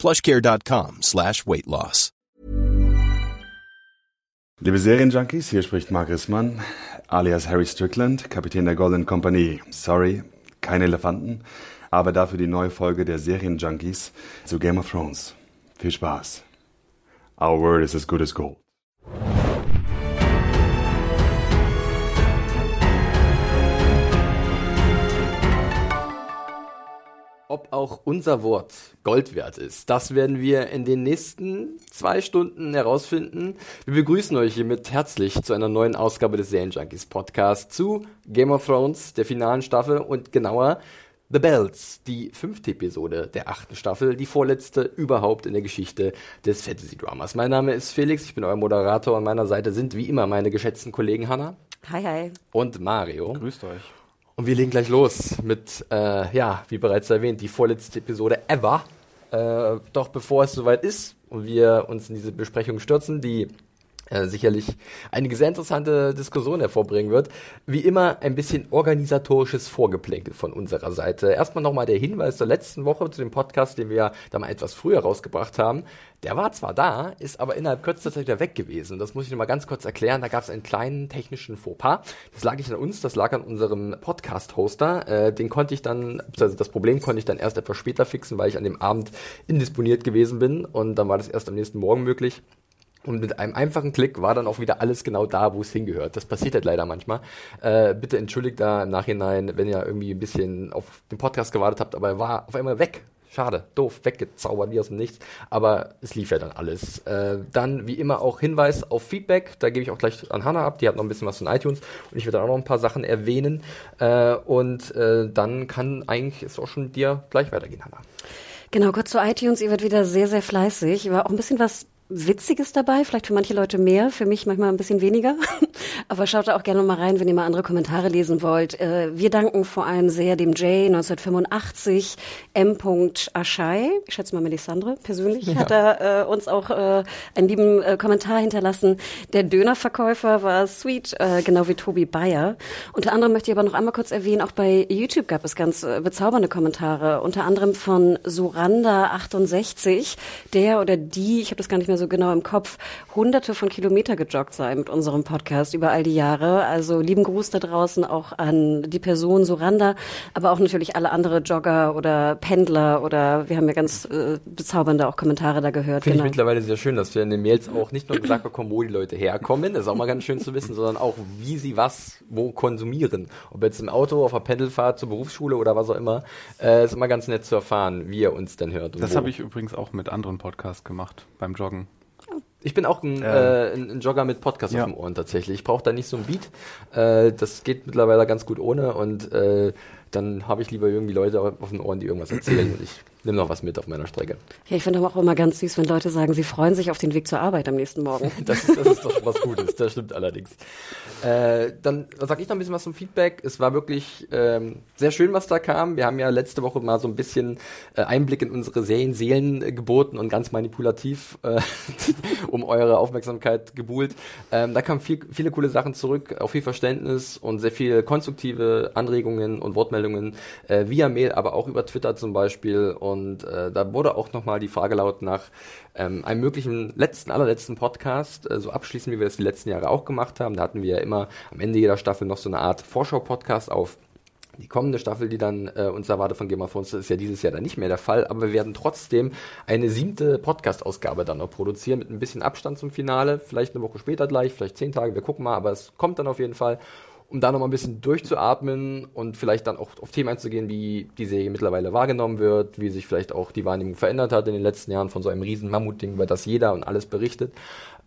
plushcare.com slash weight loss. Liebe Serienjunkies, hier spricht Mark Rissmann, alias Harry Strickland, Kapitän der Golden Company. Sorry, keine Elefanten, aber dafür die neue Folge der Serienjunkies zu Game of Thrones. Viel Spaß. Our word is as good as gold. Ob auch unser Wort Gold wert ist, das werden wir in den nächsten zwei Stunden herausfinden. Wir begrüßen euch hiermit herzlich zu einer neuen Ausgabe des Serienjunkies Podcast zu Game of Thrones, der finalen Staffel und genauer The Bells, die fünfte Episode der achten Staffel, die vorletzte überhaupt in der Geschichte des Fantasy-Dramas. Mein Name ist Felix, ich bin euer Moderator. An meiner Seite sind wie immer meine geschätzten Kollegen Hanna. Hi, hi. Und Mario. Grüßt euch. Und wir legen gleich los mit, äh, ja, wie bereits erwähnt, die vorletzte Episode ever. Äh, doch bevor es soweit ist und wir uns in diese Besprechung stürzen, die äh, sicherlich einige sehr interessante Diskussionen hervorbringen wird. Wie immer ein bisschen organisatorisches Vorgeplänkel von unserer Seite. Erstmal nochmal der Hinweis zur letzten Woche zu dem Podcast, den wir da mal etwas früher rausgebracht haben. Der war zwar da, ist aber innerhalb kürzester Zeit wieder weg gewesen. Das muss ich nochmal ganz kurz erklären. Da gab es einen kleinen technischen Fauxpas. Das lag nicht an uns, das lag an unserem Podcast-Hoster. Äh, den konnte ich dann, also das Problem konnte ich dann erst etwas später fixen, weil ich an dem Abend indisponiert gewesen bin. Und dann war das erst am nächsten Morgen möglich. Und mit einem einfachen Klick war dann auch wieder alles genau da, wo es hingehört. Das passiert halt leider manchmal. Äh, bitte entschuldigt da im Nachhinein, wenn ihr irgendwie ein bisschen auf den Podcast gewartet habt, aber er war auf einmal weg. Schade, doof, weggezaubert wie aus dem Nichts. Aber es lief ja dann alles. Äh, dann, wie immer, auch Hinweis auf Feedback. Da gebe ich auch gleich an Hannah ab. Die hat noch ein bisschen was von iTunes. Und ich werde dann auch noch ein paar Sachen erwähnen. Äh, und äh, dann kann eigentlich es auch schon dir gleich weitergehen, Hannah. Genau, kurz zu iTunes. Ihr wird wieder sehr, sehr fleißig. War auch ein bisschen was Witziges dabei, vielleicht für manche Leute mehr, für mich manchmal ein bisschen weniger. Aber schaut da auch gerne mal rein, wenn ihr mal andere Kommentare lesen wollt. Äh, wir danken vor allem sehr dem Jay 1985, M. Aschai, ich schätze mal Melisandre persönlich, ja. hat er äh, uns auch äh, einen lieben äh, Kommentar hinterlassen. Der Dönerverkäufer war sweet, äh, genau wie Tobi Bayer. Unter anderem möchte ich aber noch einmal kurz erwähnen, auch bei YouTube gab es ganz äh, bezaubernde Kommentare, unter anderem von Suranda68, der oder die, ich habe das gar nicht mehr so genau im Kopf, hunderte von Kilometer gejoggt sei mit unserem Podcast über all die Jahre. Also lieben Gruß da draußen auch an die Person Soranda, aber auch natürlich alle andere Jogger oder Pendler oder wir haben ja ganz äh, bezaubernde auch Kommentare da gehört. Finde genau. ich mittlerweile sehr schön, dass wir in den Mails auch nicht nur gesagt bekommen, wo die Leute herkommen, das ist auch mal ganz schön zu wissen, sondern auch, wie sie was wo konsumieren. Ob jetzt im Auto, auf der Pendelfahrt zur Berufsschule oder was auch immer. Äh, ist immer ganz nett zu erfahren, wie ihr uns denn hört. das habe ich übrigens auch mit anderen Podcasts gemacht beim Joggen. Ich bin auch ein, äh, ein, ein Jogger mit Podcast ja. auf dem Ohren tatsächlich. Ich brauche da nicht so ein Beat. Äh, das geht mittlerweile ganz gut ohne und äh, dann habe ich lieber irgendwie Leute auf den Ohren, die irgendwas erzählen und ich nehme noch was mit auf meiner Strecke. Ja, ich finde auch immer ganz süß, wenn Leute sagen, sie freuen sich auf den Weg zur Arbeit am nächsten Morgen. das, das ist doch was Gutes, das stimmt allerdings. Äh, dann sage ich noch ein bisschen was zum Feedback. Es war wirklich ähm, sehr schön, was da kam. Wir haben ja letzte Woche mal so ein bisschen äh, Einblick in unsere Serienseelen äh, geboten und ganz manipulativ äh, um eure Aufmerksamkeit gebuhlt. Ähm, da kamen viel, viele coole Sachen zurück, auch viel Verständnis und sehr viele konstruktive Anregungen und Wortmeldungen äh, via Mail, aber auch über Twitter zum Beispiel. Und äh, da wurde auch nochmal die Frage laut nach ähm, einem möglichen letzten, allerletzten Podcast, äh, so abschließen, wie wir das die letzten Jahre auch gemacht haben. Da hatten wir ja immer am Ende jeder Staffel noch so eine Art Vorschau-Podcast auf die kommende Staffel, die dann äh, uns erwartet von Game of Thrones, ist ja dieses Jahr dann nicht mehr der Fall, aber wir werden trotzdem eine siebte Podcast-Ausgabe dann noch produzieren mit ein bisschen Abstand zum Finale, vielleicht eine Woche später gleich, vielleicht zehn Tage, wir gucken mal, aber es kommt dann auf jeden Fall um da nochmal ein bisschen durchzuatmen und vielleicht dann auch auf Themen einzugehen, wie die Serie mittlerweile wahrgenommen wird, wie sich vielleicht auch die Wahrnehmung verändert hat in den letzten Jahren von so einem riesen Mammutding, über das jeder und alles berichtet.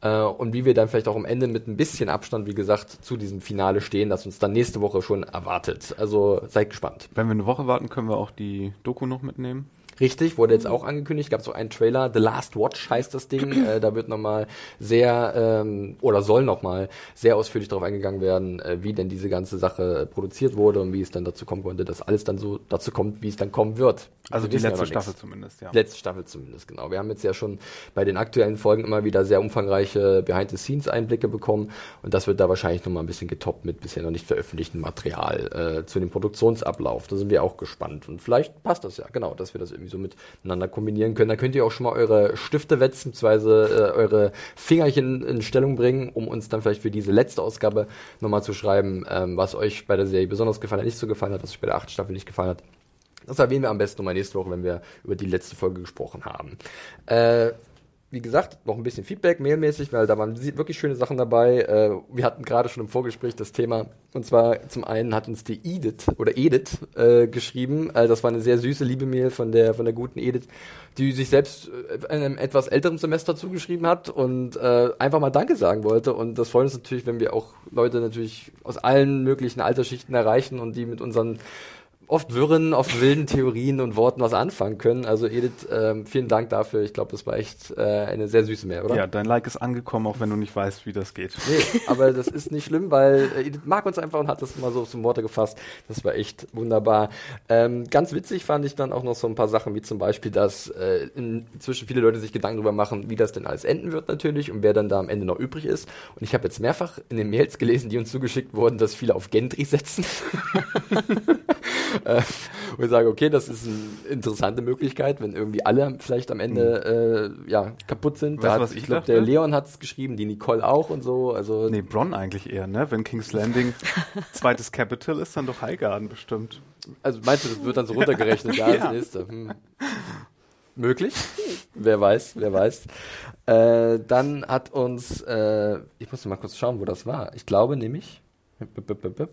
Äh, und wie wir dann vielleicht auch am Ende mit ein bisschen Abstand, wie gesagt, zu diesem Finale stehen, das uns dann nächste Woche schon erwartet. Also seid gespannt. Wenn wir eine Woche warten, können wir auch die Doku noch mitnehmen. Richtig, wurde jetzt auch angekündigt, gab es so einen Trailer, The Last Watch heißt das Ding, äh, da wird nochmal sehr, ähm, oder soll nochmal sehr ausführlich darauf eingegangen werden, äh, wie denn diese ganze Sache produziert wurde und wie es dann dazu kommen konnte, dass alles dann so dazu kommt, wie es dann kommen wird. Also Wir die ja letzte nichts. Staffel zumindest, ja. Letzte Staffel zumindest, genau. Wir haben jetzt ja schon bei den aktuellen Folgen immer wieder sehr umfangreiche Behind-the-Scenes-Einblicke bekommen und das wird da wahrscheinlich nochmal ein bisschen getoppt mit bisher noch nicht veröffentlichtem Material äh, zu dem Produktionsablauf. Da sind wir auch gespannt und vielleicht passt das ja, genau, dass wir das irgendwie so miteinander kombinieren können. Da könnt ihr auch schon mal eure Stifte wetzen, beziehungsweise äh, eure Fingerchen in Stellung bringen, um uns dann vielleicht für diese letzte Ausgabe nochmal zu schreiben, ähm, was euch bei der Serie besonders gefallen hat, nicht so gefallen hat, was euch bei der achten Staffel nicht gefallen hat. Das erwähnen wir am besten nochmal nächste Woche, wenn wir über die letzte Folge gesprochen haben. Äh, wie gesagt, noch ein bisschen Feedback, mailmäßig, weil da waren wirklich schöne Sachen dabei. Äh, wir hatten gerade schon im Vorgespräch das Thema, und zwar zum einen hat uns die Edith oder Edith äh, geschrieben. Äh, das war eine sehr süße liebe Mail von der von der guten Edith, die sich selbst äh, einem etwas älteren Semester zugeschrieben hat und äh, einfach mal Danke sagen wollte. Und das freut uns natürlich, wenn wir auch Leute natürlich aus allen möglichen Altersschichten erreichen und die mit unseren oft wirren, oft wilden Theorien und Worten was anfangen können. Also Edith, ähm, vielen Dank dafür. Ich glaube, das war echt äh, eine sehr süße Mail, oder? Ja, dein Like ist angekommen, auch wenn du nicht weißt, wie das geht. Nee, aber das ist nicht schlimm, weil äh, Edith mag uns einfach und hat das mal so zum Worte gefasst. Das war echt wunderbar. Ähm, ganz witzig fand ich dann auch noch so ein paar Sachen, wie zum Beispiel, dass äh, inzwischen viele Leute sich Gedanken darüber machen, wie das denn alles enden wird natürlich und wer dann da am Ende noch übrig ist. Und ich habe jetzt mehrfach in den Mails gelesen, die uns zugeschickt wurden, dass viele auf Gendry setzen. äh, und ich sage, okay, das ist eine interessante Möglichkeit, wenn irgendwie alle vielleicht am Ende äh, ja, kaputt sind. Weißt Da hat- was ich ich glaube, der Leon hat es geschrieben, die Nicole auch und so. Also Nee, Bronn eigentlich eher, ne? Wenn King's Landing zweites Capital ist, dann doch Highgarden bestimmt. Also meinst du, das wird dann so runtergerechnet, ja, Ja. das nächste. Hm. Möglich? Wer weiß, wer weiß. Äh, dann hat uns, äh, ich muss mal kurz schauen, wo das war. Ich glaube nämlich, bip, bip, bip.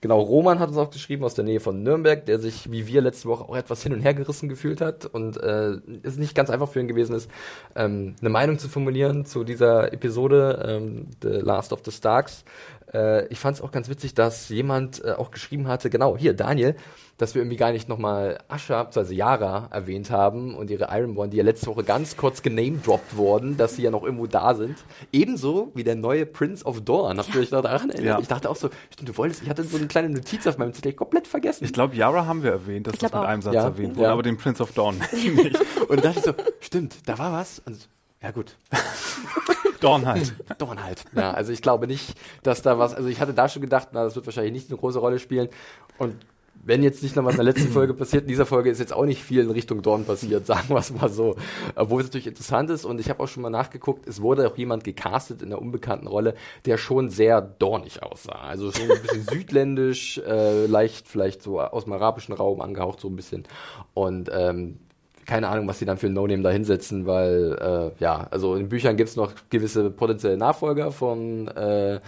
Genau, Roman hat uns auch geschrieben aus der Nähe von Nürnberg, der sich wie wir letzte Woche auch etwas hin und her gerissen gefühlt hat und äh, es nicht ganz einfach für ihn gewesen ist, ähm, eine Meinung zu formulieren zu dieser Episode ähm, The Last of the Starks. Äh, ich fand es auch ganz witzig, dass jemand äh, auch geschrieben hatte, genau, hier, Daniel, dass wir irgendwie gar nicht nochmal Asha, also Yara, erwähnt haben und ihre Ironborn, die ja letzte Woche ganz kurz genamedroppt wurden, dass sie ja noch irgendwo da sind. Ebenso wie der neue Prince of Dorn. Habt ihr euch noch daran erinnert? Ja. Ich dachte auch so, stimmt, du wolltest, ich hatte so eine kleine Notiz auf meinem Zettel komplett vergessen. Ich glaube, Yara haben wir erwähnt, dass Ich das mit auch. einem Satz Ja. erwähnt wurde, Ja. aber den Prince of Dawn. und dann dachte ich so, stimmt, da war was. Und, ja gut, Dawn halt. Dorn halt. Ja, also ich glaube nicht, dass da was, also ich hatte da schon gedacht, na, das wird wahrscheinlich nicht eine große Rolle spielen. Und wenn jetzt nicht noch was in der letzten Folge passiert, in dieser Folge ist jetzt auch nicht viel in Richtung Dorn passiert, sagen wir es mal so. Obwohl es natürlich interessant ist und ich habe auch schon mal nachgeguckt, es wurde auch jemand gecastet in der unbekannten Rolle, der schon sehr dornig aussah. Also schon ein bisschen südländisch, äh, leicht vielleicht so aus dem arabischen Raum angehaucht, so ein bisschen. Und ähm, keine Ahnung, was sie dann für ein No-Name da hinsetzen, weil, äh, ja, also in Büchern gibt es noch gewisse potenzielle Nachfolger von äh,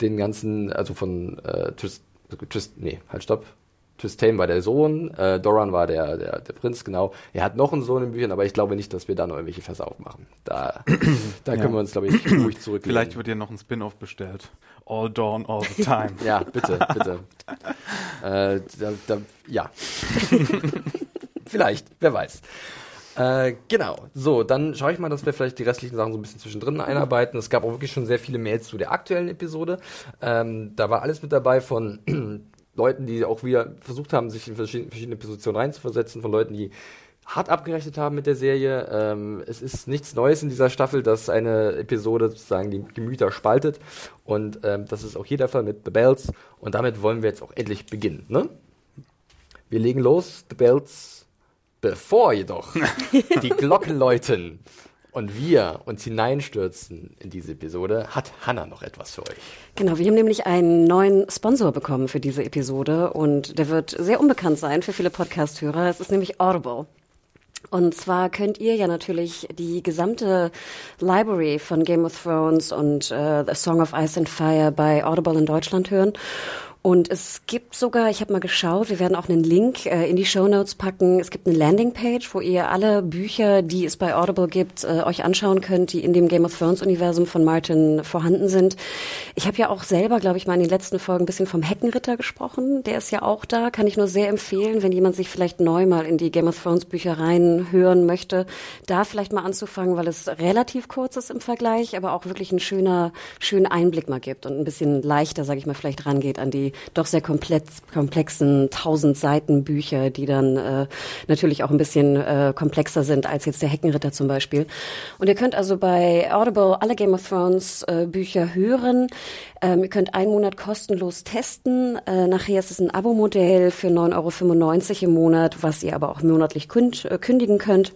den ganzen, also von äh, Trist, Trist, nee, halt stopp. Tristane war der Sohn, äh, Doran war der, der, der Prinz, genau. Er hat noch einen Sohn in Büchern, aber ich glaube nicht, dass wir da noch irgendwelche Fässer aufmachen. Da, da können wir uns, glaube ich, ruhig zurücklehnen. Vielleicht wird ja noch ein Spin-off bestellt. All Dawn, all the time. Ja, bitte, bitte. äh, da, da, ja. vielleicht, wer weiß. Äh, genau. So, dann schaue ich mal, dass wir vielleicht die restlichen Sachen so ein bisschen zwischendrin einarbeiten. Es gab auch wirklich schon sehr viele Mails zu der aktuellen Episode. Ähm, da war alles mit dabei von Leuten, die auch wieder versucht haben, sich in verschiedene, verschiedene Positionen reinzuversetzen, von Leuten, die hart abgerechnet haben mit der Serie. Ähm, es ist nichts Neues in dieser Staffel, dass eine Episode sozusagen die Gemüter spaltet. Und ähm, das ist auch hier der Fall mit The Bells. Und damit wollen wir jetzt auch endlich beginnen. Ne? Wir legen los, The Bells, bevor jedoch die Glocken läuten und wir uns hineinstürzen in diese Episode, hat Hannah noch etwas für euch. Genau, wir haben nämlich einen neuen Sponsor bekommen für diese Episode und der wird sehr unbekannt sein für viele Podcast-Hörer. Es ist nämlich Audible. Und zwar könnt ihr ja natürlich die gesamte Library von Game of Thrones und äh, The Song of Ice and Fire bei Audible in Deutschland hören. Und es gibt sogar, ich habe mal geschaut, wir werden auch einen Link äh, in die Show Notes packen. Es gibt eine Landingpage, wo ihr alle Bücher, die es bei Audible gibt, äh, euch anschauen könnt, die in dem Game of Thrones Universum von Martin vorhanden sind. Ich habe ja auch selber, glaube ich, mal in den letzten Folgen ein bisschen vom Heckenritter gesprochen. Der ist ja auch da, kann ich nur sehr empfehlen, wenn jemand sich vielleicht neu mal in die Game of Thrones Bücher reinhören möchte, da vielleicht mal anzufangen, weil es relativ kurz ist im Vergleich, aber auch wirklich ein schöner, schönen Einblick mal gibt und ein bisschen leichter, sage ich mal, vielleicht rangeht an die doch sehr komplex, komplexen tausend Seiten Bücher, die dann äh, natürlich auch ein bisschen äh, komplexer sind als jetzt der Heckenritter zum Beispiel. Und ihr könnt also bei Audible alle Game of Thrones äh, Bücher hören. Ähm, ihr könnt einen Monat kostenlos testen. Äh, nachher ist es ein Abo-Modell für 9,95 Euro im Monat, was ihr aber auch monatlich künd, äh, kündigen könnt.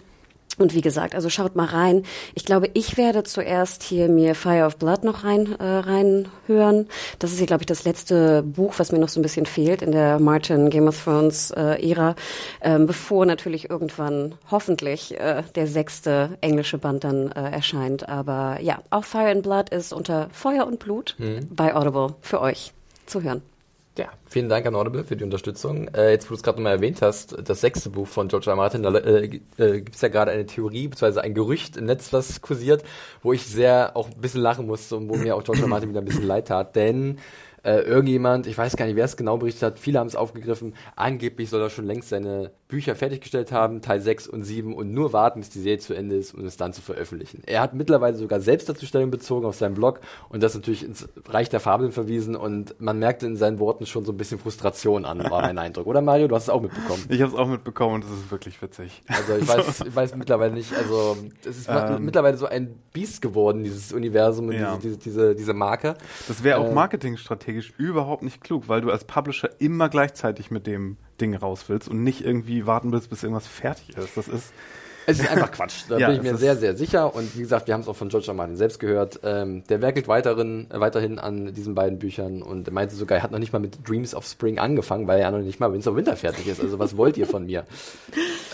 Und wie gesagt, also schaut mal rein. Ich glaube, ich werde zuerst hier mir Fire of Blood noch rein äh, reinhören. Das ist hier, glaube ich, das letzte Buch, was mir noch so ein bisschen fehlt in der Martin Game of Thrones äh, Ära, ähm, bevor natürlich irgendwann hoffentlich äh, der sechste englische Band dann äh, erscheint. Aber ja, auch Fire and Blood ist unter Feuer und Blut mhm. bei Audible für euch zu hören. Ja, vielen Dank an Audible für die Unterstützung. Äh, jetzt, wo du es gerade nochmal erwähnt hast, das sechste Buch von George R. Martin, da äh, äh, gibt es ja gerade eine Theorie, beziehungsweise ein Gerücht im Netz, was kursiert, wo ich sehr auch ein bisschen lachen musste und wo mir auch George R. Martin wieder ein bisschen leid tat, denn äh, irgendjemand, ich weiß gar nicht, wer es genau berichtet hat, viele haben es aufgegriffen, angeblich soll er schon längst seine Bücher fertiggestellt haben, Teil 6 und 7 und nur warten, bis die Serie zu Ende ist, um es dann zu veröffentlichen. Er hat mittlerweile sogar selbst dazu Stellung bezogen auf seinem Blog und das natürlich ins Reich der Fabeln verwiesen und man merkte in seinen Worten schon so ein bisschen Frustration an, war mein Eindruck. Oder Mario, du hast es auch mitbekommen. Ich habe es auch mitbekommen und es ist wirklich witzig. Also ich weiß, ich weiß mittlerweile nicht, also es ist ähm, mittlerweile so ein Biest geworden, dieses Universum und ja. diese, diese, diese, Marke. Das wäre auch äh, marketingstrategisch überhaupt nicht klug, weil du als Publisher immer gleichzeitig mit dem Ding raus willst und nicht irgendwie warten willst, bis irgendwas fertig ist. Das ist es ist einfach Quatsch. Da ja, bin ich mir sehr, sehr sicher. Und wie gesagt, wir haben es auch von George R. Martin selbst gehört. Ähm, der werkelt weiterhin, äh, weiterhin an diesen beiden Büchern und er meinte sogar, er hat noch nicht mal mit Dreams of Spring angefangen, weil er ja noch nicht mal Winter Winter fertig ist. Also was wollt ihr von mir?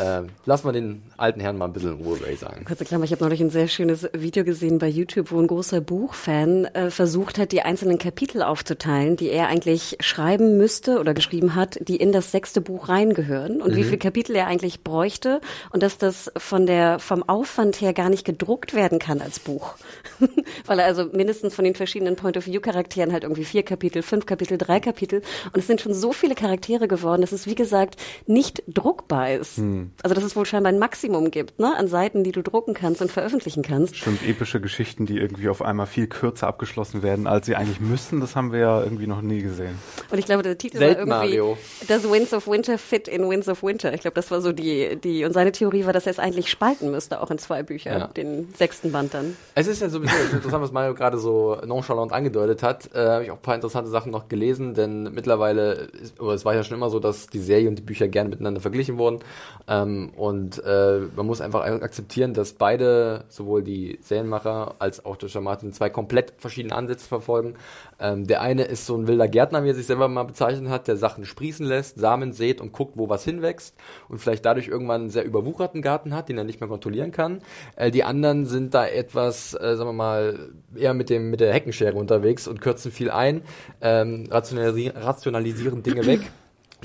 Ähm, lass mal den alten Herrn mal ein bisschen in Ruhe, Ray sagen. Kurze Klammer, ich habe neulich ein sehr schönes Video gesehen bei YouTube, wo ein großer Buchfan äh, versucht hat, die einzelnen Kapitel aufzuteilen, die er eigentlich schreiben müsste oder geschrieben hat, die in das sechste Buch reingehören und mhm. wie viele Kapitel er eigentlich bräuchte und dass das von der, vom Aufwand her gar nicht gedruckt werden kann als Buch. Weil er also mindestens von den verschiedenen Point-of-View-Charakteren halt irgendwie vier Kapitel, fünf Kapitel, drei Kapitel. Und es sind schon so viele Charaktere geworden, dass es, wie gesagt, nicht druckbar ist. Hm. Also, dass es wohl scheinbar ein Maximum gibt, ne, an Seiten, die du drucken kannst und veröffentlichen kannst. Stimmt, epische Geschichten, die irgendwie auf einmal viel kürzer abgeschlossen werden, als sie eigentlich müssten, das haben wir ja irgendwie noch nie gesehen. Und ich glaube, der Titel Selten war irgendwie, Mario. Does Winds of Winter fit in Winds of Winter? Ich glaube, das war so die, die, und seine Theorie war, dass er es eigentlich spalten müsste, auch in zwei Büchern, ja. den sechsten Band dann. Es ist ja so ein bisschen interessant, was Mario gerade so nonchalant angedeutet hat. Äh, Habe ich auch ein paar interessante Sachen noch gelesen, denn mittlerweile, ist, oder es war ja schon immer so, dass die Serie und die Bücher gerne miteinander verglichen wurden. Ähm, und äh, man muss einfach akzeptieren, dass beide, sowohl die Serienmacher als auch Joshua Martin, zwei komplett verschiedene Ansätze verfolgen. Ähm, der eine ist so ein wilder Gärtner, wie er sich selber mal bezeichnet hat, der Sachen sprießen lässt, Samen sät und guckt, wo was hinwächst und vielleicht dadurch irgendwann einen sehr überwucherten Garten hat, den er nicht mehr kontrollieren kann. Äh, die anderen sind da etwas, äh, sagen wir mal, eher mit dem mit der Heckenschere unterwegs und kürzen viel ein, ähm, rationalisieren, rationalisieren Dinge weg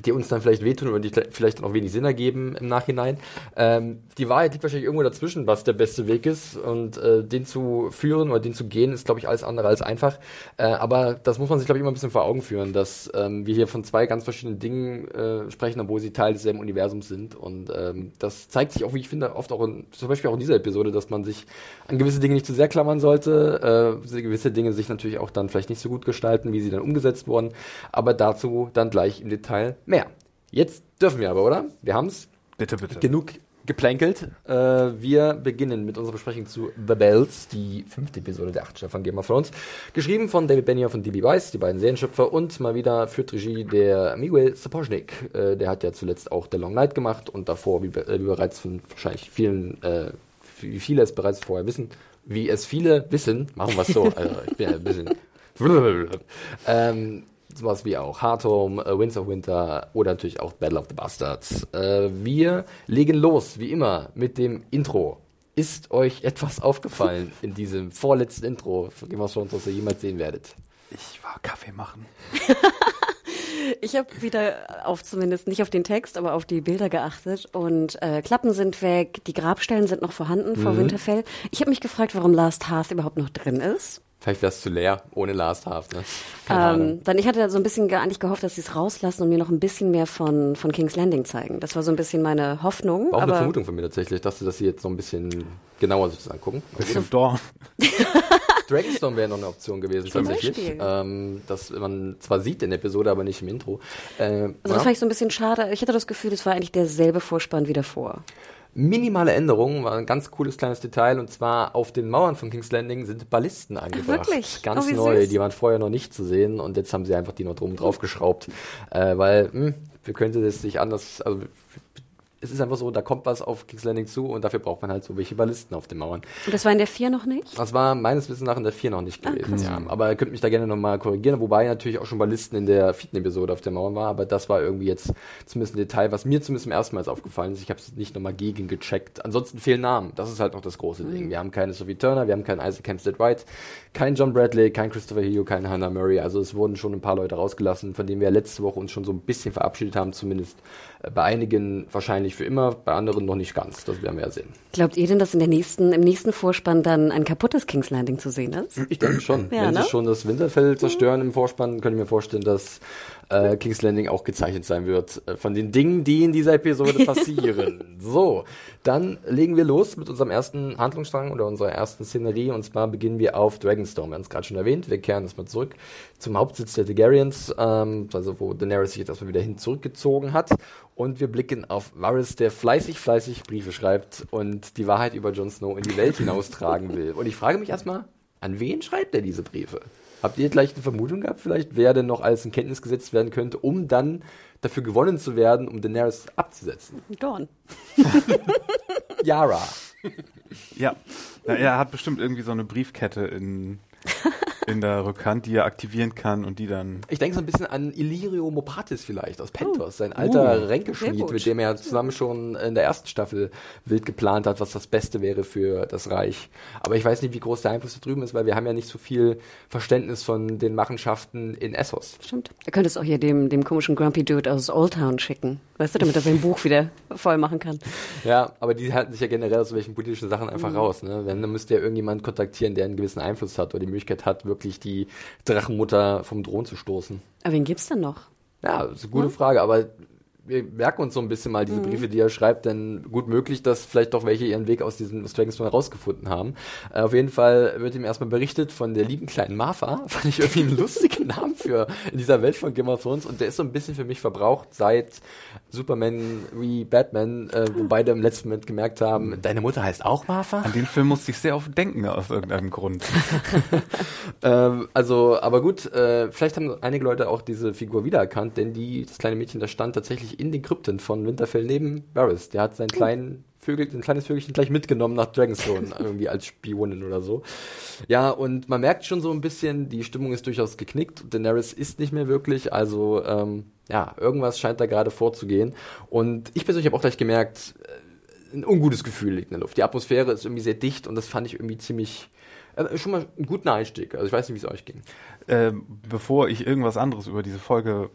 die uns dann vielleicht wehtun oder die vielleicht auch wenig Sinn ergeben im Nachhinein. Ähm, die Wahrheit liegt wahrscheinlich irgendwo dazwischen, was der beste Weg ist. Und äh, den zu führen oder den zu gehen, ist, glaube ich, alles andere als einfach. Äh, aber das muss man sich, glaube ich, immer ein bisschen vor Augen führen, dass ähm, wir hier von zwei ganz verschiedenen Dingen äh, sprechen, obwohl sie Teil desselben Universums sind. Und ähm, das zeigt sich auch, wie ich finde, oft auch in, zum Beispiel auch in dieser Episode, dass man sich an gewisse Dinge nicht zu sehr klammern sollte. Äh, gewisse Dinge sich natürlich auch dann vielleicht nicht so gut gestalten, wie sie dann umgesetzt wurden. Aber dazu dann gleich im Detail mehr. Jetzt dürfen wir aber, oder? Wir haben es. Bitte, bitte. Genug geplänkelt. Äh, wir beginnen mit unserer Besprechung zu The Bells, die fünfte Episode der achten von Game of Thrones. Geschrieben von David Benioff und D.B. Weiss, die beiden Serienschöpfer, und mal wieder führt Regie der Miguel Sapochnik. Äh, der hat ja zuletzt auch The Long Night gemacht und davor, wie, äh, wie bereits von wahrscheinlich vielen, äh, wie viele es bereits vorher wissen, wie es viele wissen, machen wir es so, also ich bin ja ein bisschen ähm, sowas wie auch Hard Home, äh, Winds of Winter oder natürlich auch Battle of the Bastards. Äh, wir legen los, wie immer, mit dem Intro. Ist euch etwas aufgefallen in diesem vorletzten Intro von Game of Thrones, was ihr jemals sehen werdet? Ich war Kaffee machen. Ich habe wieder auf zumindest nicht auf den Text, aber auf die Bilder geachtet und äh, Klappen sind weg, die Grabstellen sind noch vorhanden vor Mhm. Winterfell. Ich habe mich gefragt, warum Last Hearth überhaupt noch drin ist. Vielleicht wäre es zu leer, ohne Last Half, ne? Ähm, dann ich hatte so ein bisschen gar nicht gehofft, dass sie es rauslassen und mir noch ein bisschen mehr von, von King's Landing zeigen. Das war so ein bisschen meine Hoffnung. War auch eine aber Vermutung von mir tatsächlich, dass sie das hier jetzt noch ein bisschen genauer sich das angucken. Bisschen Dorn. Dragonstone wäre noch eine Option gewesen, Zum tatsächlich. Ähm, dass man zwar sieht in der Episode, aber nicht im Intro. Äh, also ja. das fand ich so ein bisschen schade. Ich hatte das Gefühl, es war eigentlich derselbe Vorspann wie davor. Minimale Änderung, war ein ganz cooles kleines Detail und zwar auf den Mauern von King's Landing sind Ballisten angebracht. wirklich? Ganz Oh, neu, süß. die waren vorher noch nicht zu sehen und jetzt haben sie einfach die noch drum drauf geschraubt, äh, weil hm, wir könnten das nicht anders, also es ist einfach so, da kommt was auf King's Landing zu und dafür braucht man halt so welche Ballisten auf den Mauern. Und das war in der 4 noch nicht? Das war meines Wissens nach in der 4 noch nicht Ah, gewesen. ja. Aber ihr könnt mich da gerne nochmal korrigieren, wobei natürlich auch schon Ballisten in der vierten Episode auf der Mauer war, aber das war irgendwie jetzt zumindest ein Detail, was mir zumindest zum ersten Mal aufgefallen ist. Ich habe es nicht nochmal gegen gecheckt. Ansonsten fehlen Namen. Das ist halt noch das große Ding. Wir haben keine Sophie Turner, wir haben keinen Isaac Hempstead Wright, keinen John Bradley, keinen Christopher Hio, keinen Hannah Murray. Also es wurden schon ein paar Leute rausgelassen, von denen wir letzte Woche uns schon so ein bisschen verabschiedet haben, zumindest äh, bei einigen wahrscheinlich für immer, bei anderen noch nicht ganz. Das werden wir ja sehen. Glaubt ihr denn, dass in der nächsten, im nächsten Vorspann dann ein kaputtes King's Landing zu sehen ist? Ich denke schon. Ja, Wenn ne? sie schon das Winterfell zerstören im Vorspann, könnte ich mir vorstellen, dass äh, King's Landing auch gezeichnet sein wird äh, von den Dingen, die in dieser Episode passieren. so, dann legen wir los mit unserem ersten Handlungsstrang oder unserer ersten Szenerie und zwar beginnen wir auf Dragonstone. Wir haben es gerade schon erwähnt, wir kehren erstmal zurück zum Hauptsitz der Targaryens, ähm, also wo Daenerys sich jetzt erstmal wieder hin zurückgezogen hat und wir blicken auf Varys, der fleißig, fleißig Briefe schreibt und die Wahrheit über Jon Snow in die Welt hinaustragen will. Und ich frage mich erstmal, an wen schreibt er diese Briefe? Habt ihr gleich eine Vermutung gehabt, vielleicht, wer denn noch alles in Kenntnis gesetzt werden könnte, um dann dafür gewonnen zu werden, um Daenerys abzusetzen? Dorn. Yara. Ja. Na, er hat bestimmt irgendwie so eine Briefkette in, in der Rückhand, die er aktivieren kann und die dann. Ich denke so ein bisschen an Illyrio Mopatis vielleicht aus Pentos, sein alter Uh, Ränkeschmied, mit dem er zusammen schon in der ersten Staffel wild geplant hat, was das Beste wäre für das Reich. Aber ich weiß nicht, wie groß der Einfluss da drüben ist, weil wir haben ja nicht so viel Verständnis von den Machenschaften in Essos. Stimmt. Er könnte es auch hier dem, dem komischen Grumpy Dude aus Old Town schicken. Weißt du, damit er sein Buch wieder voll machen kann. Ja, aber die halten sich ja generell aus solchen politischen Sachen einfach Mhm. raus. Ne? Wenn, dann müsste ja irgendjemand kontaktieren, der einen gewissen Einfluss hat oder die Möglichkeit hat, wirklich die Drachenmutter vom Thron zu stoßen. Aber wen gibt's denn noch? Ja, das ist eine gute Frage, aber wir merken uns so ein bisschen mal diese Briefe, die er schreibt, denn gut möglich, dass vielleicht doch welche ihren Weg aus diesem aus Dragonstone herausgefunden haben. Äh, auf jeden Fall wird ihm erstmal berichtet von der lieben kleinen Martha. Fand ich irgendwie einen lustigen Namen für in dieser Welt von Game of Thrones und der ist so ein bisschen für mich verbraucht seit Superman wie Batman, äh, wo beide im letzten Moment gemerkt haben, deine Mutter heißt auch Martha? An den Film musste ich sehr oft denken, aus irgendeinem Grund. Ähm, also, aber gut, äh, vielleicht haben einige Leute auch diese Figur wiedererkannt, denn die, das kleine Mädchen, das stand tatsächlich in den Krypten von Winterfell neben Varys. Der hat seinen kleinen Vögel, ein kleines Vögelchen gleich mitgenommen nach Dragonstone, irgendwie als Spionin oder so. Ja, und man merkt schon so ein bisschen, die Stimmung ist durchaus geknickt. Daenerys ist nicht mehr wirklich, also ähm, ja, irgendwas scheint da gerade vorzugehen. Und ich persönlich habe auch gleich gemerkt, äh, ein ungutes Gefühl liegt in der Luft. Die Atmosphäre ist irgendwie sehr dicht und das fand ich irgendwie ziemlich, äh, schon mal einen guten Einstieg. Also ich weiß nicht, wie es euch ging. ähm, bevor ich irgendwas anderes über diese Folge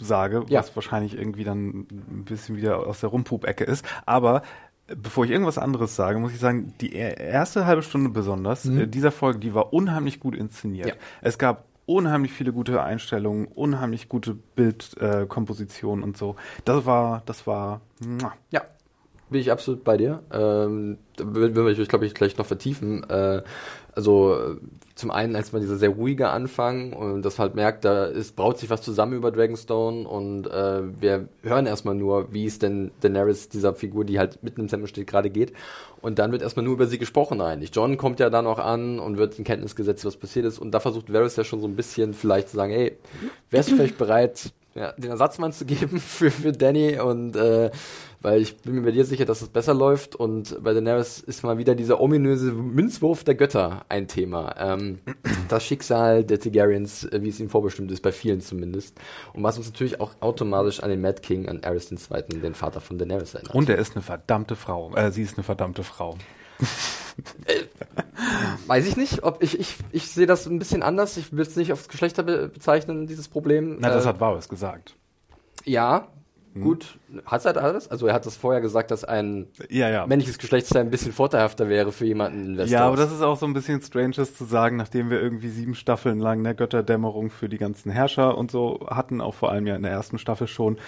sage, Ja. was wahrscheinlich irgendwie dann ein bisschen wieder aus der Rumpup-Ecke ist, aber bevor ich irgendwas anderes sage, muss ich sagen, die er- erste halbe Stunde besonders äh, dieser Folge, die war unheimlich gut inszeniert. Ja. Es gab unheimlich viele gute Einstellungen, unheimlich gute Bildkompositionen äh, und so. Das war, das war, muah. Ja, bin ich absolut bei dir. Ähm, da würden wir, glaube ich, gleich noch vertiefen. Äh, also zum einen als mal dieser sehr ruhige Anfang und das halt merkt, da ist, braut sich was zusammen über Dragonstone und äh, wir hören erstmal nur, wie es denn Daenerys, dieser Figur, die halt mitten im Tempel steht, gerade geht. Und dann wird erstmal nur über sie gesprochen eigentlich. John kommt ja dann auch an und wird in Kenntnis gesetzt, was passiert ist. Und da versucht Varys ja schon so ein bisschen vielleicht zu sagen, hey, wärst du vielleicht bereit, ja, den Ersatzmann zu geben für, für Danny und äh, weil ich bin mir bei dir sicher, dass es besser läuft und bei Daenerys ist mal wieder dieser ominöse Münzwurf der Götter ein Thema. Ähm, das Schicksal der Targaryens, äh, wie es ihm vorbestimmt ist, bei vielen zumindest. Und was uns natürlich auch automatisch an den Mad King, an Aerys II., den Vater von Daenerys erinnert. und er ist eine verdammte Frau. Äh, sie ist eine verdammte Frau. Weiß ich nicht, ob ich, ich, ich sehe das ein bisschen anders. Ich will es nicht aufs Geschlechter be bezeichnen, dieses Problem. Na, das Äh, hat Varus gesagt. Ja, gut. Hat er alles? Also er hat das vorher gesagt, dass ein Ja, ja. männliches Geschlechtsteil ein bisschen vorteilhafter wäre für jemanden in Westeros. Ja, aber das ist auch so ein bisschen stranges zu sagen, nachdem wir irgendwie sieben Staffeln lang eine Götterdämmerung für die ganzen Herrscher und so hatten, auch vor allem ja in der ersten Staffel schon.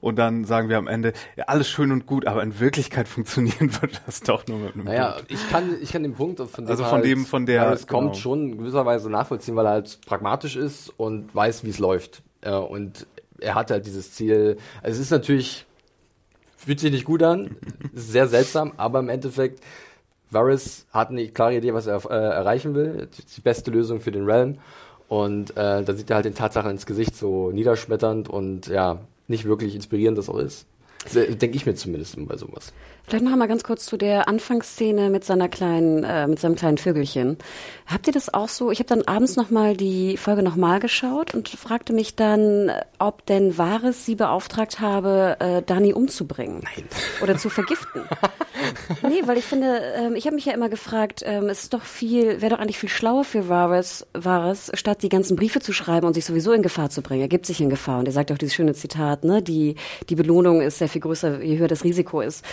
Und dann sagen wir am Ende, ja, alles schön und gut, aber in Wirklichkeit funktionieren wird das doch nur mit einem Naja, Punkt. ich kann, ich kann den Punkt, von dem Also von halt, dem- von der- kommt, genau. schon in gewisser Weise nachvollziehen, weil er halt pragmatisch ist und weiß, wie es läuft. Äh, und er hat halt dieses Ziel. Also es ist natürlich, fühlt sich nicht gut an, sehr seltsam, aber im Endeffekt, Varys hat eine klare Idee, was er äh, erreichen will. Die beste Lösung für den Realm. Und äh, da sieht er halt den Tatsachen ins Gesicht so niederschmetternd und ja, nicht wirklich inspirierend das auch ist. Denke ich mir zumindest bei sowas. Vielleicht noch mal ganz kurz zu der Anfangsszene mit seiner kleinen, äh, mit seinem kleinen Vögelchen. Habt ihr das auch so? Ich habe dann abends noch mal die Folge noch mal geschaut und fragte mich dann, ob denn Wahres sie beauftragt habe, äh, Dani umzubringen Nein. oder zu vergiften. nee, weil ich finde, ähm, ich habe mich ja immer gefragt, ähm, es ist doch viel, wäre doch eigentlich viel schlauer für Varys, Varys, statt die ganzen Briefe zu schreiben und sich sowieso in Gefahr zu bringen. Er gibt sich in Gefahr und er sagt auch dieses schöne Zitat, ne, die die Belohnung ist sehr viel größer, je höher das Risiko ist.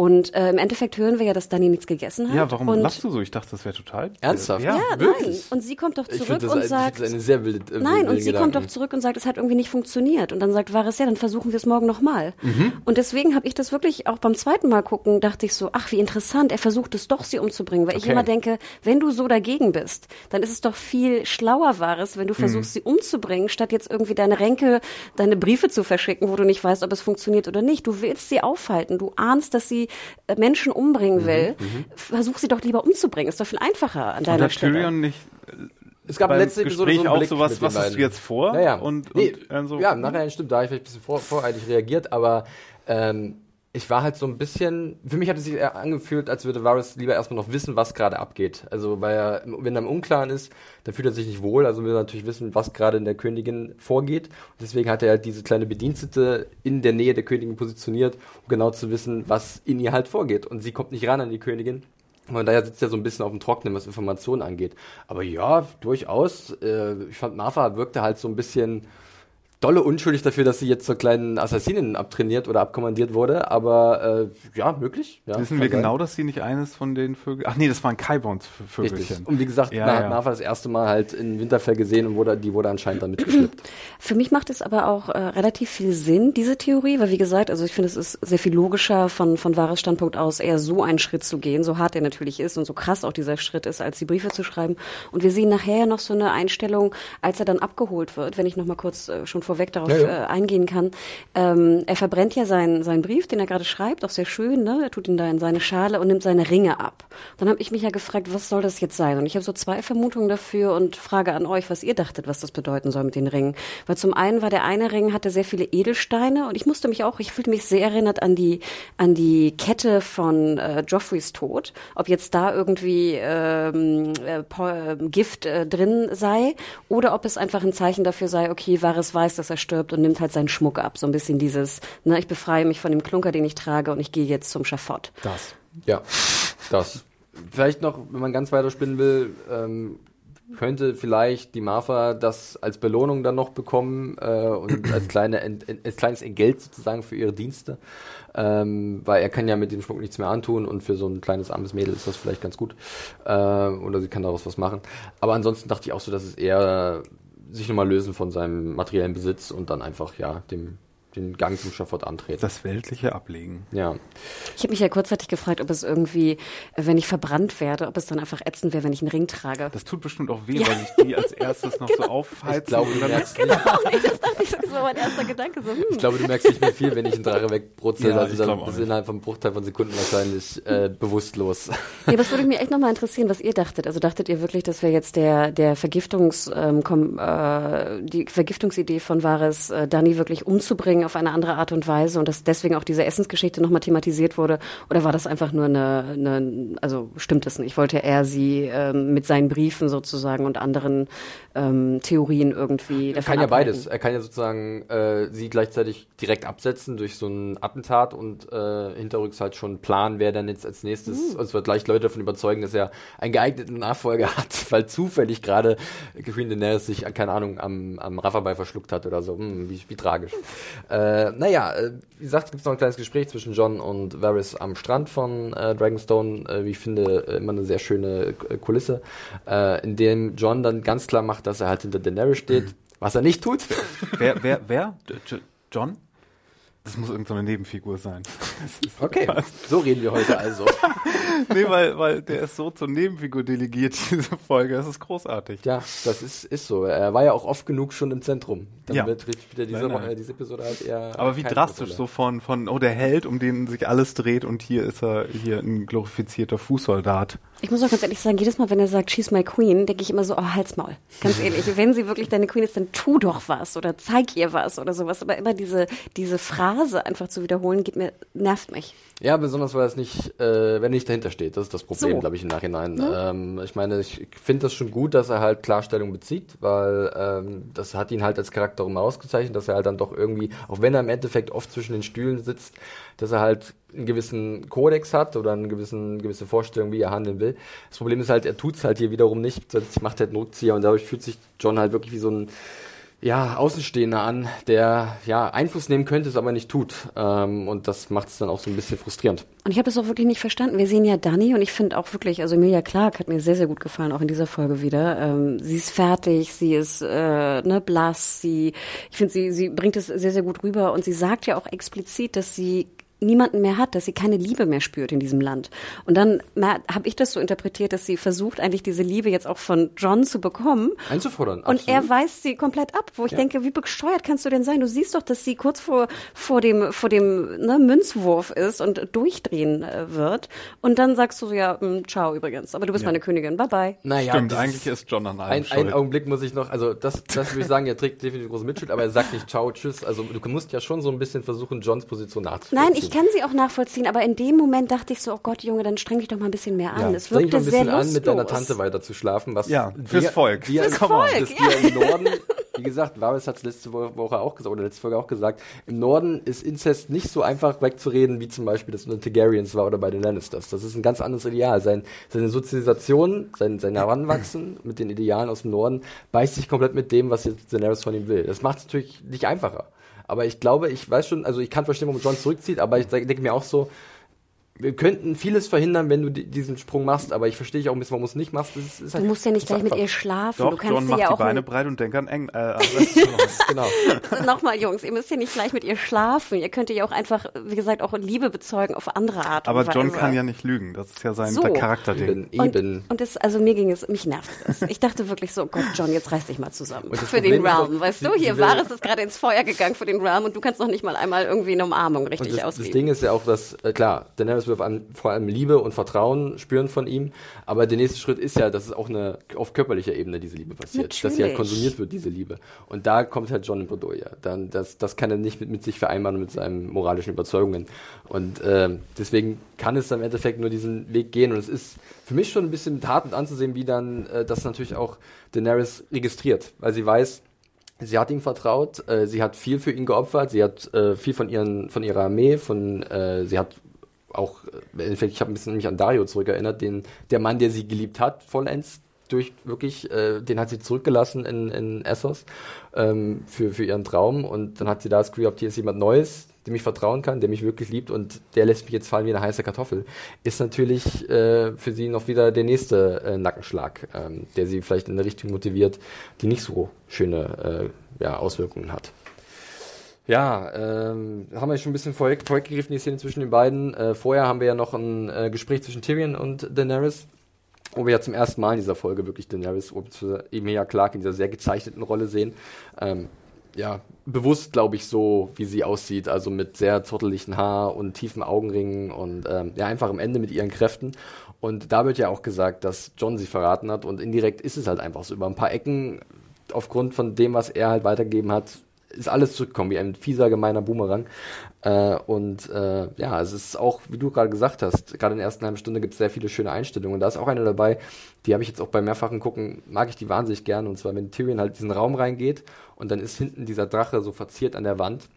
Und äh, im Endeffekt hören wir ja, dass Dani nichts gegessen hat. Ja, warum und lachst du so? Ich dachte, das wäre total. Ernsthaft? Ja. Ja, nein. Und sie kommt doch Ich zurück und ein- sagt, das ist eine sehr wilde äh, Nein, und sie kommt Gedanken. doch zurück und sagt, es hat irgendwie nicht funktioniert. Und dann sagt Varys, ja, dann versuchen wir es morgen nochmal. Mhm. Und deswegen habe ich das wirklich auch beim zweiten Mal gucken, dachte ich so, ach, wie interessant, er versucht es doch, sie umzubringen. Weil ich Okay. immer denke, wenn du so dagegen bist, dann ist es doch viel schlauer, Varys, wenn du Mhm. versuchst, sie umzubringen, statt jetzt irgendwie deine Ränke, deine Briefe zu verschicken, wo du nicht weißt, ob es funktioniert oder nicht. Du willst sie aufhalten. Du ahnst, dass sie Menschen Mhm. umbringen will. Versuch sie doch lieber umzubringen. Ist doch viel einfacher an deiner hat Stelle. Tyrion nicht Es gab letzter Episode Gespräch so einen auch Blick sowas, was hast du jetzt vor? Ja, ja. Und, nee, und dann so, ja, im Nachhinein stimmt, da habe ich vielleicht ein bisschen vor, voreilig reagiert, aber ähm, ich war halt so ein bisschen, für mich hat es sich eher angefühlt, als würde Varys lieber erstmal noch wissen, was gerade abgeht. Also, weil er, wenn er im Unklaren ist, dann fühlt er sich nicht wohl, also will er natürlich wissen, was gerade in der Königin vorgeht. Und deswegen hat er halt diese kleine Bedienstete in der Nähe der Königin positioniert, um genau zu wissen, was in ihr halt vorgeht. Und sie kommt nicht ran an die Königin. Von daher sitzt er so ein bisschen auf dem Trocknen, was Informationen angeht. Aber ja, durchaus. Äh, ich fand, Martha wirkte halt so ein bisschen dolle unschuldig dafür, dass sie jetzt zur kleinen Assassinin abtrainiert oder abkommandiert wurde. Aber äh, ja, möglich. Ja, Wissen wir sein. genau, dass sie nicht eines von den Vögeln. Ach nee, das waren Kaibons Vögelchen. Richtig. Und wie gesagt, Ja, man ja. hat Martha das erste Mal halt in Winterfell gesehen und wurde, die wurde anscheinend dann mitgeschleppt. Für mich macht es aber auch äh, relativ viel Sinn, diese Theorie, weil wie gesagt, also ich finde, es ist sehr viel logischer von, von Wahres Standpunkt aus, eher so einen Schritt zu gehen, so hart er natürlich ist und so krass auch dieser Schritt ist, als die Briefe zu schreiben. Und wir sehen nachher noch so eine Einstellung, als er dann abgeholt wird, wenn ich noch mal kurz äh, schon vorweg darauf Ja, ja. Äh, eingehen kann. Ähm, er verbrennt ja seinen, seinen Brief, den er gerade schreibt, auch sehr schön, ne? Er tut ihn da in seine Schale und nimmt seine Ringe ab. Dann habe ich mich ja gefragt, was soll das jetzt sein? Und ich habe so zwei Vermutungen dafür und frage an euch, was ihr dachtet, was das bedeuten soll mit den Ringen. Weil zum einen war der eine Ring, hatte sehr viele Edelsteine und ich musste mich auch, ich fühlte mich sehr erinnert an die, an die Kette von äh, Joffreys Tod. Ob jetzt da irgendwie ähm, äh, äh, Gift äh, drin sei oder ob es einfach ein Zeichen dafür sei, okay, Varys weiß, dass er stirbt und nimmt halt seinen Schmuck ab. So ein bisschen dieses, ne, ich befreie mich von dem Klunker, den ich trage und ich gehe jetzt zum Schafott. Das. Ja, das. Vielleicht noch, wenn man ganz weiter spinnen will, ähm, könnte vielleicht die Martha das als Belohnung dann noch bekommen äh, und als, kleine als kleines Entgelt sozusagen für ihre Dienste. Ähm, weil er kann ja mit dem Schmuck nichts mehr antun und für so ein kleines armes Mädel ist das vielleicht ganz gut. Äh, oder sie kann daraus was machen. Aber ansonsten dachte ich auch so, dass es eher sich nochmal lösen von seinem materiellen Besitz und dann einfach ja dem den Gang zum Schafott antreten. Das Weltliche ablegen. ja. Ich habe mich ja kurzzeitig gefragt, ob es irgendwie, äh, wenn ich verbrannt werde, ob es dann einfach ätzend wäre, wenn ich einen Ring trage. Das tut bestimmt auch weh, weil sich die als erstes noch so aufheizen. Ich glaube, und du dann- merkst nicht, das dachte ich, das war mein erster Gedanke. So, hm. Ich glaube, du merkst nicht mehr viel, wenn ich einen Drache wegbrutzel. Ja, also ich dann bist innerhalb von einem Bruchteil von Sekunden wahrscheinlich äh, bewusstlos. Ja, das würde mich echt nochmal interessieren, was ihr dachtet. Also dachtet ihr wirklich, dass wir jetzt der, der Vergiftungs, ähm, kom, äh, die Vergiftungsidee von Varys, äh, Dani wirklich umzubringen bringen auf eine andere Art und Weise und dass deswegen auch diese Essensgeschichte nochmal thematisiert wurde? Oder war das einfach nur eine, eine also stimmt es nicht? Wollte er sie ähm, mit seinen Briefen sozusagen und anderen ähm, Theorien irgendwie Er kann ja abhalten? beides. Er kann ja sozusagen äh, sie gleichzeitig direkt absetzen durch so ein Attentat und äh, hinterrücks halt schon planen, wer dann jetzt als nächstes, mhm. es wird gleich Leute davon überzeugen, dass er einen geeigneten Nachfolger hat, weil zufällig gerade Queen Daenerys sich, keine Ahnung, am, am Rafferbei verschluckt hat oder so. Hm, wie, wie tragisch. Äh, naja, äh, wie gesagt, es gibt noch ein kleines Gespräch zwischen John und Varys am Strand von äh, Dragonstone. Äh, wie ich finde, äh, immer eine sehr schöne äh, Kulisse, in dem John dann ganz klar macht, dass er halt hinter Daenerys steht, mhm. was er nicht tut. Wer, wer, wer? John? Das muss irgendeine so Nebenfigur sein. Okay, so reden wir heute also. nee, weil, weil der ist so zur Nebenfigur delegiert, diese Folge. Das ist großartig. Ja, das ist, ist so. Er war ja auch oft genug schon im Zentrum. Dann ja. wird wieder diese, nein, nein. diese Episode halt eher. Aber wie drastisch so von, von, oh, der Held, um den sich alles dreht und hier ist er hier ein glorifizierter Fußsoldat. Ich muss auch ganz ehrlich sagen, jedes Mal, wenn er sagt, she's my queen, denke ich immer so, oh, Halsmaul. Ganz ehrlich, wenn sie wirklich deine Queen ist, dann tu doch was oder zeig ihr was oder sowas. Aber immer diese, diese Phrase einfach zu wiederholen, geht mir, nervt mich. Ja, besonders weil es nicht, äh, wenn er nicht dahinter steht. Das ist das Problem, so. glaube ich, im Nachhinein. Ja. Ähm, ich meine, ich finde das schon gut, dass er halt Klarstellung bezieht, weil ähm, das hat ihn halt als Charakter immer ausgezeichnet, dass er halt dann doch irgendwie, auch wenn er im Endeffekt oft zwischen den Stühlen sitzt, dass er halt einen gewissen Kodex hat oder eine gewissen, gewisse Vorstellung, wie er handeln will. Das Problem ist halt, er tut es halt hier wiederum nicht, sonst macht halt einen Rückzieher und dadurch fühlt sich John halt wirklich wie so ein ja, Außenstehender an, der ja Einfluss nehmen könnte, es aber nicht tut. Ähm, und das macht es dann auch so ein bisschen frustrierend. Und ich habe das auch wirklich nicht verstanden. Wir sehen ja Dani und ich finde auch wirklich, also Emilia Clark hat mir sehr, sehr gut gefallen, auch in dieser Folge wieder. Ähm, sie ist fertig, sie ist äh, ne, blass, sie, ich finde, sie, sie bringt es sehr, sehr gut rüber und sie sagt ja auch explizit, dass sie niemanden mehr hat, dass sie keine Liebe mehr spürt in diesem Land. Und dann habe ich das so interpretiert, dass sie versucht, eigentlich diese Liebe jetzt auch von John zu bekommen. Einzufordern. Und er weist sie komplett ab, wo ich ja. denke, wie besteuert kannst du denn sein? Du siehst doch, dass sie kurz vor, vor dem, vor dem ne, Münzwurf ist und durchdrehen äh, wird. Und dann sagst du so, ja, mh, hm, ciao übrigens, aber du bist ja. meine Königin, bye bye. Naja, Stimmt, eigentlich ist John an allem ein, Ein Augenblick muss ich noch, also das, das würde ich sagen, er trägt definitiv große Mitschuld, aber er sagt nicht ciao, tschüss. Also du musst ja schon so ein bisschen versuchen, Johns Position nachzuvollziehen. Nein, ich kann sie auch nachvollziehen, aber in dem Moment dachte ich so, oh Gott, Junge, dann streng dich doch mal ein bisschen mehr an. Ja, es wirkte ein bisschen an, mit deiner Tante weiter zu schlafen. Was ja, fürs wir, Volk. Wir, fürs Volk, das ja. im Norden, wie gesagt, Varys hat es letzte Woche auch gesagt, oder letzte Folge auch gesagt, im Norden ist Inzest nicht so einfach wegzureden, wie zum Beispiel das unter Targaryens war oder bei den Lannisters. Das ist ein ganz anderes Ideal. Sein, seine Sozialisation, sein, sein Heranwachsen mit den Idealen aus dem Norden beißt sich komplett mit dem, was jetzt Daenerys von ihm will. Das macht es natürlich nicht einfacher. Aber ich glaube, ich weiß schon, also ich kann verstehen, warum John zurückzieht, aber ich denke mir auch so, wir könnten vieles verhindern, wenn du diesen Sprung machst, aber ich verstehe dich auch ein bisschen, warum du es nicht machst. Das ist halt, du musst ja nicht gleich mit ihr schlafen. Doch, du kannst John macht ja die Beine breit und denk an eng. Äh, genau. Nochmal, Jungs, ihr müsst ja nicht gleich mit ihr schlafen. Ihr könnt ja auch einfach, wie gesagt, auch Liebe bezeugen auf andere Art aber John kann ja nicht lügen. Das ist ja sein so. Charakterding. Eben, eben. Und, und das, also mir ging es, mich nervt das. Ich dachte wirklich so, Gott, John, jetzt reiß dich mal zusammen. Für den Realm. Weißt du, hier war es gerade ins Feuer gegangen für den Realm und du kannst noch nicht mal einmal irgendwie eine Umarmung richtig das, ausgeben. Das Ding ist ja auch, dass, äh, klar, Daenerys wird vor allem Liebe und Vertrauen spüren von ihm. Aber der nächste Schritt ist ja, dass es auch eine, auf körperlicher Ebene diese Liebe passiert. Natürlich. Dass sie halt konsumiert wird, diese Liebe. Und da kommt halt John in Bredouille. Dann, das, das kann er nicht mit, mit sich vereinbaren mit seinen moralischen Überzeugungen. Und äh, deswegen kann es dann im Endeffekt nur diesen Weg gehen. Und es ist für mich schon ein bisschen hart anzusehen, wie dann äh, das natürlich auch Daenerys registriert. Weil sie weiß, Sie hat ihm vertraut, äh, sie hat viel für ihn geopfert, sie hat äh, viel von ihren von ihrer Armee, von äh, sie hat auch, äh, ich habe ein bisschen mich an Dario zurückerinnert, den, der Mann, der sie geliebt hat, vollends, durch wirklich, äh, den hat sie zurückgelassen in, in Essos ähm, für, für ihren Traum und dann hat sie da das Gefühl gehabt, hier ist jemand Neues, dem ich vertrauen kann, der mich wirklich liebt und der lässt mich jetzt fallen wie eine heiße Kartoffel, ist natürlich äh, für sie noch wieder der nächste äh, Nackenschlag, ähm, der sie vielleicht in eine Richtung motiviert, die nicht so schöne äh, ja, Auswirkungen hat. Ja, ähm, haben wir schon ein bisschen vorweg, vorweggegriffen, die Szene zwischen den beiden. Äh, vorher haben wir ja noch ein äh, Gespräch zwischen Tyrion und Daenerys, wo wir ja zum ersten Mal in dieser Folge wirklich Daenerys, eben ja Clark in dieser sehr gezeichneten Rolle sehen. Ähm, ja, bewusst, glaube ich, so, wie sie aussieht, also mit sehr zotteligem Haar und tiefen Augenringen und ähm, ja, einfach am Ende mit ihren Kräften. Und da wird ja auch gesagt, dass John sie verraten hat und indirekt ist es halt einfach so. Über ein paar Ecken, aufgrund von dem, was er halt weitergegeben hat, ist alles zurückgekommen, wie ein fieser, gemeiner Boomerang. Äh, und äh, ja, es ist auch, wie du gerade gesagt hast, gerade in der ersten halben Stunde gibt es sehr viele schöne Einstellungen. Und da ist auch eine dabei, die habe ich jetzt auch beim mehrfachen Gucken, mag ich die wahnsinnig gerne. Und zwar, wenn Tyrion halt diesen Raum reingeht und dann ist hinten dieser Drache so verziert an der Wand.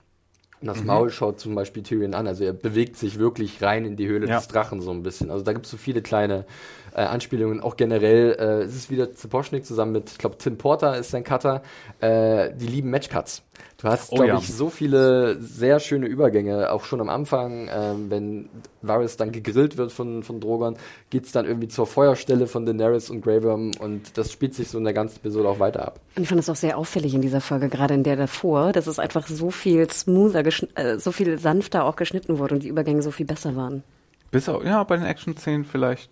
Und das mhm. Maul schaut zum Beispiel Tyrion an. Also er bewegt sich wirklich rein in die Höhle ja. des Drachen so ein bisschen. Also da gibt es so viele kleine äh, Anspielungen. Auch generell äh, es ist wieder Zaposchnik zusammen mit, ich glaube, Tim Porter ist sein Cutter. Äh, die lieben Matchcuts. Du hast, oh, glaube ja. ich, so viele sehr schöne Übergänge, auch schon am Anfang, ähm, wenn Varys dann gegrillt wird von, von Drogon, geht's dann irgendwie zur Feuerstelle von Daenerys und Grey Worm und das spielt sich so in der ganzen Episode auch weiter ab. Und ich fand es auch sehr auffällig in dieser Folge, gerade in der davor, dass es einfach so viel smoother, äh, so viel sanfter auch geschnitten wurde und die Übergänge so viel besser waren. Bis auch, ja, bei den Action-Szenen vielleicht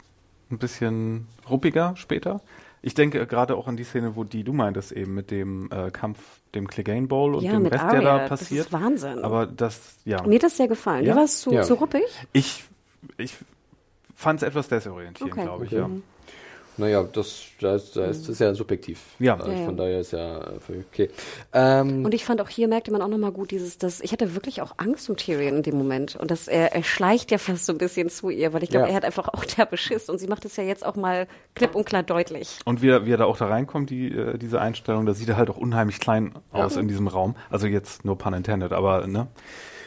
ein bisschen ruppiger später. Ich denke gerade auch an die Szene, wo die du meintest eben mit dem äh, Kampf, dem Clegane Bowl und ja, dem Rest, Aria. der da passiert. Das ist Wahnsinn. Aber das, ja. Mir hat das sehr gefallen. Ja? Dir war es zu, ja. zu ruppig? Ich, ich fand es etwas desorientierend, okay. glaube ich, okay. ja. Naja, das, das, das ist ja subjektiv. Ja. Also ja, von daher ist ja okay. Ähm, und ich fand auch hier merkte man auch nochmal gut dieses, dass ich hatte wirklich auch Angst um Tyrion in dem Moment. Und dass er, er schleicht ja fast so ein bisschen zu ihr, weil ich glaube, ja. er hat einfach auch der Beschiss und sie macht es ja jetzt auch mal klipp und klar deutlich. Und wie er, wie er da auch da reinkommt, die, äh, diese Einstellung, da sieht er halt auch unheimlich klein aus ja. in diesem Raum. Also jetzt nur pun intended, aber ne?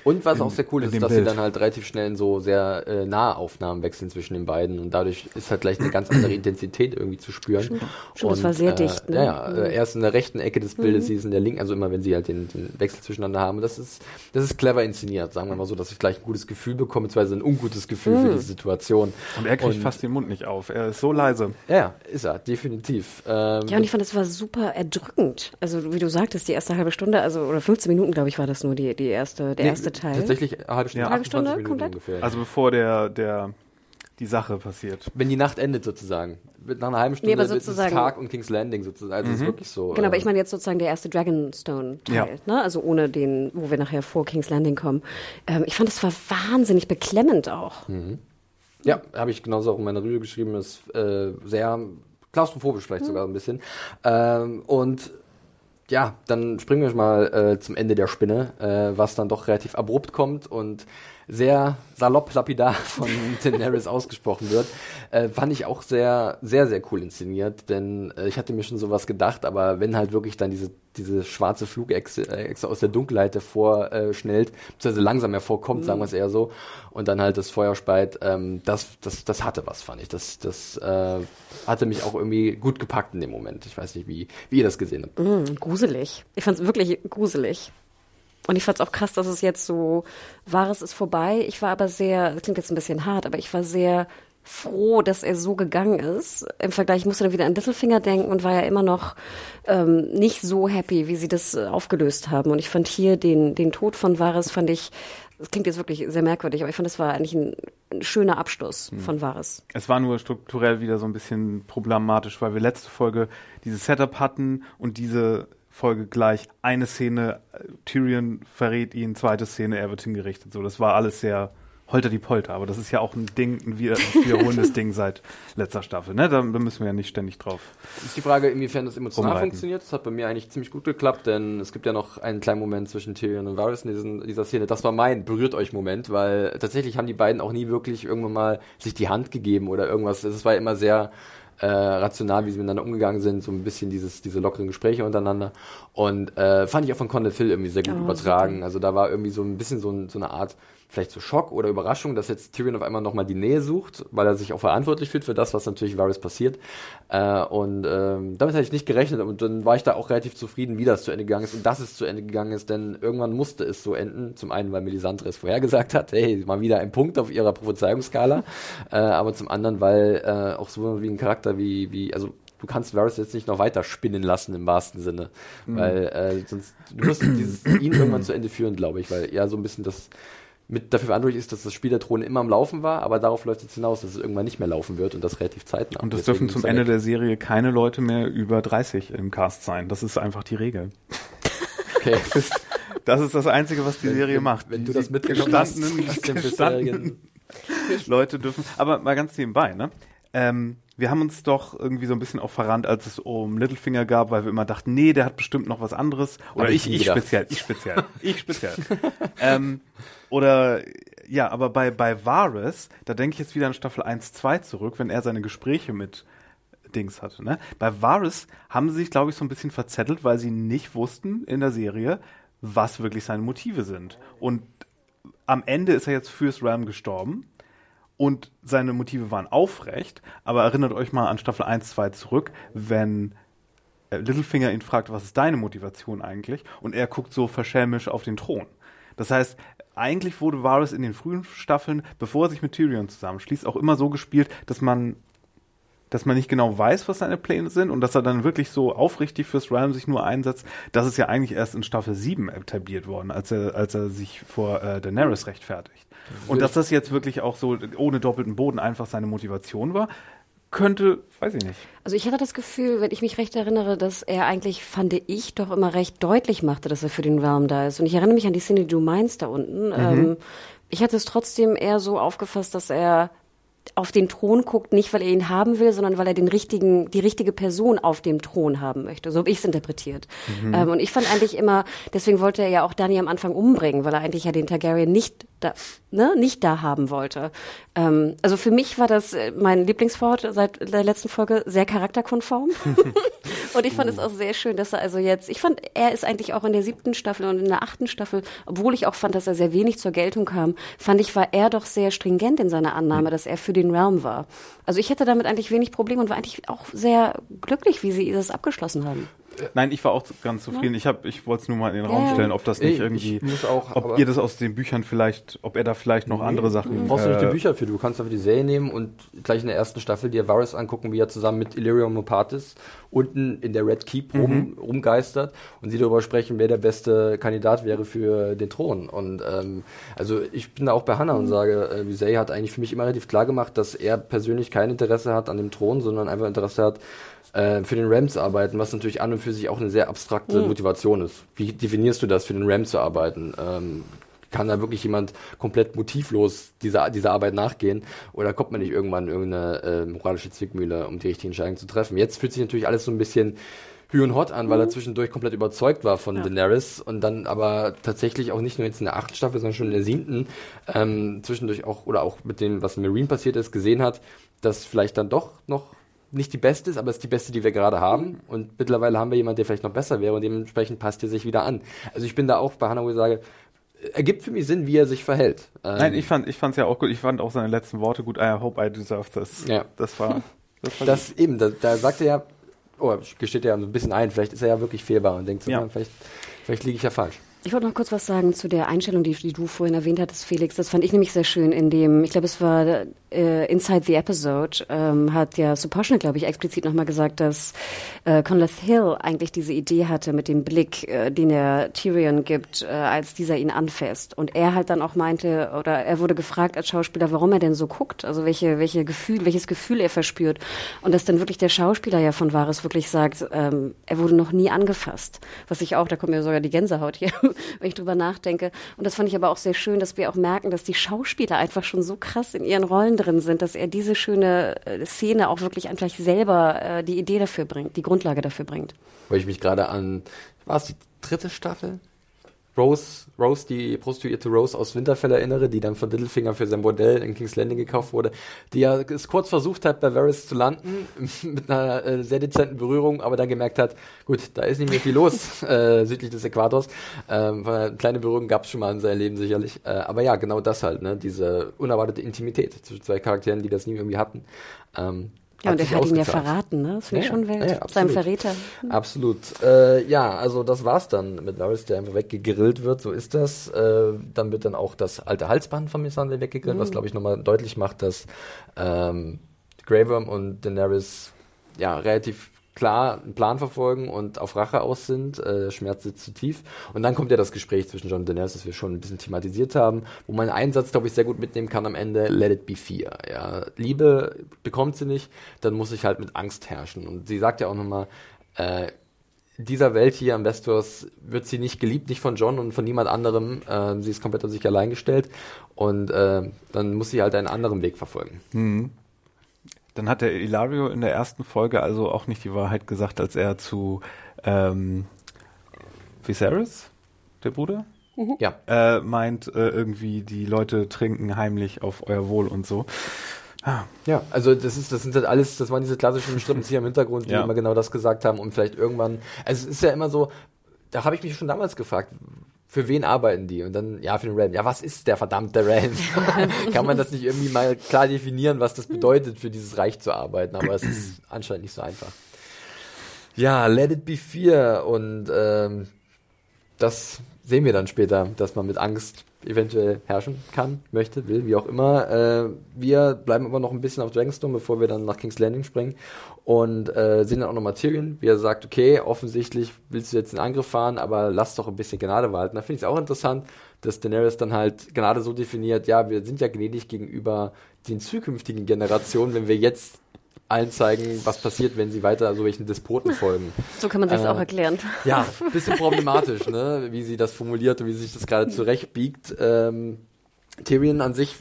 Und was in, auch sehr cool ist, dass Bild. sie dann halt relativ schnell in so sehr äh, nahe Aufnahmen wechseln zwischen den beiden und dadurch ist halt gleich eine ganz andere Intensität irgendwie zu spüren. Stimmt, und, das war sehr äh, dicht. Ne? Ja, mhm. äh, erst in der rechten Ecke des Bildes, mhm. sie ist in der linken, also immer wenn sie halt den, den Wechsel zwischeneinander haben. Das ist, das ist clever inszeniert, sagen wir mal so, dass ich gleich ein gutes Gefühl bekomme, beziehungsweise ein ungutes Gefühl mhm. für die Situation. Und er kriegt und, fast den Mund nicht auf. Er ist so leise. Ja, ist er, definitiv. Ähm, ja, und ich fand, das war super erdrückend. Also wie du sagtest, die erste halbe Stunde, also oder 15 Minuten, glaube ich, war das nur die, die erste, der nee, erste Teil. Tatsächlich halbe Stunde, ja. halbe Stunde Minuten komplett? ungefähr. Also bevor der, der die Sache passiert. Wenn die Nacht endet sozusagen. Nach einer halben Stunde nee, ist es Tag und King's Landing sozusagen. Also mhm. ist wirklich so. Genau, aber ich meine jetzt sozusagen der erste Dragonstone-Teil, ja. ne? Also ohne den, wo wir nachher vor King's Landing kommen. Ähm, ich fand, es war wahnsinnig beklemmend auch. Mhm. Ja, habe ich genauso auch in meiner Rüge geschrieben. Ist äh, sehr klaustrophobisch vielleicht mhm. sogar ein bisschen. Ähm, und ja, dann springen wir mal äh, zum Ende der Spinne, äh, was dann doch relativ abrupt kommt und sehr salopp lapidar von Daenerys ausgesprochen wird, äh, fand ich auch sehr, sehr, sehr cool inszeniert, denn äh, ich hatte mir schon sowas gedacht, aber wenn halt wirklich dann diese, diese schwarze Flugechse äh, aus der Dunkelheit hervorschnellt, äh, beziehungsweise langsam hervorkommt, mhm. sagen wir es eher so, und dann halt das Feuer speit, ähm, das, das, das hatte was, fand ich. Das, das äh, hatte mich auch irgendwie gut gepackt in dem Moment. Ich weiß nicht, wie, wie ihr das gesehen habt. Mhm, gruselig. Ich fand es wirklich gruselig. Und ich fand es auch krass, dass es jetzt so war, es ist vorbei. Ich war aber sehr, das klingt jetzt ein bisschen hart, aber ich war sehr froh, dass er so gegangen ist. Im Vergleich ich musste dann wieder an Littlefinger denken und war ja immer noch ähm, nicht so happy, wie sie das äh, aufgelöst haben. Und ich fand hier den, den Tod von Varys, fand ich, das klingt jetzt wirklich sehr merkwürdig, aber ich fand, das war eigentlich ein, ein schöner Abschluss hm. von Varys. Es war nur strukturell wieder so ein bisschen problematisch, weil wir letzte Folge dieses Setup hatten und diese Folge gleich eine Szene, Tyrion verrät ihn, zweite Szene, er wird hingerichtet. So, das war alles sehr holter die Polter, aber das ist ja auch ein Ding, ein wiederholendes Ding seit letzter Staffel, ne? Da, müssen wir ja nicht ständig drauf. Ist die Frage, inwiefern das emotional umreiten. funktioniert. Das hat bei mir eigentlich ziemlich gut geklappt, denn es gibt ja noch einen kleinen Moment zwischen Tyrion und Varys in diesen, dieser Szene. Das war mein berührt euch Moment, weil tatsächlich haben die beiden auch nie wirklich irgendwann mal sich die Hand gegeben oder irgendwas. Es war immer sehr äh, rational, wie sie miteinander umgegangen sind, so ein bisschen dieses, diese lockeren Gespräche untereinander. Und äh, fand ich auch von Conde Phil irgendwie sehr gut oh, übertragen. Super. Also da war irgendwie so ein bisschen so, so eine Art vielleicht so Schock oder Überraschung, dass jetzt Tyrion auf einmal nochmal die Nähe sucht, weil er sich auch verantwortlich fühlt für das, was natürlich Varys passiert. Äh, und ähm, damit hatte ich nicht gerechnet und dann war ich da auch relativ zufrieden, wie das zu Ende gegangen ist und dass es zu Ende gegangen ist, denn irgendwann musste es so enden. Zum einen, weil Melisandre es vorhergesagt hat, hey, mal wieder ein Punkt auf ihrer Prophezeiungsskala, äh, aber zum anderen, weil äh, auch so wie ein Charakter wie, wie also du kannst Varys jetzt nicht noch weiter spinnen lassen im wahrsten Sinne. Mhm. Weil äh, sonst du musst dieses, ihn irgendwann zu Ende führen, glaube ich, weil er so ein bisschen das mit dafür verantwortlich ist, dass das Spiel der Throne immer am Laufen war, aber darauf läuft es hinaus, dass es irgendwann nicht mehr laufen wird und das relativ zeitnah. Und das dürfen zum Ende der Serie keine Leute mehr über 30 im Cast sein. Das ist einfach die Regel. Okay. Das ist das, ist das Einzige, was die wenn, Serie macht. Wenn, du das mitgenommen hast, Leute dürfen. Aber mal ganz nebenbei, ne? Ähm, wir haben uns doch irgendwie so ein bisschen auch verrannt, als es um Littlefinger gab, weil wir immer dachten, nee, der hat bestimmt noch was anderes. Oder ich ich, ich speziell, ich speziell, ich speziell. ähm, oder ja, aber bei, bei Varys, da denke ich jetzt wieder an Staffel 1, 2 zurück, wenn er seine Gespräche mit Dings hatte. Ne? Bei Varys haben sie sich, glaube ich, so ein bisschen verzettelt, weil sie nicht wussten in der Serie, was wirklich seine Motive sind. Und am Ende ist er jetzt fürs Realm gestorben und seine Motive waren aufrecht, aber erinnert euch mal an Staffel 1, 2 zurück, wenn äh, Littlefinger ihn fragt, was ist deine Motivation eigentlich? Und er guckt so verschämisch auf den Thron. Das heißt, eigentlich wurde Varys in den frühen Staffeln, bevor er sich mit Tyrion zusammenschließt, auch immer so gespielt, dass man dass man nicht genau weiß, was seine Pläne sind und dass er dann wirklich so aufrichtig fürs Realm sich nur einsetzt, das ist ja eigentlich erst in Staffel 7 etabliert worden, als er, als er sich vor äh, Daenerys rechtfertigt. Und dass das jetzt wirklich auch so ohne doppelten Boden einfach seine Motivation war, könnte, weiß ich nicht. Also ich hatte das Gefühl, wenn ich mich recht erinnere, dass er eigentlich, fand ich, doch immer recht deutlich machte, dass er für den Realm da ist. Und ich erinnere mich an die Szene, die du meinst da unten. Ähm, ich hatte es trotzdem eher so aufgefasst, dass er auf den Thron guckt, nicht weil er ihn haben will, sondern weil er den richtigen, die richtige Person auf dem Thron haben möchte. So habe ich es interpretiert. Ähm, und ich fand eigentlich immer, deswegen wollte er ja auch Dani am Anfang umbringen, weil er eigentlich ja den Targaryen nicht da, ne, nicht da haben wollte. Ähm, also für mich war das äh, mein Lieblingswort seit der letzten Folge sehr charakterkonform. und ich fand es auch sehr schön, dass er also jetzt, ich fand, er ist eigentlich auch in der siebten Staffel und in der achten Staffel, obwohl ich auch fand, dass er sehr wenig zur Geltung kam, fand ich, war er doch sehr stringent in seiner Annahme, dass er für den Realm war. Also ich hätte damit eigentlich wenig Probleme und war eigentlich auch sehr glücklich, wie sie das abgeschlossen haben. Nein, ich war auch ganz zufrieden. Ich habe, ich wollte es nur mal in den Raum stellen, ob das nicht Ich- irgendwie, ich muss auch, ob aber- ihr das aus den Büchern vielleicht, ob er da vielleicht noch andere Sachen. brauchst du nicht die äh, Bücher für. Du kannst einfach die Serie nehmen und gleich in der ersten Staffel dir Varys angucken, wie er zusammen mit Illyrio Mopatis unten in der Red Keep rum, rumgeistert und sie darüber sprechen, wer der beste Kandidat wäre für den Thron. Und ähm, also ich bin da auch bei Hannah und sage, äh, Visey hat eigentlich für mich immer relativ klar gemacht, dass er persönlich kein Interesse hat an dem Thron, sondern einfach Interesse hat, äh, für den Ram zu arbeiten, was natürlich an und für sich auch eine sehr abstrakte Motivation ist. Wie definierst du das, für den Ram zu arbeiten? Ähm, kann da wirklich jemand komplett motivlos dieser, dieser Arbeit nachgehen? Oder kommt man nicht irgendwann in irgendeine äh, moralische Zwickmühle, um die richtige Entscheidung zu treffen? Jetzt fühlt sich natürlich alles so ein bisschen Hü und Hot an, weil er zwischendurch komplett überzeugt war von Daenerys und dann aber tatsächlich auch nicht nur jetzt in der achten Staffel, sondern schon in der siebten ähm, zwischendurch auch oder auch mit dem, was in Marine passiert ist, gesehen hat, dass vielleicht dann doch noch nicht die beste ist, aber es ist die beste, die wir gerade haben. Und mittlerweile haben wir jemanden, der vielleicht noch besser wäre und dementsprechend passt er sich wieder an. Also ich bin da auch bei Hannah, wo ich sage, ergibt für mich Sinn, wie er sich verhält. Ähm, Nein, ich fand, ich fand's ja auch gut. Ich fand auch seine letzten Worte gut. I hope I deserve this. Ja. Das war, das war das eben, da, da sagt er ja, oh, gesteht er ja so ein bisschen ein, vielleicht ist er ja wirklich fehlbar und denkt so, Ja. na, vielleicht, vielleicht liege ich ja falsch. Ich wollte noch kurz was sagen zu der Einstellung, die, die du vorhin erwähnt hattest, Felix. Das fand ich nämlich sehr schön in dem, ich glaube, es war äh, Inside the Episode, ähm, hat ja Suposhna, glaube ich, explizit nochmal gesagt, dass äh, Conleth Hill eigentlich diese Idee hatte mit dem Blick, äh, den er Tyrion gibt, äh, als dieser ihn anfasst. Und er halt dann auch meinte, oder er wurde gefragt als Schauspieler, warum er denn so guckt, also welche, welche Gefühl, welches Gefühl er verspürt. Und dass dann wirklich der Schauspieler ja von Varys wirklich sagt, ähm, er wurde noch nie angefasst. Was ich auch, da kommt mir sogar die Gänsehaut hier, wenn ich drüber nachdenke. Und das fand ich aber auch sehr schön, dass wir auch merken, dass die Schauspieler einfach schon so krass in ihren Rollen drin sind, dass er diese schöne äh, Szene auch wirklich einfach selber äh, die Idee dafür bringt, die Grundlage dafür bringt. Weil ich mich gerade an, war es die dritte Staffel? Rose, Rose, die prostituierte Rose aus Winterfell erinnere, die dann von Littlefinger für sein Bordell in King's Landing gekauft wurde, die ja es kurz versucht hat, bei Varys zu landen, mit einer äh, sehr dezenten Berührung, aber dann gemerkt hat, gut, da ist nicht mehr viel los, äh, südlich des Äquators. Ähm, eine kleine Berührung gab es schon mal in seinem Leben sicherlich. Äh, aber ja, genau das halt, ne? diese unerwartete Intimität zwischen zwei Charakteren, die das nie irgendwie hatten. Ähm, Ja, und er hat ihn ja verraten, ne? Das finde Ja, schon wild. ja, ja, Seinem absolut. Verräter. Absolut. Äh, ja, also das war's dann mit Varys, der einfach weggegrillt wird, so ist das. Äh, dann wird dann auch das alte Halsband von Missandei weggegrillt, was glaube ich nochmal deutlich macht, dass ähm, Grey Worm und Daenerys ja relativ klar einen Plan verfolgen und auf Rache aus sind. Äh, Schmerz sitzt zu tief. Und dann kommt ja das Gespräch zwischen John und Daenerys, das wir schon ein bisschen thematisiert haben, wo man einen Einsatz, glaube ich, sehr gut mitnehmen kann am Ende, let it be fear. Ja, Liebe bekommt sie nicht, dann muss ich halt mit Angst herrschen. Und sie sagt ja auch nochmal, äh, dieser Welt hier am Westeros wird sie nicht geliebt, nicht von John und von niemand anderem. Ähm, sie ist komplett auf sich allein gestellt und äh, dann muss sie halt einen anderen Weg verfolgen. Dann hat der Ilario in der ersten Folge also auch nicht die Wahrheit gesagt, als er zu ähm, Viserys, der Bruder, Ja. äh, meint, äh, irgendwie die Leute trinken heimlich auf euer Wohl und so. Ja, also das ist, das sind halt alles, das waren diese klassischen Strippenzieher im Hintergrund, die Ja. immer genau das gesagt haben und vielleicht irgendwann, also es ist ja immer so, da habe ich mich schon damals gefragt, für wen arbeiten die? Und dann, ja, für den Rand. Ja, was ist der verdammte Rand? Kann man das nicht irgendwie mal klar definieren, was das bedeutet, für dieses Reich zu arbeiten? Aber es ist anscheinend nicht so einfach. Ja, Let It Be Fear und ähm, das sehen wir dann später, dass man mit Angst eventuell herrschen kann, möchte, will, wie auch immer. Äh, wir bleiben aber noch ein bisschen auf Dragonstone, bevor wir dann nach King's Landing springen und äh, sehen dann auch nochmal Tyrion, wie er sagt, okay, offensichtlich willst du jetzt den Angriff fahren, aber lass doch ein bisschen Gnade walten. Da finde ich es auch interessant, dass Daenerys dann halt Gnade so definiert, ja, wir sind ja gnädig gegenüber den zukünftigen Generationen, wenn wir jetzt allen zeigen, was passiert, wenn sie weiter so welchen Despoten folgen. So kann man sich Äh, auch erklären. Ja, bisschen problematisch, ne? wie sie das formuliert und wie sie sich das gerade zurechtbiegt. Ähm, Tyrion an sich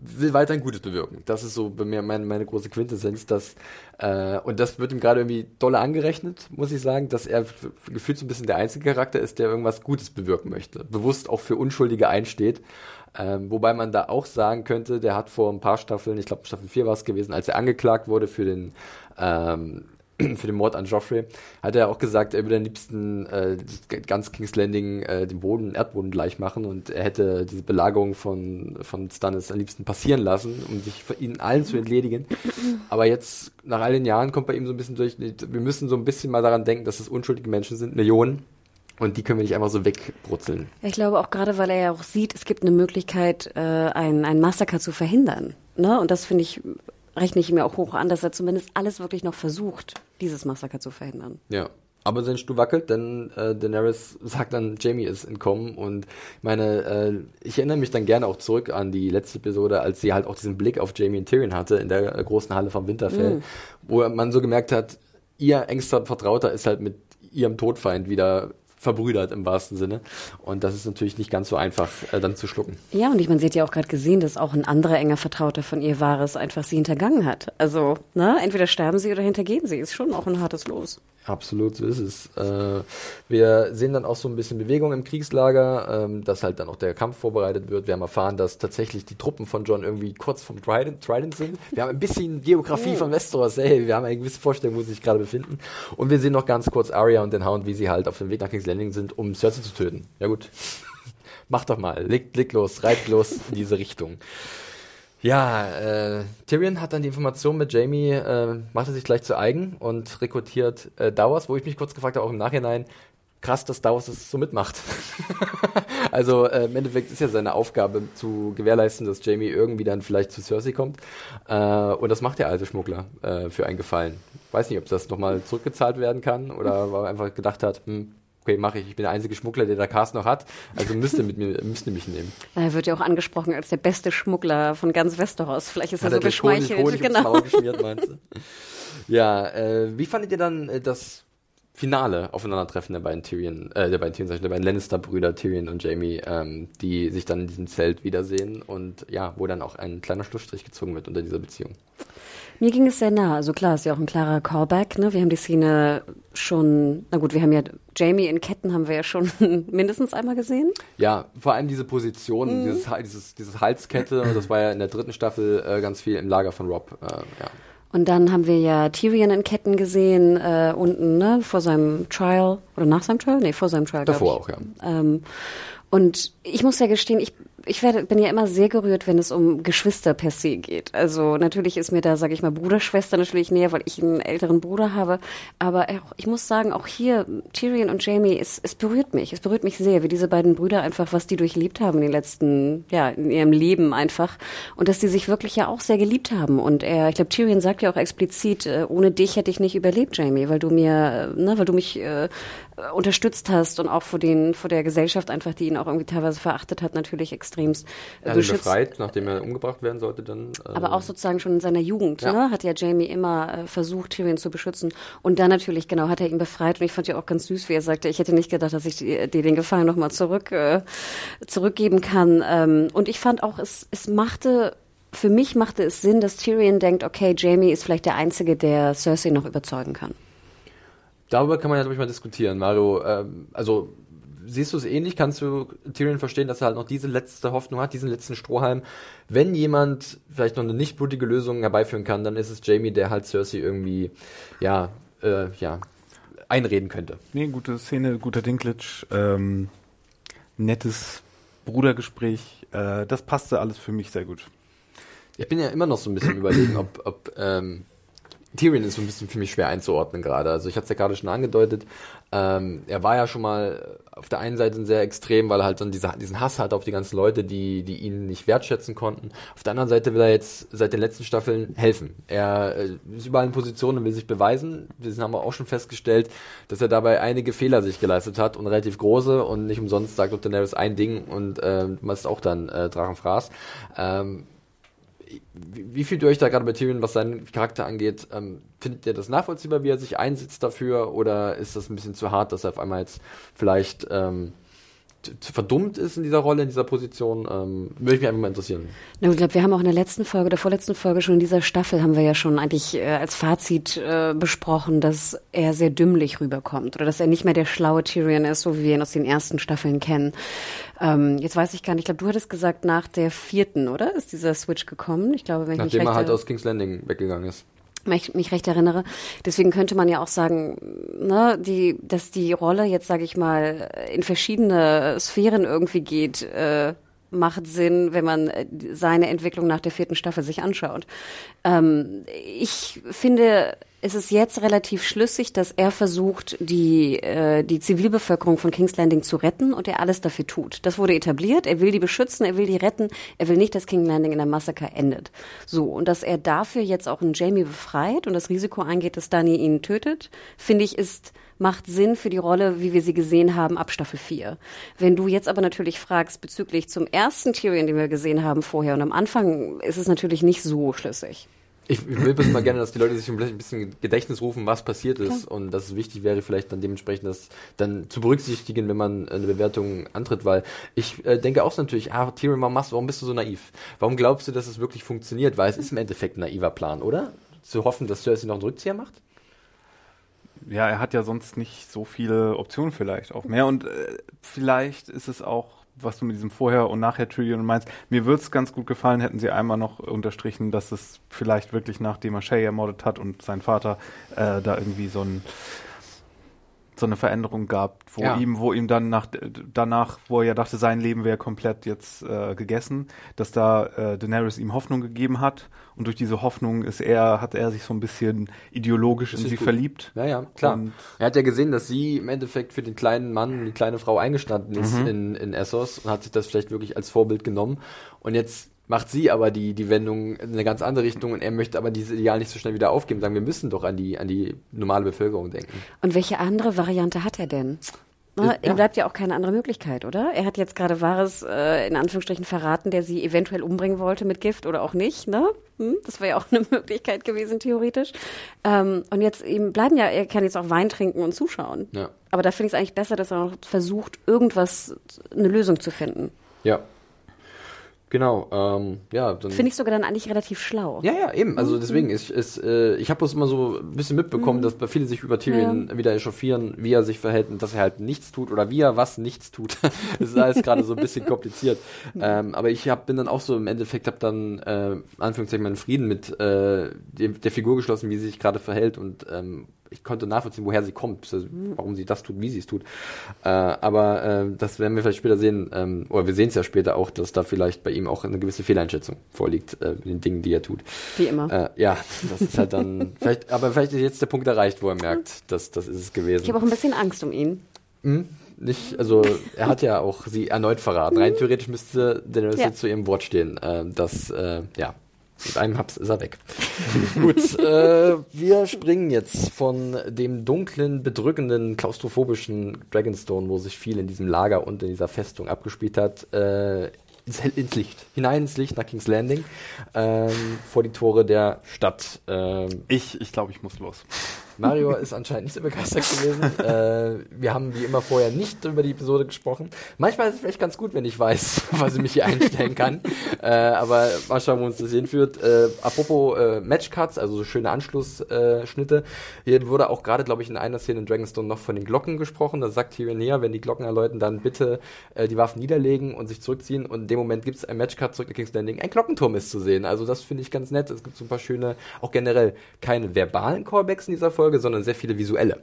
will weiterhin Gutes bewirken. Das ist so bei mir meine, meine große Quintessenz, dass äh, und das wird ihm gerade irgendwie dolle angerechnet, muss ich sagen, dass er gefühlt so ein bisschen der einzige Charakter ist, der irgendwas Gutes bewirken möchte, bewusst auch für Unschuldige einsteht. Ähm, wobei man da auch sagen könnte, der hat vor ein paar Staffeln, ich glaube Staffel 4 war es gewesen, als er angeklagt wurde für den ähm, für den Mord an Joffrey, hat er auch gesagt, er würde am liebsten äh, ganz King's Landing äh, den Boden, Erdboden gleich machen und er hätte diese Belagerung von, von Stannis am liebsten passieren lassen, um sich von ihnen allen zu entledigen. Aber jetzt, nach all den Jahren, kommt bei ihm so ein bisschen durch, wir müssen so ein bisschen mal daran denken, dass es unschuldige Menschen sind, Millionen. Und die können wir nicht einfach so wegbrutzeln. Ich glaube auch gerade, weil er ja auch sieht, es gibt eine Möglichkeit, äh, ein, ein Massaker zu verhindern. Ne? Und das finde ich, rechne ich mir auch hoch an, dass er zumindest alles wirklich noch versucht, dieses Massaker zu verhindern. Ja. Aber sein Stuhl wackelt, denn äh, Daenerys sagt dann, Jamie ist entkommen. Und ich meine, äh, ich erinnere mich dann gerne auch zurück an die letzte Episode, als sie halt auch diesen Blick auf Jamie und Tyrion hatte in der äh, großen Halle vom Winterfell, wo man so gemerkt hat, ihr engster Vertrauter ist halt mit ihrem Todfeind wieder verbrüdert im wahrsten Sinne. Und das ist natürlich nicht ganz so einfach äh, dann zu schlucken. Ja, und ich meine, sie hat ja auch gerade gesehen, dass auch ein anderer enger Vertrauter von ihr Wahres einfach sie hintergangen hat. Also, ne, entweder sterben sie oder hintergehen sie. Ist schon auch ein hartes Los. Absolut, so ist es. Äh, wir sehen dann auch so ein bisschen Bewegung im Kriegslager, ähm, dass halt dann auch der Kampf vorbereitet wird. Wir haben erfahren, dass tatsächlich die Truppen von John irgendwie kurz vom Trident, Trident sind. Wir haben ein bisschen Geografie von Westeros, ey, wir haben eine gewisse Vorstellung, wo sie sich gerade befinden. Und wir sehen noch ganz kurz Arya und den Hound, wie sie halt auf dem Weg nach King's Landing sind, um Cersei zu töten. Ja gut, mach doch mal, leg, leg los, reit los in diese Richtung. Ja, äh, Tyrion hat dann die Information mit Jamie, äh, macht er sich gleich zu eigen und rekrutiert äh, Davos, wo ich mich kurz gefragt habe, auch im Nachhinein, krass, dass Davos das so mitmacht. also äh, im Endeffekt ist ja seine Aufgabe zu gewährleisten, dass Jamie irgendwie dann vielleicht zu Cersei kommt. Äh, und das macht der alte Schmuggler äh, für einen Gefallen. Weiß nicht, ob das nochmal zurückgezahlt werden kann oder weil er einfach gedacht hat, hm, okay, mache ich. Ich bin der einzige Schmuggler, der der Cast noch hat. Also müsste mit mir, müsste mich nehmen. Er wird ja auch angesprochen als der beste Schmuggler von ganz Westeros. Vielleicht ist er Hat so er Honig, geschmeichelt. Honig ums genau. Geschmiert, meinst du? Ja, äh, wie fandet ihr dann äh, das Finale Aufeinandertreffen der beiden Tyrion, äh, der beiden Tyrion, der beiden Lannister-Brüder Tyrion und Jamie, ähm, die sich dann in diesem Zelt wiedersehen und ja, wo dann auch ein kleiner Schlussstrich gezogen wird unter dieser Beziehung. Mir ging es sehr nah. Also klar, ist ja auch ein klarer Callback. Ne? Wir haben die Szene schon, na gut, wir haben ja Jamie in Ketten haben wir ja schon mindestens einmal gesehen. Ja, vor allem diese Position, dieses, Ha- dieses, dieses Halskette, das war ja in der dritten Staffel äh, ganz viel im Lager von Rob. Äh, ja. Und dann haben wir ja Tyrion in Ketten gesehen, äh, unten, ne, vor seinem Trial. Oder nach seinem Trial? Nee, vor seinem Trial. Davor auch, ja. Ähm, und ich muss ja gestehen, ich, ich werde, bin ja immer sehr gerührt, wenn es um Geschwister per se geht. Also natürlich ist mir da, sage ich mal, Bruderschwester natürlich näher, weil ich einen älteren Bruder habe. Aber auch, ich muss sagen, auch hier, Tyrion und Jamie, es, es berührt mich. Es berührt mich sehr, wie diese beiden Brüder einfach, was die durchlebt haben in den letzten, ja, in ihrem Leben einfach. Und dass die sich wirklich ja auch sehr geliebt haben. Und er, ich glaube, Tyrion sagt ja auch explizit, äh, ohne dich hätte ich nicht überlebt, Jamie, weil du mir, äh, ne, weil du mich äh, unterstützt hast und auch vor den, vor der Gesellschaft einfach, die ihn auch irgendwie teilweise verachtet hat, natürlich extremst Er äh, hat ihn beschützt. befreit, nachdem er umgebracht werden sollte, dann. Äh, Aber auch sozusagen schon in seiner Jugend, Ja. ne, hat ja Jamie immer äh, versucht, Tyrion zu beschützen. Und dann natürlich, genau, hat er ihn befreit. Und ich fand ja auch ganz süß, wie er sagte, ich hätte nicht gedacht, dass ich dir dir den Gefallen nochmal zurück, äh, zurückgeben kann. Ähm, und ich fand auch, es, es machte für mich machte es Sinn, dass Tyrion denkt, okay, Jamie ist vielleicht der Einzige, der Cersei noch überzeugen kann. Darüber kann man ja, glaube ich, mal diskutieren. Mario, ähm, also siehst du es ähnlich? Kannst du Tyrion verstehen, dass er halt noch diese letzte Hoffnung hat, diesen letzten Strohhalm? Wenn jemand vielleicht noch eine nicht blutige Lösung herbeiführen kann, dann ist es Jamie, der halt Cersei irgendwie, ja, äh, ja, einreden könnte. Nee, gute Szene, guter Dinklage, ähm, nettes Brudergespräch, äh, das passte alles für mich sehr gut. Ich bin ja immer noch so ein bisschen überlegen, ob, ob ähm, Tyrion ist so ein bisschen für mich schwer einzuordnen gerade. Also ich hatte es ja gerade schon angedeutet. Ähm, er war ja schon mal auf der einen Seite sehr extrem, weil er halt dann diese, diesen Hass hat auf die ganzen Leute, die, die ihn nicht wertschätzen konnten. Auf der anderen Seite will er jetzt seit den letzten Staffeln helfen. Er äh, ist überall in Position und will sich beweisen. Wir haben auch schon festgestellt, dass er dabei einige Fehler sich geleistet hat und relativ große und nicht umsonst sagt Daenerys ein Ding und äh, machst auch dann äh, Drachenfraß. Ähm, wie fühlt ihr euch da gerade bei Tyrion, was seinen Charakter angeht? Ähm, findet ihr das nachvollziehbar, wie er sich einsetzt dafür? Oder ist das ein bisschen zu hart, dass er auf einmal jetzt vielleicht ähm, verdummt ist in dieser Rolle, in dieser Position, ähm, würde mich einfach mal interessieren. Na, ich glaube, wir haben auch in der letzten Folge, der vorletzten Folge schon in dieser Staffel haben wir ja schon eigentlich äh, als Fazit äh, besprochen, dass er sehr dümmlich rüberkommt oder dass er nicht mehr der schlaue Tyrion ist, so wie wir ihn aus den ersten Staffeln kennen. Ähm, jetzt weiß ich gar nicht, ich glaube, du hattest gesagt, nach der vierten, oder? Ist dieser Switch gekommen? Ich glaube, wenn Nachdem ich er halt aus King's Landing weggegangen ist mich, mich recht erinnere. Deswegen könnte man ja auch sagen, ne, die, dass die Rolle jetzt, sage ich mal, in verschiedene Sphären irgendwie geht, äh, macht Sinn, wenn man äh, seine Entwicklung nach der vierten Staffel sich anschaut. Ähm, ich finde, es ist jetzt relativ schlüssig, dass er versucht, die, äh, die Zivilbevölkerung von King's Landing zu retten und er alles dafür tut. Das wurde etabliert. Er will die beschützen, er will die retten. Er will nicht, dass King's Landing in der Massaker endet. So. Und dass er dafür jetzt auch einen Jamie befreit und das Risiko eingeht, dass Dani ihn tötet, finde ich, ist, macht Sinn für die Rolle, wie wir sie gesehen haben ab Staffel 4. Wenn du jetzt aber natürlich fragst bezüglich zum ersten Tyrion, den wir gesehen haben vorher und am Anfang ist es natürlich nicht so schlüssig. Ich, ich will bloß mal gerne, dass die Leute sich ein bisschen Gedächtnis rufen, was passiert ist Klar. und dass es wichtig wäre, vielleicht dann dementsprechend das dann zu berücksichtigen, wenn man eine Bewertung antritt, weil ich äh, denke auch so natürlich, ah, Tyrion, warum machst du, warum bist du so naiv? Warum glaubst du, dass es wirklich funktioniert? Weil es ist im Endeffekt ein naiver Plan, oder? Zu hoffen, dass Cersei noch einen Rückzieher macht? Ja, er hat ja sonst nicht so viele Optionen vielleicht auch mehr und äh, vielleicht ist es auch was du mit diesem Vorher und Nachher Trillion meinst. Mir würde es ganz gut gefallen, hätten sie einmal noch unterstrichen, dass es vielleicht wirklich nachdem er Shay ermordet hat und sein Vater äh, da irgendwie so ein so eine Veränderung gab, wo ja. ihm, wo ihm dann nach, danach, wo er ja dachte, sein Leben wäre komplett jetzt äh, gegessen, dass da äh, Daenerys ihm Hoffnung gegeben hat und durch diese Hoffnung ist er, hat er sich so ein bisschen ideologisch in sie gut. verliebt. Ja, ja, klar. Und er hat ja gesehen, dass sie im Endeffekt für den kleinen Mann, die kleine Frau eingestanden ist mhm. in, in Essos und hat sich das vielleicht wirklich als Vorbild genommen und jetzt macht sie aber die, die Wendung in eine ganz andere Richtung und er möchte aber dieses Ideal nicht so schnell wieder aufgeben, sagen, wir müssen doch an die, an die normale Bevölkerung denken. Und welche andere Variante hat er denn? Na, ist, ihm bleibt ja auch keine andere Möglichkeit, oder? Er hat jetzt gerade Wahres äh, in Anführungsstrichen verraten, der sie eventuell umbringen wollte mit Gift oder auch nicht, ne? Hm? Das wäre ja auch eine Möglichkeit gewesen, theoretisch. Ähm, und jetzt ihm bleiben ja, er kann jetzt auch Wein trinken und zuschauen. Ja. Aber da finde ich es eigentlich besser, dass er noch versucht, irgendwas, eine Lösung zu finden. Ja, Genau, ähm, ja. Finde ich sogar dann eigentlich relativ schlau. Ja, ja, eben. Also mhm. deswegen, ist, ist, äh, ich habe bloß immer so ein bisschen mitbekommen, mhm. dass bei viele sich über Tyrion ja. wieder echauffieren, wie er sich verhält und dass er halt nichts tut oder wie er was nichts tut. das ist alles gerade so ein bisschen kompliziert. ähm, aber ich hab, bin dann auch so im Endeffekt, habe dann äh, Anführungszeichen meinen Frieden mit äh, dem, der Figur geschlossen, wie sie sich gerade verhält und ähm, ich konnte nachvollziehen, woher sie kommt, warum sie das tut, wie sie es tut. Äh, aber äh, das werden wir vielleicht später sehen, ähm, oder wir sehen es ja später auch, dass da vielleicht bei ihm auch eine gewisse Fehleinschätzung vorliegt äh, in den Dingen, die er tut. Wie immer. Äh, ja, das ist halt dann, vielleicht, aber vielleicht ist jetzt der Punkt erreicht, wo er merkt, dass das ist es gewesen. Ich habe auch ein bisschen Angst um ihn. Hm? Nicht, also er hat ja auch sie erneut verraten. Rein theoretisch müsste Daenerys ja. jetzt zu ihrem Wort stehen. Äh, das, äh, ja, mit einem Haps ist er weg. Gut, äh, wir springen jetzt von dem dunklen, bedrückenden, klaustrophobischen Dragonstone, wo sich viel in diesem Lager und in dieser Festung abgespielt hat, äh, ins, ins, Licht. Hinein ins Licht nach King's Landing, ähm, vor die Tore der Stadt. Ähm, ich ich glaube, ich muss los. Mario ist anscheinend nicht so begeistert gewesen. äh, wir haben wie immer vorher nicht über die Episode gesprochen. Manchmal ist es vielleicht ganz gut, wenn ich weiß, was ich mich hier einstellen kann. Äh, aber mal schauen, wo uns das hinführt. Äh, apropos äh, Matchcuts, also so schöne Anschlussschnitte. Hier wurde auch gerade, glaube ich, in einer Szene in Dragonstone noch von den Glocken gesprochen. Da sagt Tyrion näher, wenn die Glocken erläuten, dann bitte äh, die Waffen niederlegen und sich zurückziehen. Und in dem Moment gibt es ein Matchcut zurück in King's Landing. Ein Glockenturm ist zu sehen. Also das finde ich ganz nett. Es gibt so ein paar schöne, auch generell keine verbalen Callbacks in dieser Folge, sondern sehr viele visuelle.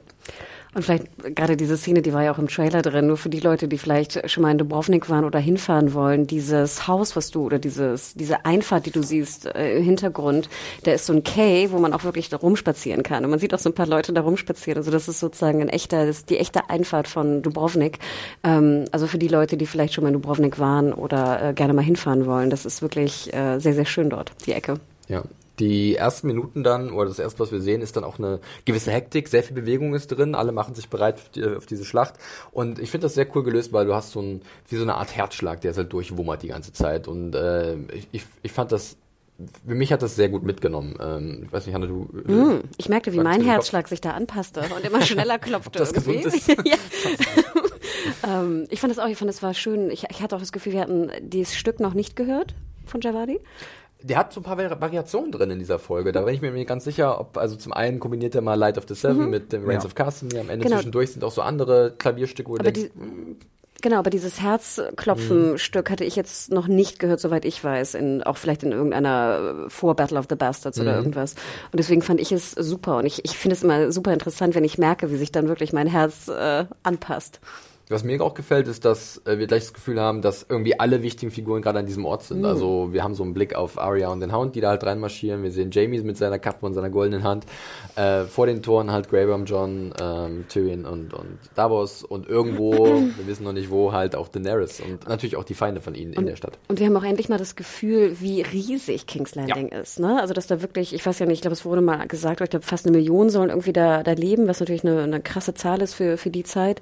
Und vielleicht gerade diese Szene, die war ja auch im Trailer drin, nur für die Leute, die vielleicht schon mal in Dubrovnik waren oder hinfahren wollen, dieses Haus, was du, oder dieses, diese Einfahrt, die du siehst äh, im Hintergrund, da ist so ein Quai, wo man auch wirklich da rumspazieren kann. Und man sieht auch so ein paar Leute da rumspazieren. Also das ist sozusagen ein echter, das ist die echte Einfahrt von Dubrovnik. Ähm, also für die Leute, die vielleicht schon mal in Dubrovnik waren oder äh, gerne mal hinfahren wollen, das ist wirklich äh, sehr, sehr schön dort, die Ecke. Ja, die ersten Minuten dann, oder das erste, was wir sehen, ist dann auch eine gewisse Hektik, sehr viel Bewegung ist drin, alle machen sich bereit auf, die, auf diese Schlacht. Und ich finde das sehr cool gelöst, weil du hast so ein, wie so eine Art Herzschlag, der ist halt durchwummert die ganze Zeit. Und äh, ich, ich fand das für mich hat das sehr gut mitgenommen. Ähm, ich weiß nicht, Hanne, du. Mm, ich merkte, wie mein Herzschlag sich da anpasste und immer schneller klopfte. das gesund ist? ähm, ich fand es auch, ich fand es war schön. Ich, ich hatte auch das Gefühl, wir hatten dieses Stück noch nicht gehört von Javadi. Der hat so ein paar Vari Variationen drin in dieser Folge. Da bin ich mir nicht ganz sicher, ob, also zum einen kombiniert er mal Light of the Seven mit dem Reigns Ja. of Castamere. Am Ende Genau. zwischendurch sind auch so andere Klavierstücke, wo du Aber denkst, die, genau, aber dieses Herzklopfen-Stück hatte ich jetzt noch nicht gehört, soweit ich weiß, in, auch vielleicht in irgendeiner äh, vor Battle of the Bastards oder irgendwas. Und deswegen fand ich es super. Und ich, ich finde es immer super interessant, wenn ich merke, wie sich dann wirklich mein Herz äh, anpasst. Was mir auch gefällt, ist, dass äh, wir gleich das Gefühl haben, dass irgendwie alle wichtigen Figuren gerade an diesem Ort sind. Mhm. Also wir haben so einen Blick auf Arya und den Hound, die da halt reinmarschieren. Wir sehen Jamie mit seiner Kappe und seiner goldenen Hand. Äh, vor den Toren halt Worm John, ähm, Tyrion und, und Davos. Und irgendwo, wir wissen noch nicht wo, halt auch Daenerys. Und natürlich auch die Feinde von ihnen in der Stadt. Und wir haben auch endlich mal das Gefühl, wie riesig King's Landing ist. Ne? Also dass da wirklich, ich weiß ja nicht, ich glaube, es wurde mal gesagt, ich glaube, fast eine Million sollen irgendwie da, da leben, was natürlich eine, eine krasse Zahl ist für, für die Zeit.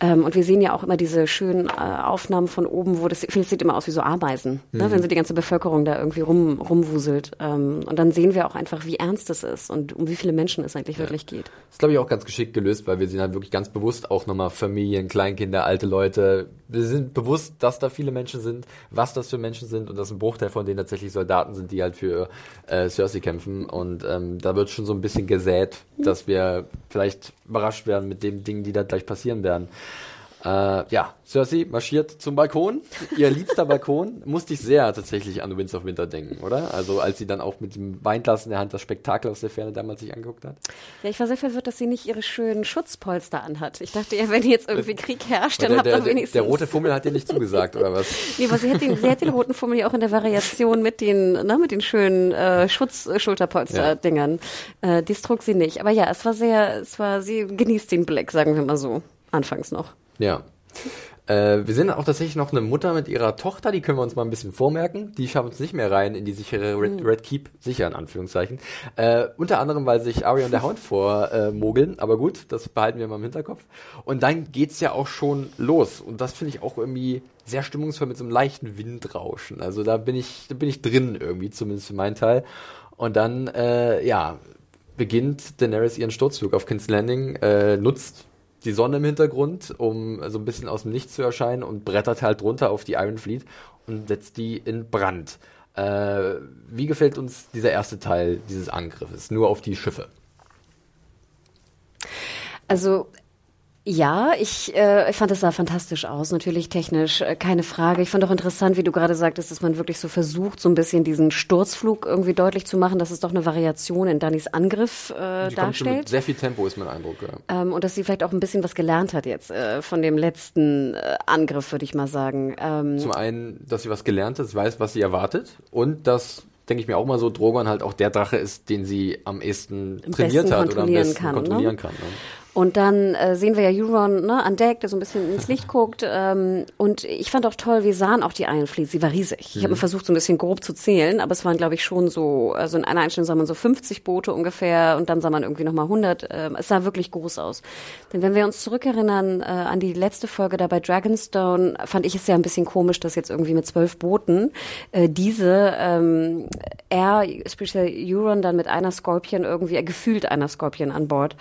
Ähm, und wir sehen ja auch immer diese schönen äh, Aufnahmen von oben, wo das, ich finde, es sieht immer aus wie so Ameisen, ne? wenn so die ganze Bevölkerung da irgendwie rum, rumwuselt. Ähm, und dann sehen wir auch einfach, wie ernst es ist und um wie viele Menschen es eigentlich wirklich geht. Das ist, glaube ich, auch ganz geschickt gelöst, weil wir sehen halt wirklich ganz bewusst auch nochmal Familien, Kleinkinder, alte Leute. Wir sind bewusst, dass da viele Menschen sind, was das für Menschen sind und dass ein Bruchteil von denen tatsächlich Soldaten sind, die halt für äh, Cersei kämpfen. Und ähm, da wird schon so ein bisschen gesät, dass wir vielleicht überrascht werden mit den Dingen, die da gleich passieren werden. Äh, ja, Cersei marschiert zum Balkon. Ihr liebster Balkon. Musste ich sehr tatsächlich an Winds of Winter denken, oder? Also als sie dann auch mit dem Weinglas in der Hand das Spektakel aus der Ferne damals sich angeguckt hat. Ja, ich war sehr verwirrt, dass sie nicht ihre schönen Schutzpolster anhat. Ich dachte ja, wenn jetzt irgendwie Krieg herrscht, dann der, habt der, ihr wenigstens... der rote Fummel hat dir nicht zugesagt, oder was? Nee, aber sie hat den, sie hat den roten Fummel ja auch in der Variation mit den, ne, mit den schönen äh, Schutz-Schulterpolster-Dingern. Äh, dies trug sie nicht. Aber ja, es war sehr, es war, sie genießt den Blick, sagen wir mal so. Anfangs noch. Ja. Äh, wir sehen auch tatsächlich noch eine Mutter mit ihrer Tochter, die können wir uns mal ein bisschen vormerken. Die schaffen es nicht mehr rein in die sichere Red, Red Keep, sicher in Anführungszeichen. Äh, unter anderem, weil sich Arya und der Hound vormogeln, aber gut, das behalten wir mal im Hinterkopf. Und dann geht's ja auch schon los. Und das finde ich auch irgendwie sehr stimmungsvoll mit so einem leichten Windrauschen. Also da bin ich, da bin ich drin irgendwie, zumindest für meinen Teil. Und dann, äh, ja, beginnt Daenerys ihren Sturzflug auf King's Landing, äh, nutzt die Sonne im Hintergrund, um so ein bisschen aus dem Nichts zu erscheinen und brettert halt runter auf die Iron Fleet und setzt die in Brand. Äh, wie gefällt uns dieser erste Teil dieses Angriffes? Nur auf die Schiffe. Also ja, ich, äh, ich fand es sah fantastisch aus, natürlich technisch, äh, keine Frage. Ich fand auch interessant, wie du gerade sagtest, dass man wirklich so versucht, so ein bisschen diesen Sturzflug irgendwie deutlich zu machen, dass es doch eine Variation in Dannys Angriff äh, Die schon mit darstellt. sehr viel Tempo, ist mein Eindruck. Ja. Ähm, und dass sie vielleicht auch ein bisschen was gelernt hat jetzt äh, von dem letzten äh, Angriff, würde ich mal sagen. Ähm, Zum einen, dass sie was gelernt hat, weiß, was sie erwartet und dass denke ich mir auch mal so, Drogon halt auch der Drache ist, den sie am ehesten Am trainiert hat oder am besten kann, ne? kontrollieren kann. Ne? Und dann äh, sehen wir ja Euron ne, an Deck, der so ein bisschen ins Licht guckt. Ähm, und ich fand auch toll, wir sahen auch die Iron Fleet. Sie war riesig. Ich habe mir versucht, so ein bisschen grob zu zählen, aber es waren, glaube ich, schon so, also in einer Einstellung sah man so 50 Boote ungefähr und dann sah man irgendwie nochmal 100. Ähm, es sah wirklich groß aus. Denn wenn wir uns zurückerinnern äh, an die letzte Folge da bei Dragonstone, fand ich es ja ein bisschen komisch, dass jetzt irgendwie mit zwölf Booten äh, diese ähm, er, speziell Euron, dann mit einer Scorpion irgendwie, äh, gefühlt einer Scorpion an Bord,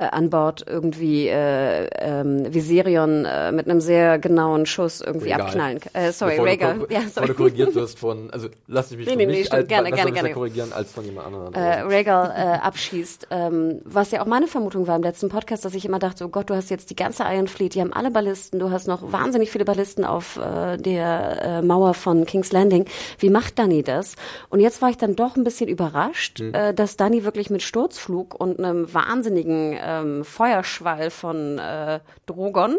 äh, an Bord irgendwie äh, ähm, Viserion äh, mit einem sehr genauen Schuss irgendwie Regal. abknallen. Äh, sorry, Rhaegar. Ja, sorry. du korrigiert wirst von, also lass dich mich Nee, nee, nee, mich stimmt. als, Gerne, besser gerne, gerne. korrigieren als von jemand anderem. äh, Rhaegar äh, abschießt. Ähm, was ja auch meine Vermutung war im letzten Podcast, dass ich immer dachte, oh Gott, du hast jetzt die ganze Iron Fleet, die haben alle Ballisten, du hast noch wahnsinnig viele Ballisten auf äh, der äh, Mauer von King's Landing. Wie macht Dani das? Und jetzt war ich dann doch ein bisschen überrascht, äh, dass Dani wirklich mit Sturzflug und einem wahnsinnigen ähm, Feuerschwall von äh, Drogon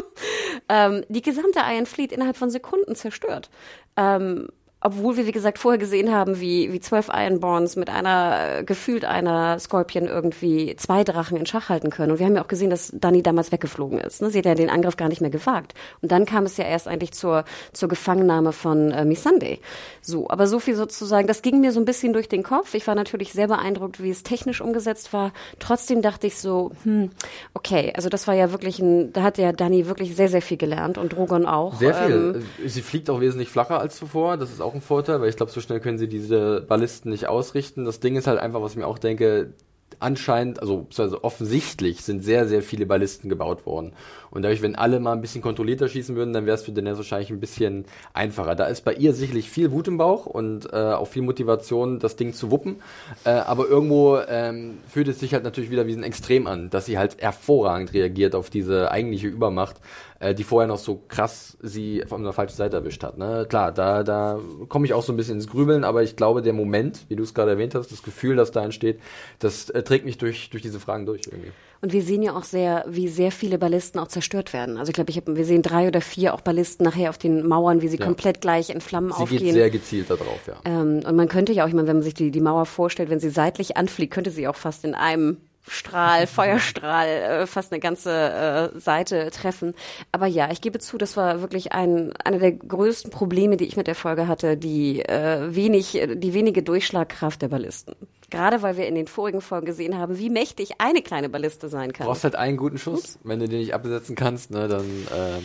ähm, die gesamte Iron Fleet innerhalb von Sekunden zerstört. Ähm, obwohl wir, wie gesagt, vorher gesehen haben, wie, wie zwölf Ironborns mit einer, äh, gefühlt einer Scorpion irgendwie zwei Drachen in Schach halten können. Und wir haben ja auch gesehen, dass Dani damals weggeflogen ist. Ne? Sie hat ja den Angriff gar nicht mehr gewagt. Und dann kam es ja erst eigentlich zur, zur Gefangennahme von äh, Missandei. So, aber so viel sozusagen, das ging mir so ein bisschen durch den Kopf. Ich war natürlich sehr beeindruckt, wie es technisch umgesetzt war. Trotzdem dachte ich so, hm, okay, also das war ja wirklich ein, da hat ja Dani wirklich sehr, sehr viel gelernt und Drogon auch. Sehr Ähm, viel. Sie fliegt auch wesentlich flacher als zuvor. Das ist auch ein Vorteil, weil ich glaube, so schnell können sie diese Ballisten nicht ausrichten. Das Ding ist halt einfach, was ich mir auch denke, anscheinend, also, also offensichtlich sind sehr, sehr viele Ballisten gebaut worden. Und dadurch, wenn alle mal ein bisschen kontrollierter schießen würden, dann wäre es für Daenerys wahrscheinlich ein bisschen einfacher. Da ist bei ihr sicherlich viel Wut im Bauch und äh, auch viel Motivation, das Ding zu wuppen. Äh, aber irgendwo ähm, fühlt es sich halt natürlich wieder wie ein Extrem an, dass sie halt hervorragend reagiert auf diese eigentliche Übermacht, äh, die vorher noch so krass sie von der falschen Seite erwischt hat. Ne? Klar, da, da komme ich auch so ein bisschen ins Grübeln, aber ich glaube, der Moment, wie du es gerade erwähnt hast, das Gefühl, das da entsteht, das äh, trägt mich durch, durch diese Fragen durch irgendwie. Und wir sehen ja auch sehr, wie sehr viele Ballisten auch zerstört werden. Also ich glaube, ich hab, wir sehen drei oder vier auch Ballisten nachher auf den Mauern, wie sie Ja. komplett gleich in Flammen Sie aufgehen. geht sehr gezielt da drauf, ja. Ähm, und man könnte ja auch, ich meine, wenn man sich die, die Mauer vorstellt, wenn sie seitlich anfliegt, könnte sie auch fast in einem Strahl, Feuerstrahl, äh, fast eine ganze äh, Seite treffen. Aber ja, ich gebe zu, das war wirklich ein, einer der größten Probleme, die ich mit der Folge hatte, die äh, wenig, die wenige Durchschlagkraft der Ballisten. Gerade weil wir in den vorigen Folgen gesehen haben, wie mächtig eine kleine Balliste sein kann. Du brauchst halt einen guten Schuss. Wenn du den nicht absetzen kannst, ne, dann, ähm,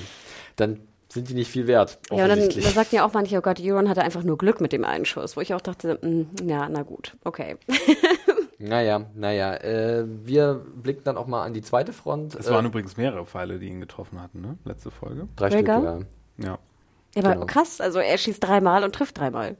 dann sind die nicht viel wert. Ja, und dann, dann sagt ja auch manche, oh Gott, Euron hatte einfach nur Glück mit dem einen Schuss, wo ich auch dachte, mm, ja, na gut, okay. Naja, naja. Äh, wir blicken dann auch mal an die zweite Front. Es äh, waren übrigens mehrere Pfeile, die ihn getroffen hatten, ne? Letzte Folge. drei Stück. Ja. Ja, aber Genau. krass, also er schießt dreimal und trifft dreimal.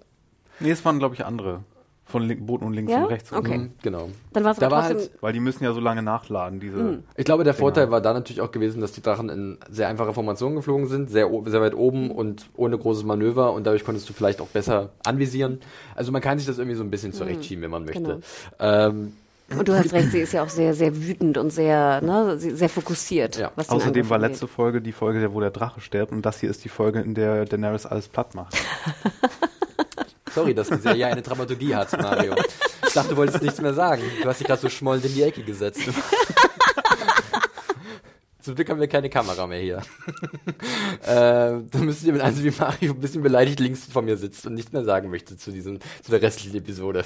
Nee, es waren, glaube ich, andere. Von link Boten und links Ja? und rechts. und Okay. so. Mhm, Genau. Dann war es Da trotzdem, halt, Weil die müssen ja so lange nachladen, diese. ich glaube, der Vorteil Genau. war da natürlich auch gewesen, dass die Drachen in sehr einfache Formationen geflogen sind, sehr, o- sehr weit oben und ohne großes Manöver und dadurch konntest du vielleicht auch besser anvisieren. Also man kann sich das irgendwie so ein bisschen zurechtschieben, wenn man möchte. genau. Ähm, und du hast recht, sie ist ja auch sehr, sehr wütend und sehr, ne, sehr fokussiert. Ja. Außerdem war letzte Folge die Folge, wo der Drache stirbt und das hier ist die Folge, in der Daenerys alles platt macht. sorry, dass die Serie eine Dramaturgie hat, Mario. Ich dachte, du wolltest nichts mehr sagen. Du hast dich gerade so schmollend in die Ecke gesetzt. Zum Glück haben wir keine Kamera mehr hier. äh, da müsst ihr mit einem wie Mario ein bisschen beleidigt links von mir sitzt und nichts mehr sagen möchte zu diesem, zu der restlichen Episode.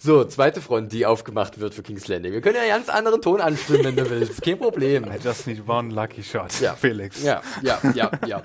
So, zweite Front, die aufgemacht wird für King's Landing. Wir können ja einen ganz anderen Ton anstimmen, wenn du willst. Kein Problem. I just need one lucky shot, Ja. Felix. Ja, ja, ja, ja.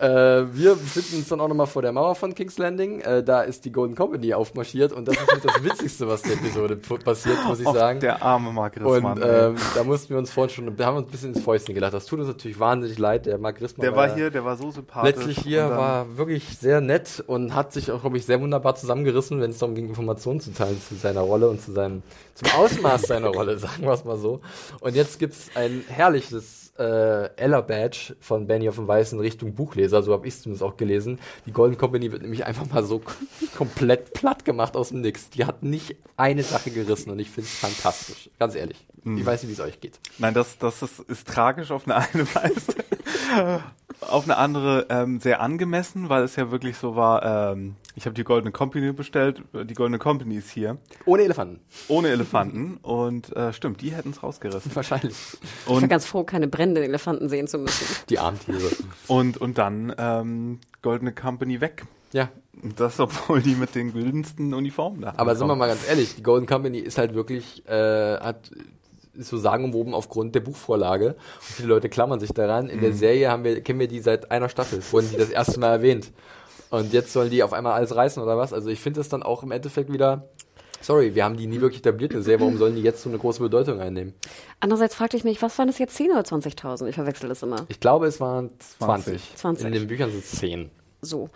äh, wir befinden uns dann auch nochmal vor der Mauer von King's Landing. Äh, da ist die Golden Company aufmarschiert und das ist mit das Witzigste, was der Episode passiert, muss ich Och, sagen. der arme Mark Rissmann. und ähm, da mussten wir uns vorhin schon, wir haben uns ein bisschen ins Fäustchen gelacht. Das tut uns natürlich wahnsinnig leid. Der Mark Rissmann der war ja hier, der war so sympathisch. letztlich hier, war wirklich sehr nett und hat sich auch, glaube ich, sehr wunderbar zusammengerissen, wenn es darum ging, Informationen zu teilen zu seiner Rolle und zu seinem, zum Ausmaß seiner Rolle, sagen wir es mal so. Und jetzt gibt's ein herrliches äh, Ella-Badge von Benny auf dem Weißen Richtung Buchleser, so habe ich es zumindest auch gelesen. Die Golden Company wird nämlich einfach mal so komplett platt gemacht aus dem Nix. Die hat nicht eine Sache gerissen und ich finde es fantastisch. Ganz ehrlich. Ich weiß nicht, wie es euch geht. Nein, das, das ist, ist tragisch auf eine eine Weise. auf eine andere ähm, sehr angemessen, weil es ja wirklich so war, ähm, ich habe die Goldene Company bestellt, die Goldene Company ist hier. Ohne Elefanten. Ohne Elefanten und äh, stimmt, die hätten es rausgerissen. Wahrscheinlich. Ich war ganz froh, keine brennenden Elefanten sehen zu müssen. Die Armtiere. Und, und dann ähm, Goldene Company weg. Ja. Das, obwohl die mit den wildensten Uniformen da Aber sind wir mal ganz ehrlich, die Golden Company ist halt wirklich, äh, hat ist so sagenumwoben aufgrund der Buchvorlage. Und viele Leute klammern sich daran. In der Serie haben wir, kennen wir die seit einer Staffel, wurden die das erste Mal erwähnt. Und jetzt sollen die auf einmal alles reißen oder was? Also ich finde das dann auch im Endeffekt wieder, sorry, wir haben die nie wirklich etabliert in Serie, warum sollen die jetzt so eine große Bedeutung einnehmen? Andererseits fragte ich mich, was waren das jetzt 10 oder 20.000? Ich verwechsel das immer. Ich glaube, es waren 20. 20. In den Büchern sind es 10. So.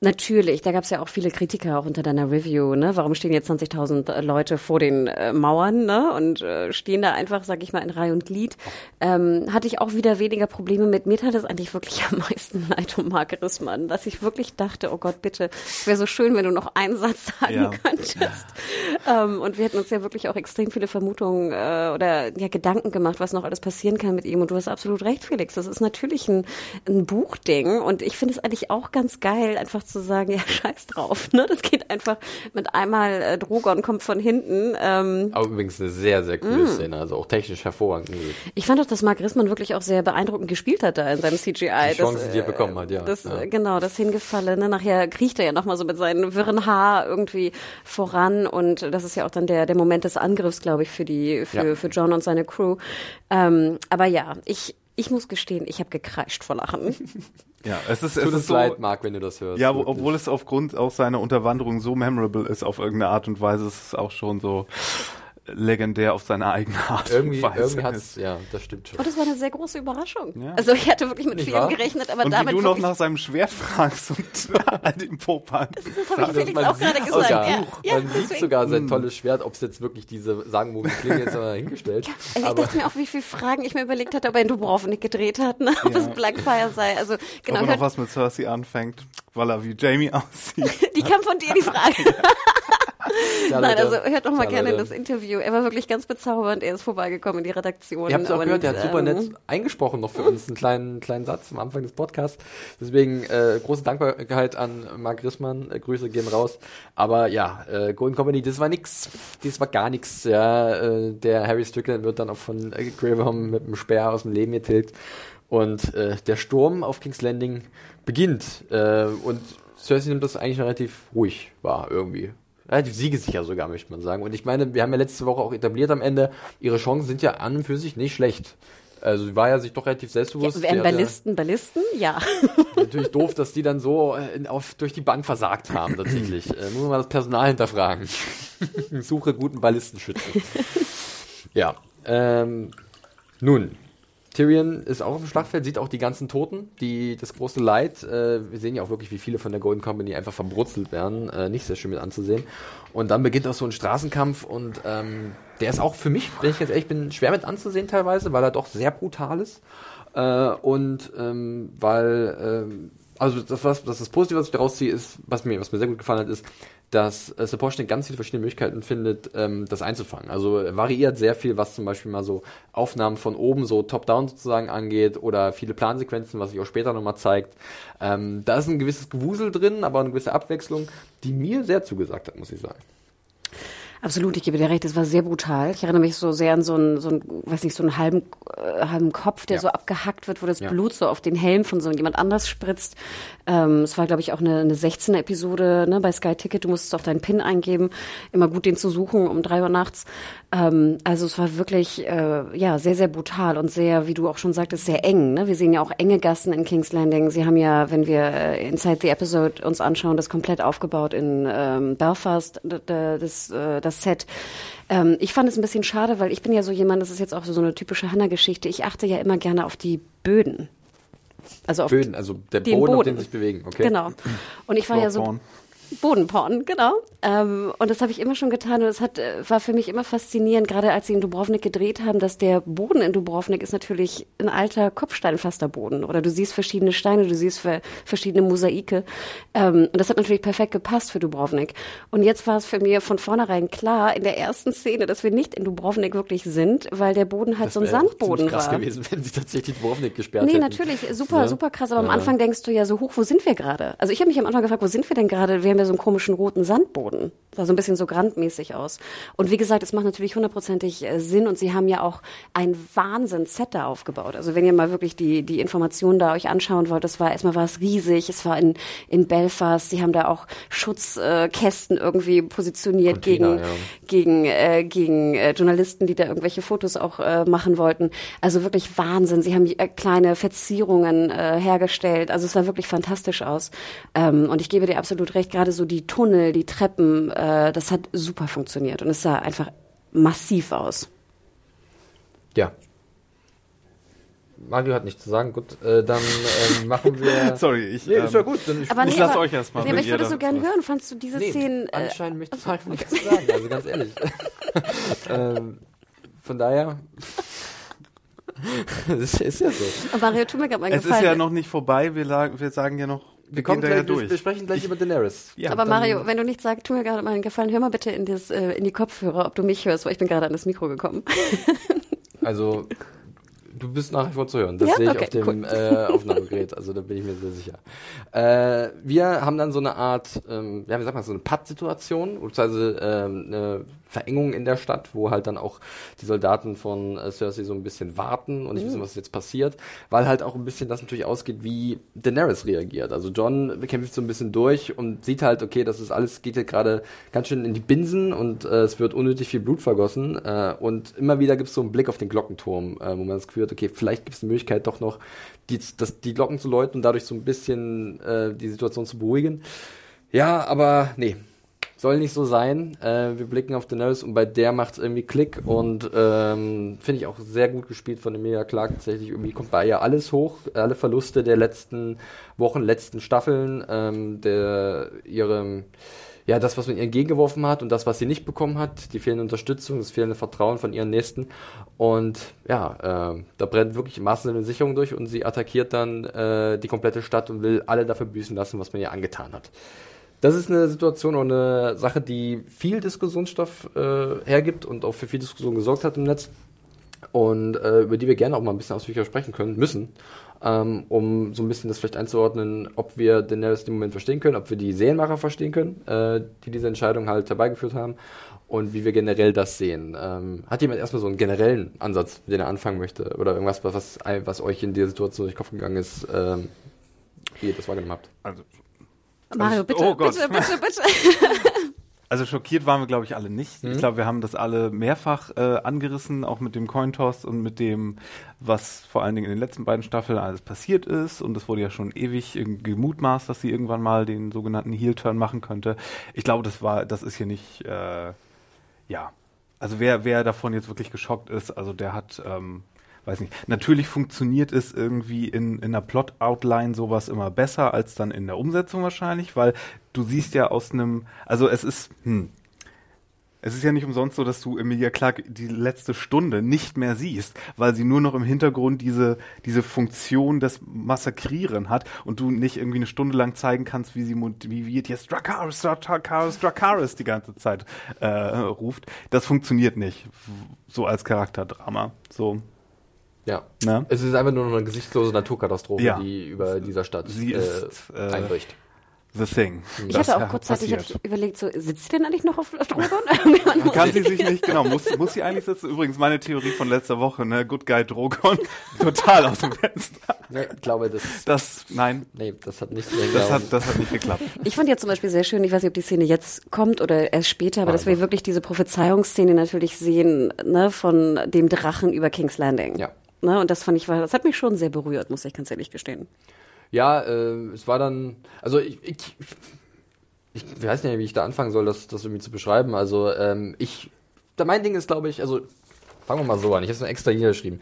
Natürlich, da gab es ja auch viele Kritiker auch unter deiner Review, ne? Warum stehen jetzt 20.000 Leute vor den äh, Mauern, ne? Und äh, stehen da einfach, sag ich mal, in Reihe und Glied. Ähm, hatte ich auch wieder weniger Probleme mit. Mir tat es eigentlich wirklich am meisten leid um Mark Rissmann, dass ich wirklich dachte, oh Gott, bitte, es wäre so schön, wenn du noch einen Satz sagen Ja. könntest. Ähm, und wir hatten uns ja wirklich auch extrem viele Vermutungen äh, oder ja Gedanken gemacht, was noch alles passieren kann mit ihm. Und du hast absolut recht, Felix. Das ist natürlich ein, ein Buchding. Und ich finde es eigentlich auch ganz geil, einfach zu sagen, ja, scheiß drauf. Ne? Das geht einfach mit einmal äh, Drogon kommt von hinten. Ähm, Aber übrigens eine sehr, sehr coole Szene, also auch technisch hervorragend. ich fand auch, dass Mark Rissmann wirklich auch sehr beeindruckend gespielt hat da in seinem CGI. Die Chancen, die er bekommen hat, ja. Das, Ja. äh, Genau, das Hingefallene. Ne? Nachher kriecht er ja nochmal so mit seinen wirren Haar irgendwie voran und das ist ja auch dann der, der Moment des Angriffs, glaube ich, für die, für, Ja. für John und seine Crew. Ähm, aber ja, ich, ich muss gestehen, ich habe gekreischt vor Lachen. Ja, es ist, Tut es uns ist so, leid, Marc, wenn du das hörst. Ja, wirklich. obwohl es aufgrund auch seiner Unterwanderung so memorable ist auf irgendeine Art und Weise, ist es auch schon so legendär auf seine eigene Art irgendwie, und Weise. irgendwie hat's, ja, das stimmt schon. Und das war eine sehr große Überraschung. Ja. Also ich hatte wirklich mit Nicht vielem wahr? gerechnet, aber und damit du noch nach seinem Schwert fragst und all dem Popan. das habe ich Felix auch gerade sieht gesagt. sogar, Ja, ja, man sieht deswegen. sogar sein tolles Schwert, ob es jetzt wirklich diese sagenumwobene Klinge ist, aber hingestellt. Also ich aber dachte mir auch, wie viele Fragen ich mir überlegt hatte, ob er in Dubrovnik gedreht hat, ne? ob Ja. es Blackfire sei. Also genau, Ob er noch was mit Cersei anfängt, weil er wie Jamie aussieht. die kam von dir, die Frage. Nein, also hört noch mal Ja, gerne Leute. das Interview. Er war wirklich ganz bezaubernd. Er ist vorbeigekommen in die Redaktion. Ihr habt es auch gehört, der hat super ähm, nett eingesprochen noch für uns, einen kleinen, kleinen Satz am Anfang des Podcasts. Deswegen äh, große Dankbarkeit an Marc Rissmann, äh, Grüße gehen raus. Aber ja, äh, Golden Company, das war nix, das war gar nix. Ja, äh, der Harry Strickland wird dann auch von äh, Graham mit dem Speer aus dem Leben getilgt. Und äh, der Sturm auf King's Landing beginnt. Äh, und Cersei nimmt das eigentlich relativ ruhig wahr irgendwie. Relativ siegesicher sogar, möchte man sagen. Und ich meine, wir haben ja letzte Woche auch etabliert am Ende, ihre Chancen sind ja an und für sich nicht schlecht. Also sie war ja sich doch relativ selbstbewusst. Ja, Ballisten Ballisten? Ja. Natürlich doof, dass die dann so äh, in, auf, durch die Bank versagt haben, tatsächlich. äh, muss man mal das Personal hinterfragen. Suche guten Ballistenschützen. ja. Ähm, nun, Tyrion ist auch auf dem Schlachtfeld, sieht auch die ganzen Toten, die, das große Leid. Äh, wir sehen ja auch wirklich, wie viele von der Golden Company einfach verbrutzelt werden. Äh, nicht sehr schön mit anzusehen. Und dann beginnt auch so ein Straßenkampf und ähm, der ist auch für mich, wenn ich jetzt ehrlich bin, schwer mit anzusehen teilweise, weil er doch sehr brutal ist. Äh, und ähm, weil, ähm, also das, was, das, das Positive, was ich daraus ziehe, ist, was mir, was mir sehr gut gefallen hat, ist, dass äh, Sapochnik ganz viele verschiedene Möglichkeiten findet, ähm, das einzufangen. Also äh, variiert sehr viel, was zum Beispiel mal so Aufnahmen von oben, so top-down sozusagen angeht oder viele Plansequenzen, was sich auch später nochmal zeigt. Ähm, da ist ein gewisses Gewusel drin, aber eine gewisse Abwechslung, die mir sehr zugesagt hat, muss ich sagen. Absolut, ich gebe dir recht, es war sehr brutal. Ich erinnere mich so sehr an so einen, so einen weiß nicht, so einen halben, äh, halben Kopf, der Ja. so abgehackt wird, wo das Ja. Blut so auf den Helm von so jemand anders spritzt. Ähm, es war, glaube ich, auch eine, eine 16er Episode ne, bei Sky Ticket. Du musstest auch deinen PIN eingeben. Immer gut, den zu suchen um drei Uhr nachts. Ähm, also es war wirklich, äh, ja, sehr, sehr brutal und sehr, wie du auch schon sagtest, sehr eng. Ne? Wir sehen ja auch enge Gassen in King's Landing. Sie haben ja, wenn wir äh, Inside the Episode uns anschauen, das komplett aufgebaut in ähm, Belfast, das, äh, das Set. Ähm, ich fand es ein bisschen schade, weil ich bin ja so jemand, das ist jetzt auch so eine typische Hannah-Geschichte. Ich achte ja immer gerne auf die Böden. Also auf Böden, also der den Boden, auf Boden. dem sie sich bewegen. Okay. Genau. Und ich war ja so. Bodenporn, genau. Ähm, und das habe ich immer schon getan und es hat äh, war für mich immer faszinierend, gerade als sie in Dubrovnik gedreht haben, dass der Boden in Dubrovnik ist natürlich ein alter Kopfsteinpflasterboden oder du siehst verschiedene Steine, du siehst ver verschiedene Mosaike ähm, und das hat natürlich perfekt gepasst für Dubrovnik. Und jetzt war es für mich von vornherein klar in der ersten Szene, dass wir nicht in Dubrovnik wirklich sind, weil der Boden halt Das so ein Sandboden krass war. gewesen, wenn sie tatsächlich Dubrovnik gesperrt Nee, hätten. natürlich, super, Ja. super krass. Aber am Ja. Anfang denkst du ja so hoch, wo sind wir gerade? Also ich habe mich am Anfang gefragt, wo sind wir denn gerade? Wir haben ja so einen komischen roten Sandboden. Sah so ein bisschen so grandmäßig aus. Und wie gesagt, es macht natürlich hundertprozentig äh, Sinn und sie haben ja auch ein Wahnsinn-Set da aufgebaut. Also wenn ihr mal wirklich die, die Informationen da euch anschauen wollt, das war, erstmal war es riesig, es war in, in Belfast, sie haben da auch Schutzkästen irgendwie positioniert Container, gegen, ja. gegen, äh, gegen äh, Journalisten, die da irgendwelche Fotos auch äh, machen wollten. Also wirklich Wahnsinn. Sie haben äh, kleine Verzierungen äh, hergestellt. Also es sah wirklich fantastisch aus. Ähm, und ich gebe dir absolut recht, gerade so die Tunnel, die Treppen, äh, das hat super funktioniert. Und es sah einfach massiv aus. Ja. Mario hat nichts zu sagen. Gut, äh, dann ähm, machen wir. Sorry, ich, Nee, ist ja ähm, gut. Dann Aber Ich nee, lass aber, euch erst mal, Nee, aber ich würde so da- gern hören. Fandst du diese Nee, Szenen? Äh, anscheinend möchte Mario nichts zu sagen, also ganz ehrlich. ähm, von daher. das ist ja so. äh, Mario, tu mir gerade mal es ist Gefallen. ja noch nicht vorbei, wir, wir sagen ja noch, Wir kommen gehen da ja gleich, wir, wir durch. sprechen gleich über Daenerys. Ja, aber Mario, wenn du nichts sagst, tu mir gerade mal einen Gefallen. Hör mal bitte in, das, äh, in die Kopfhörer, ob du mich hörst, weil ich bin gerade an das Mikro gekommen. Also, du bist nach wie vor zu hören. Das Ja? sehe ich Okay, auf dem cool. äh, Aufnahmegerät. Also, da bin ich mir sehr sicher. Äh, wir haben dann so eine Art, ähm, ja, wie sagt man, so eine Patt-Situation, beziehungsweise ähm, eine Verengung in der Stadt, wo halt dann auch die Soldaten von äh, Cersei so ein bisschen warten und nicht Mhm. wissen, was jetzt passiert, weil halt auch ein bisschen das natürlich ausgeht, wie Daenerys reagiert. Also John kämpft so ein bisschen durch und sieht halt, okay, das ist alles, geht jetzt gerade ganz schön in die Binsen und äh, es wird unnötig viel Blut vergossen äh, und immer wieder gibt es so einen Blick auf den Glockenturm, äh, wo man das Gefühl hat, okay, vielleicht gibt es eine Möglichkeit doch noch, die, das, die Glocken zu läuten und dadurch so ein bisschen äh, die Situation zu beruhigen. Ja, aber nee, soll nicht so sein. Äh, wir blicken auf Daenerys und bei der macht es irgendwie Klick und ähm, finde ich auch sehr gut gespielt von Emilia Clarke. Tatsächlich irgendwie kommt bei ihr alles hoch, alle Verluste der letzten Wochen, letzten Staffeln, ähm, der ihre ja, das, was man ihr entgegengeworfen hat und das, was sie nicht bekommen hat, die fehlende Unterstützung, das fehlende Vertrauen von ihren Nächsten. Und ja, äh, da brennt wirklich eine Sicherung durch und sie attackiert dann äh, die komplette Stadt und will alle dafür büßen lassen, was man ihr angetan hat. Das ist eine Situation und eine Sache, die viel Diskussionsstoff äh, hergibt und auch für viel Diskussion gesorgt hat im Netz und äh, über die wir gerne auch mal ein bisschen ausführlicher sprechen können, müssen, ähm, um so ein bisschen das vielleicht einzuordnen, ob wir Daenerys im Moment verstehen können, ob wir die Serienmacher verstehen können, äh, die diese Entscheidung halt herbeigeführt haben und wie wir generell das sehen. Ähm, hat jemand erstmal so einen generellen Ansatz, mit dem er anfangen möchte oder irgendwas, was, was, euch in dieser Situation durch den Kopf gegangen ist, ähm, wie ihr das wahrgenommen habt? Also, Mario, bitte, oh Gott. bitte, bitte, bitte. Also schockiert waren wir, glaube ich, alle nicht. Mhm. Ich glaube, wir haben das alle mehrfach äh, angerissen, auch mit dem Cointoss und mit dem, was vor allen Dingen in den letzten beiden Staffeln alles passiert ist. Und es wurde ja schon ewig gemutmaßt, dass sie irgendwann mal den sogenannten Heel-Turn machen könnte. Ich glaube, das war, das ist hier nicht, äh, ja. Also wer, wer davon jetzt wirklich geschockt ist, also der hat, ähm, weiß nicht. Natürlich funktioniert es irgendwie in, in einer Plot-Outline sowas immer besser als dann in der Umsetzung wahrscheinlich, weil du siehst ja aus einem, also es ist, hm, es ist ja nicht umsonst so, dass du Emilia Clarke die letzte Stunde nicht mehr siehst, weil sie nur noch im Hintergrund diese, diese Funktion des Massakrieren hat und du nicht irgendwie eine Stunde lang zeigen kannst, wie sie motiviert jetzt Dracarys, Dracarys, Dracarys die ganze Zeit äh, ruft. Das funktioniert nicht, so als Charakterdrama. So, Ja. ne? Es ist einfach nur noch eine gesichtslose Naturkatastrophe, Ja. die über dieser Stadt Sie äh, ist, äh, einbricht. The Thing. Ich Das hatte auch kurzzeitig ich überlegt, so, sitzt sie denn eigentlich noch auf Drogon? Kann sie sich nicht, genau, muss, muss sie eigentlich sitzen? Übrigens meine Theorie von letzter Woche, ne, Good Guy Drogon, total aus dem Fenster. Nee, ich glaube, das, Das, nein, nee, das hat nichts das hat, das hat nicht geklappt. Ich fand ja zum Beispiel sehr schön, ich weiß nicht, ob die Szene jetzt kommt oder erst später, aber Ah, dass wir wirklich diese Prophezeiungsszene natürlich sehen, ne, von dem Drachen über King's Landing. Ja. Ne, und das fand ich, das hat mich schon sehr berührt, muss ich ganz ehrlich gestehen. Ja, äh, es war dann, also ich, ich, ich weiß nicht, wie ich da anfangen soll, das, das irgendwie zu beschreiben. Also ähm, ich, da mein Ding ist, glaube ich, also fangen wir mal so an, ich habe es extra hier geschrieben.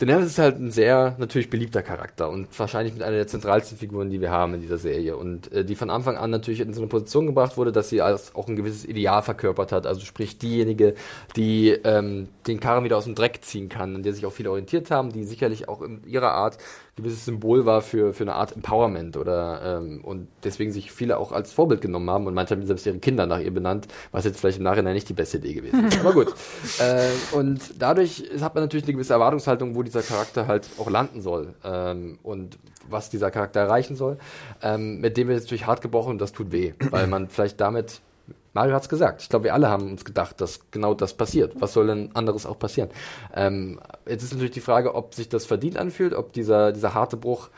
Daenerys ist halt ein sehr natürlich beliebter Charakter und wahrscheinlich mit einer der zentralsten Figuren, die wir haben in dieser Serie und äh, die von Anfang an natürlich in so eine Position gebracht wurde, dass sie als auch ein gewisses Ideal verkörpert hat. Also sprich diejenige, die ähm, den Karren wieder aus dem Dreck ziehen kann, an der sich auch viele orientiert haben, die sicherlich auch in ihrer Art gewisses Symbol war für, für eine Art Empowerment oder ähm, und deswegen sich viele auch als Vorbild genommen haben und manche haben selbst ihre Kinder nach ihr benannt, was jetzt vielleicht im Nachhinein nicht die beste Idee gewesen ist. Aber gut. äh, und dadurch hat man natürlich eine gewisse Erwartungshaltung, wo dieser Charakter halt auch landen soll ähm, und was dieser Charakter erreichen soll. Ähm, mit dem wird jetzt natürlich hart gebrochen und das tut weh, weil man vielleicht damit Mario hat es gesagt. Ich glaube, wir alle haben uns gedacht, dass genau das passiert. Was soll denn anderes auch passieren? Ähm, jetzt ist natürlich die Frage, ob sich das verdient anfühlt, ob dieser, dieser harte Bruch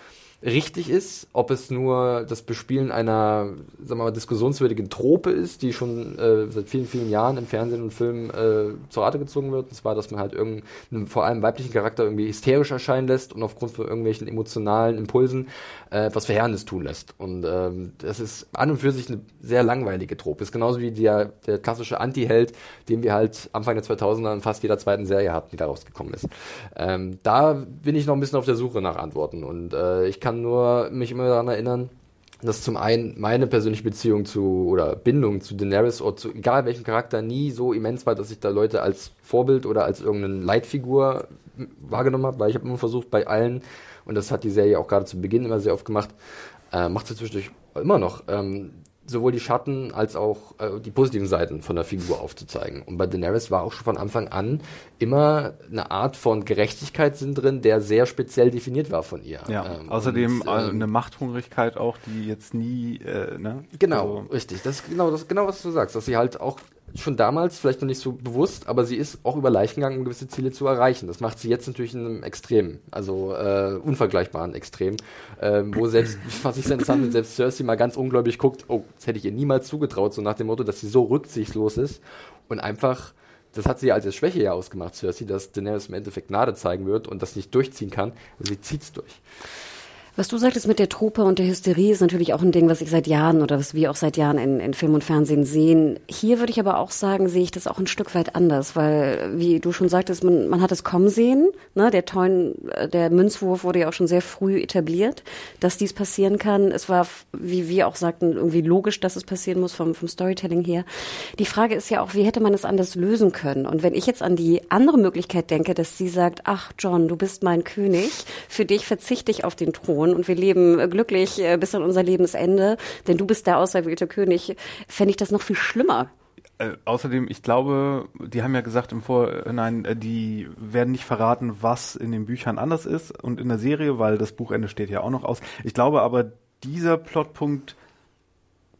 richtig ist, ob es nur das Bespielen einer, sagen wir mal, diskussionswürdigen Trope ist, die schon äh, seit vielen, vielen Jahren im Fernsehen und Film äh, zur Rate gezogen wird. Und zwar, dass man halt irgendeinen vor allem weiblichen Charakter irgendwie hysterisch erscheinen lässt und aufgrund von irgendwelchen emotionalen Impulsen äh, was Verheerendes tun lässt. Und ähm, das ist an und für sich eine sehr langweilige Trope. Ist genauso wie der, der klassische Anti-Held, den wir halt Anfang der 2000er in fast jeder zweiten Serie hatten, die da rausgekommen ist. Ähm, da bin ich noch ein bisschen auf der Suche nach Antworten und äh, ich kann kann nur mich immer daran erinnern, dass zum einen meine persönliche Beziehung zu oder Bindung zu Daenerys oder zu egal welchem Charakter nie so immens war, dass ich da Leute als Vorbild oder als irgendeine Leitfigur wahrgenommen habe, weil ich habe immer versucht bei allen und das hat die Serie auch gerade zu Beginn immer sehr oft gemacht, äh, macht sie zwischendurch immer noch, ähm, sowohl die Schatten als auch äh, die positiven Seiten von der Figur aufzuzeigen. Und bei Daenerys war auch schon von Anfang an immer eine Art von Gerechtigkeitssinn drin, der sehr speziell definiert war von ihr. Ja, ähm, außerdem und, ähm, eine Machthungrigkeit auch, die jetzt nie, äh, ne? Genau, also. richtig. Das ist genau, das genau, was du sagst, dass sie halt auch schon damals, vielleicht noch nicht so bewusst, aber sie ist auch über gegangen, um gewisse Ziele zu erreichen. Das macht sie jetzt natürlich in einem Extrem, also äh, unvergleichbaren Extrem, äh, wo selbst, was ich sehr interessant finde, selbst Cersei mal ganz ungläubig guckt, oh, das hätte ich ihr niemals zugetraut, so nach dem Motto, dass sie so rücksichtslos ist und einfach das hat sie ja als Schwäche ja ausgemacht, Cersei, dass Daenerys im Endeffekt Gnade zeigen wird und das nicht durchziehen kann. Sie zieht's durch. Was du sagtest mit der Trope und der Hysterie ist natürlich auch ein Ding, was ich seit Jahren oder was wir auch seit Jahren in, in Film und Fernsehen sehen. Hier würde ich aber auch sagen, sehe ich das auch ein Stück weit anders, weil, wie du schon sagtest, man, man hat es kommen sehen. Ne? Der, Teun, der Münzwurf wurde ja auch schon sehr früh etabliert, dass dies passieren kann. Es war, wie wir auch sagten, irgendwie logisch, dass es passieren muss vom, vom Storytelling her. Die Frage ist ja auch, wie hätte man es anders lösen können? Und wenn ich jetzt an die andere Möglichkeit denke, dass sie sagt, ach John, du bist mein König, für dich verzichte ich auf den Thron Thron und wir leben glücklich äh, bis an unser Lebensende, denn du bist der auserwählte König, fände ich das noch viel schlimmer. Äh, außerdem, ich glaube, die haben ja gesagt im Vorhinein, äh, die werden nicht verraten, was in den Büchern anders ist und in der Serie, weil das Buchende steht ja auch noch aus. Ich glaube aber, dieser Plotpunkt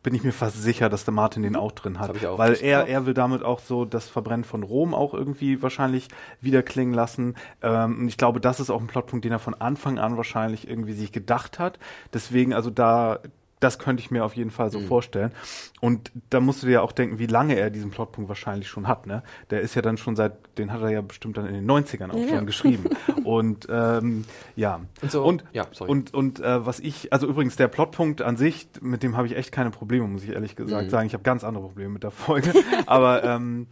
bin ich mir fast sicher, dass der Martin den auch drin hat. Auch weil er, er will damit auch so das Verbrennen von Rom auch irgendwie wahrscheinlich wieder klingen lassen. Ähm, und ich glaube, das ist auch ein Plotpunkt, den er von Anfang an wahrscheinlich irgendwie sich gedacht hat. Deswegen, also da, das könnte ich mir auf jeden Fall so mhm. vorstellen. Und da musst du dir ja auch denken, wie lange er diesen Plotpunkt wahrscheinlich schon hat. Ne? Der ist ja dann schon seit, den hat er ja bestimmt dann in den 90ern auch ja, schon geschrieben. und ähm, ja. Und, so, und, ja, und, und äh, was ich, also übrigens der Plotpunkt an sich, mit dem habe ich echt keine Probleme, muss ich ehrlich gesagt mhm. sagen. Ich habe ganz andere Probleme mit der Folge. Aber ähm,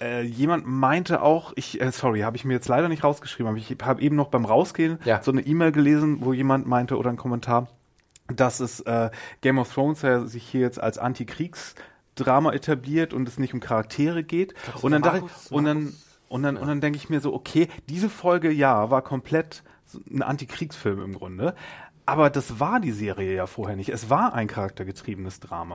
äh, jemand meinte auch, ich, äh, sorry, habe ich mir jetzt leider nicht rausgeschrieben, aber ich habe eben noch beim Rausgehen ja. so eine E-Mail gelesen, wo jemand meinte oder ein Kommentar, dass es äh, Game of Thrones ja sich hier jetzt als Antikriegsdrama etabliert und es nicht um Charaktere geht. Und dann, Markus, ich, und dann und dann ja. und dann denke ich mir so, okay, diese Folge ja war komplett ein Antikriegsfilm im Grunde, aber das war die Serie ja vorher nicht. Es war ein charaktergetriebenes Drama.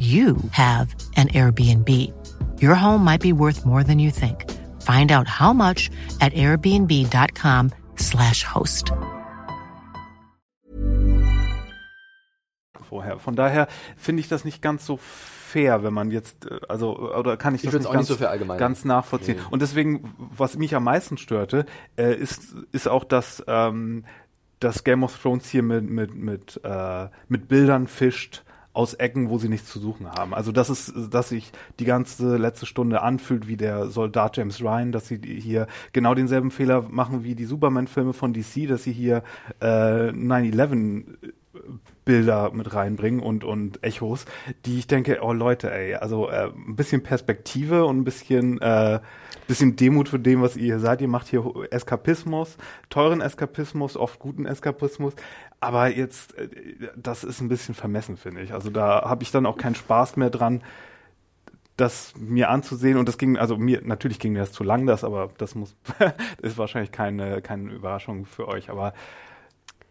you have an Airbnb. Your home might be worth more than you think. Find out how much at airbnb.com/slash host. vorher. Von daher finde ich das nicht ganz so fair, wenn man jetzt, äh, also, oder kann ich, Ich das nicht auch ganz, nicht so ganz nachvollziehen. Und deswegen, was mich am meisten störte, äh, ist, ist auch, dass, ähm, dass Game of Thrones hier mit, mit, mit, äh, mit Bildern fischt aus Ecken, wo sie nichts zu suchen haben. Also das ist, dass sich die ganze letzte Stunde anfühlt wie der Soldat James Ryan, dass sie hier genau denselben Fehler machen wie die Superman-Filme von DC, dass sie hier äh, 9-11 Bilder mit reinbringen und, und Echos, die ich denke, oh Leute, ey, also äh, ein bisschen Perspektive und ein bisschen, äh, bisschen Demut für dem, was ihr hier seid. Ihr macht hier Eskapismus, teuren Eskapismus, oft guten Eskapismus, aber jetzt, äh, das ist ein bisschen vermessen, finde ich. Also da habe ich dann auch keinen Spaß mehr dran, das mir anzusehen und das ging, also mir, natürlich ging mir das zu lang, das, aber das muss, ist wahrscheinlich keine, keine Überraschung für euch, aber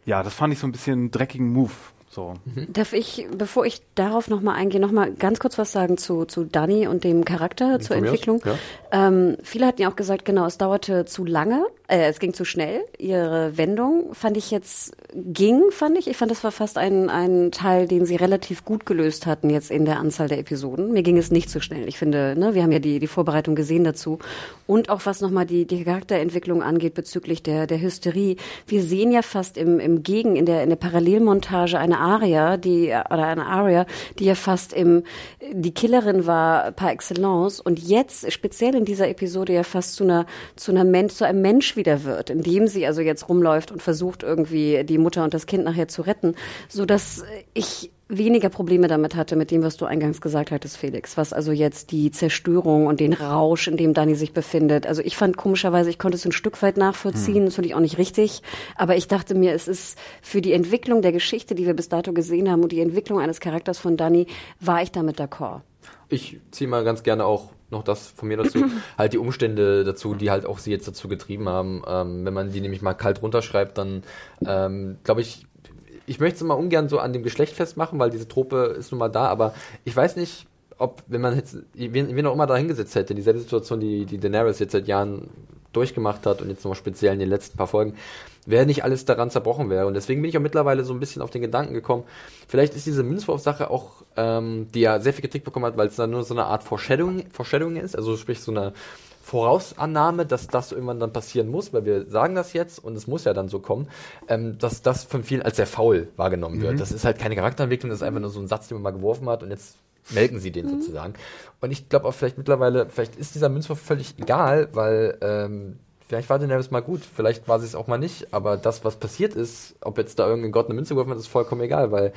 ja, das fand ich so ein bisschen dreckigen Move. So. Darf ich, bevor ich darauf nochmal eingehe, nochmal ganz kurz was sagen zu, zu Dani und dem Charakter, zur Entwicklung? ja. Ähm, viele hatten ja auch gesagt, genau, es dauerte zu lange, äh, es ging zu schnell. Ihre Wendung fand ich jetzt, ging, fand ich. Ich fand, das war fast ein, ein Teil, den sie relativ gut gelöst hatten jetzt in der Anzahl der Episoden. Mir ging es nicht so schnell. Ich finde, ne, wir haben ja die, die Vorbereitung gesehen dazu. Und auch was nochmal die, die Charakterentwicklung angeht bezüglich der, der Hysterie. Wir sehen ja fast im, im Gegen, in der, in der Parallelmontage eine Aria, die, oder eine Aria, die ja fast im, die Killerin war par excellence und jetzt speziell in dieser Episode ja fast zu einer, zu einer Mensch, zu einem Mensch wieder wird, indem sie also jetzt rumläuft und versucht irgendwie die Mutter und das Kind nachher zu retten, so dass ich weniger Probleme damit hatte, mit dem, was du eingangs gesagt hattest, Felix, was also jetzt die Zerstörung und den Rausch, in dem Dani sich befindet. Also ich fand komischerweise, ich konnte es ein Stück weit nachvollziehen, das finde ich auch nicht richtig, aber ich dachte mir, es ist für die Entwicklung der Geschichte, die wir bis dato gesehen haben und die Entwicklung eines Charakters von Dani, war ich damit d'accord. Ich ziehe mal ganz gerne auch noch das von mir dazu, halt die Umstände dazu, die halt auch sie jetzt dazu getrieben haben. Ähm, wenn man die nämlich mal kalt runterschreibt, dann ähm, glaube ich, ich möchte es mal ungern so an dem Geschlecht festmachen, weil diese Trope ist nun mal da, aber ich weiß nicht, ob, wenn man jetzt, wen, wen auch immer da hingesetzt hätte, dieselbe Situation, die, die Daenerys jetzt seit Jahren durchgemacht hat und jetzt nochmal speziell in den letzten paar Folgen, wäre nicht alles daran zerbrochen wäre. Und deswegen bin ich auch mittlerweile so ein bisschen auf den Gedanken gekommen, vielleicht ist diese Münzwurf-Sache auch, ähm, die ja sehr viel Kritik bekommen hat, weil es dann nur so eine Art Foreshadowing, Foreshadowing ist, also sprich so eine Vorausannahme, dass das irgendwann dann passieren muss, weil wir sagen das jetzt und es muss ja dann so kommen, ähm, dass das von vielen als sehr faul wahrgenommen wird. Das ist halt keine Charakterentwicklung, das ist einfach nur so ein Satz, den man mal geworfen hat und jetzt melken sie den sozusagen. Und ich glaube auch vielleicht mittlerweile, vielleicht ist dieser Münzwurf völlig egal, weil ähm, vielleicht war Daenerys mal gut, vielleicht war sie es auch mal nicht, aber das, was passiert ist, ob jetzt da irgendein Gott eine Münze geworfen hat, ist vollkommen egal, weil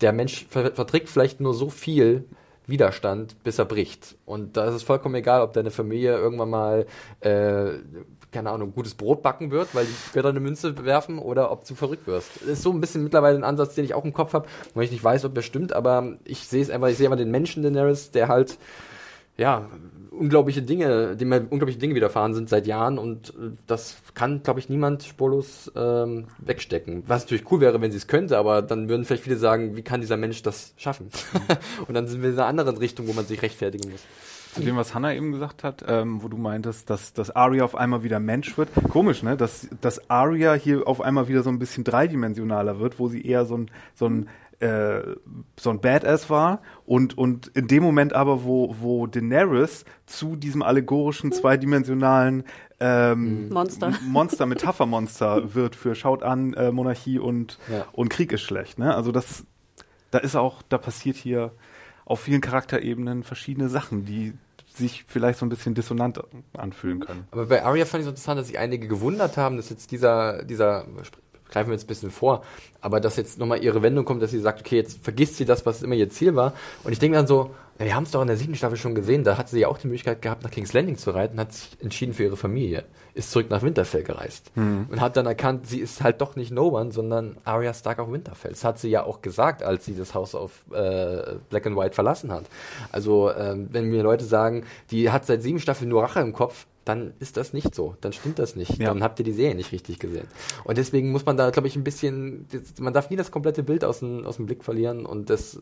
der Mensch ver verträgt vielleicht nur so viel Widerstand, bis er bricht. Und da ist es vollkommen egal, ob deine Familie irgendwann mal, äh, keine Ahnung, gutes Brot backen wird, weil die Götter eine Münze werfen oder ob du verrückt wirst. Das ist so ein bisschen mittlerweile ein Ansatz, den ich auch im Kopf habe, weil ich nicht weiß, ob der stimmt, aber ich sehe es einfach, ich sehe einfach den Menschen Daenerys, der halt, ja, unglaubliche Dinge, dem halt unglaubliche Dinge widerfahren sind seit Jahren und äh, das kann, glaube ich, niemand spurlos ähm, wegstecken. Was natürlich cool wäre, wenn sie es könnte, aber dann würden vielleicht viele sagen, wie kann dieser Mensch das schaffen? und dann sind wir in einer anderen Richtung, wo man sich rechtfertigen muss. Zu dem, was Hannah eben gesagt hat, ähm, wo du meintest, dass, dass Arya auf einmal wieder Mensch wird. Komisch, ne? Dass, dass Arya hier auf einmal wieder so ein bisschen dreidimensionaler wird, wo sie eher so ein, so ein äh, so ein Badass war und, und in dem Moment aber, wo, wo Daenerys zu diesem allegorischen, zweidimensionalen ähm, Monster. Monster, Metaphermonster wird für schaut an, äh, Monarchie und, Ja. und Krieg ist schlecht. Ne? Also das, da ist auch, da passiert hier auf vielen Charakterebenen verschiedene Sachen, die sich vielleicht so ein bisschen dissonant anfühlen können. Aber bei Arya fand ich so interessant, dass sich einige gewundert haben, dass jetzt dieser, dieser, greifen wir jetzt ein bisschen vor, aber dass jetzt nochmal ihre Wendung kommt, dass sie sagt, okay, jetzt vergisst sie das, was immer ihr Ziel war. Und ich denke dann so, na, wir haben es doch in der siebten Staffel schon gesehen, da hat sie ja auch die Möglichkeit gehabt, nach King's Landing zu reiten, hat sich entschieden für ihre Familie, ist zurück nach Winterfell gereist und hat dann erkannt, sie ist halt doch nicht No One, sondern Arya Stark auf Winterfell. Das hat sie ja auch gesagt, als sie das Haus auf äh, Black and White verlassen hat. Also ähm, wenn mir Leute sagen, die hat seit sieben Staffeln nur Rache im Kopf, dann ist das nicht so. Dann stimmt das nicht. Ja. Dann habt ihr die Serie nicht richtig gesehen. Und deswegen muss man da, glaube ich, ein bisschen, man darf nie das komplette Bild aus dem, aus dem Blick verlieren und das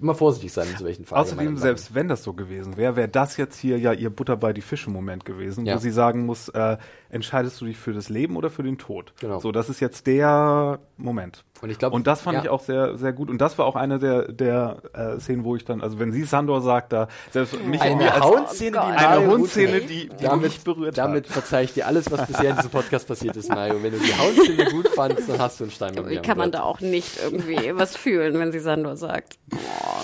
immer vorsichtig sein in solchen Fragen. Außerdem, selbst wenn das so gewesen wäre, wäre das jetzt hier ja ihr Butter bei die Fische Moment gewesen, Ja. wo sie sagen muss, äh, entscheidest du dich für das Leben oder für den Tod? Genau. So, das ist jetzt der Moment. Und ich glaube, Und das fand ja. ich auch sehr, sehr gut. Und das war auch eine der, der äh, Szenen, wo ich dann, also wenn sie Sandor sagt, da selbst mich eine Houndszene, die eine Hundszene, die, die damit, mich berührt damit hat. verzeih ich dir alles, was bisher in diesem Podcast passiert ist, Mario. Wenn du die Hautszene gut fandst, dann hast du einen Stein bei Wie mir. kann man da auch nicht irgendwie was fühlen, wenn sie Sandor sagt? Oh,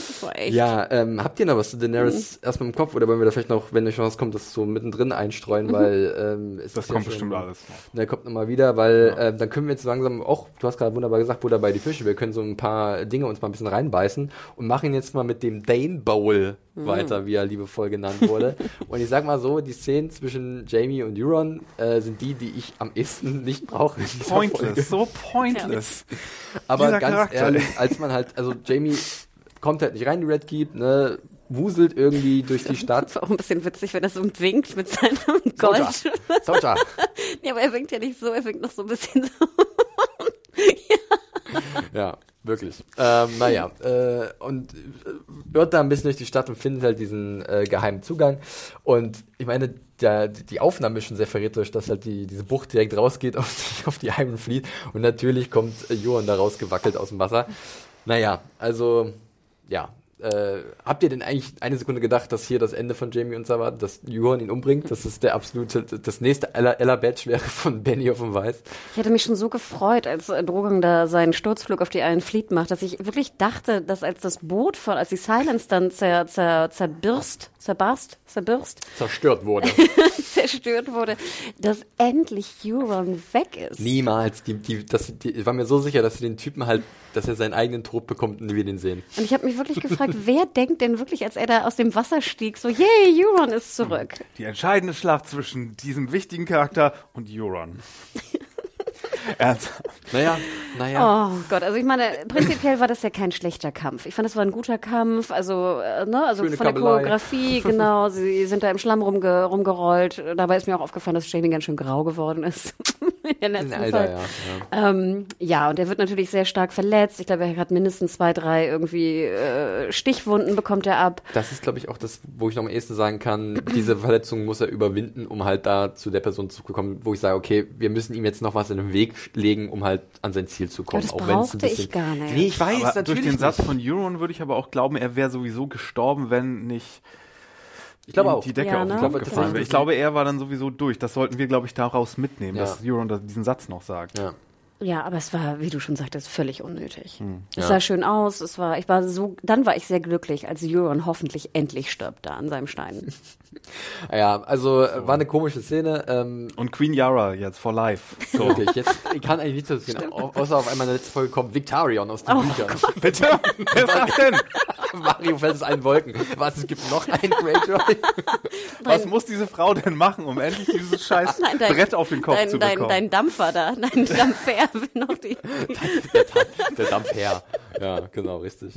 das war echt. Ja, ähm, habt ihr noch was zu Daenerys Mhm. erstmal im Kopf oder wollen wir da vielleicht noch, wenn euch noch was kommt, das so mittendrin einstreuen, Mhm. weil ähm, es Das ist ja kommt bestimmt alles. Der kommt nochmal wieder, weil äh, dann können wir jetzt langsam auch, du hast gerade wunderbar gesagt, Butter bei die Fische, wir können so ein paar Dinge uns mal ein bisschen reinbeißen und machen jetzt mal mit dem Dane Bowl weiter, wie er liebevoll genannt wurde. und ich sag mal so, die Szenen zwischen Jamie und Euron äh, sind die, die ich am ehesten nicht brauche. in dieser Folge. Pointless, so pointless. Aber Dieser ganz Charakter, ehrlich, als man halt, also Jamie kommt halt nicht rein, die Red Keep, ne, wuselt irgendwie durch die Stadt. Das war auch ein bisschen witzig, wenn er so winkt mit seinem Gold. Soldier. nee, aber er winkt ja nicht so, er winkt noch so ein bisschen so. Ja, wirklich. Ähm, naja, äh, und irrt da ein bisschen durch die Stadt und findet halt diesen äh, geheimen Zugang. Und ich meine, der, die Aufnahme ist schon sehr verräterisch, dass halt die, diese Bucht direkt rausgeht auf die, auf die Iron Fleet. Und natürlich kommt äh, Johan da rausgewackelt aus dem Wasser. Naja, also, ja. Äh, habt ihr denn eigentlich eine Sekunde gedacht, dass hier das Ende von Jamie und Savat, dass Johan ihn umbringt, dass es der absolute, das nächste Ella, Ella Badge wäre von Benny of dem Weiß? Ich hätte mich schon so gefreut, als Drogon da seinen Sturzflug auf die Iron Fleet macht, dass ich wirklich dachte, dass als das Boot von, als die Silence dann zer, zer, zerbirst, zerbarst, zerbirst, Zerstört wurde. zerstört wurde, dass endlich Euron weg ist. Niemals. Die, die, das, die, ich war mir so sicher, dass sie den Typen halt, dass er seinen eigenen Tod bekommt und wir den sehen. Und ich habe mich wirklich gefragt, wer denkt denn wirklich, als er da aus dem Wasser stieg, so, yay, Euron ist zurück. Die entscheidende Schlacht zwischen diesem wichtigen Charakter und Euron. Ernsthaft. Naja, naja. Oh Gott, also ich meine, prinzipiell war das ja kein schlechter Kampf. Ich fand, es war ein guter Kampf, also, äh, ne, also Schöne von der Kabelei. Choreografie, genau, sie sind da im Schlamm rumge rumgerollt. Dabei ist mir auch aufgefallen, dass Jamie ganz schön grau geworden ist in der letzten Alter, Zeit. ja, ja. Ähm, ja, und er wird natürlich sehr stark verletzt. Ich glaube, er hat mindestens zwei, drei irgendwie äh, Stichwunden bekommt er ab. Das ist, glaube ich, auch das, wo ich noch am ehesten sagen kann, diese Verletzung muss er überwinden, um halt da zu der Person zu kommen, wo ich sage, okay, wir müssen ihm jetzt noch was in den Weg legen, um halt an sein Ziel zu kommen. das auch wenn es ein brauchte ich bisschen, gar nicht. Nee, ich weiß, Aber durch natürlich den Satz von Euron würde ich aber auch glauben, er wäre sowieso gestorben, wenn nicht Ich glaube auch. die Decke Ja, auf ne? den Ich Kopf glaube, gefallen wäre. Ich glaube, er war dann sowieso durch. Das sollten wir, glaube ich, daraus mitnehmen, Ja. dass Euron da diesen Satz noch sagt. Ja. Ja, aber es war, wie du schon sagtest, völlig unnötig. Es Ja. sah schön aus, es war, ich war so, dann war ich sehr glücklich, als Euron hoffentlich endlich stirbt da an seinem Stein. Ja, also äh, war eine komische Szene. Ähm, Und Queen Yara jetzt for life. So. wirklich, jetzt, ich kann eigentlich nichts dazu sehen, au- außer auf einmal in der letzten Folge kommt Victarion aus den Büchern. Bitte? Wer ist das denn? Mario fällt es allen Wolken. Was, es gibt noch einen Greyjoy? Was muss diese Frau denn machen, um endlich dieses scheiß Nein, dein- Brett auf den Kopf dein, zu dein, bekommen? dein Dampfer da, dein Dampfer will noch die. der, der Dampfherr. Ja, genau, richtig.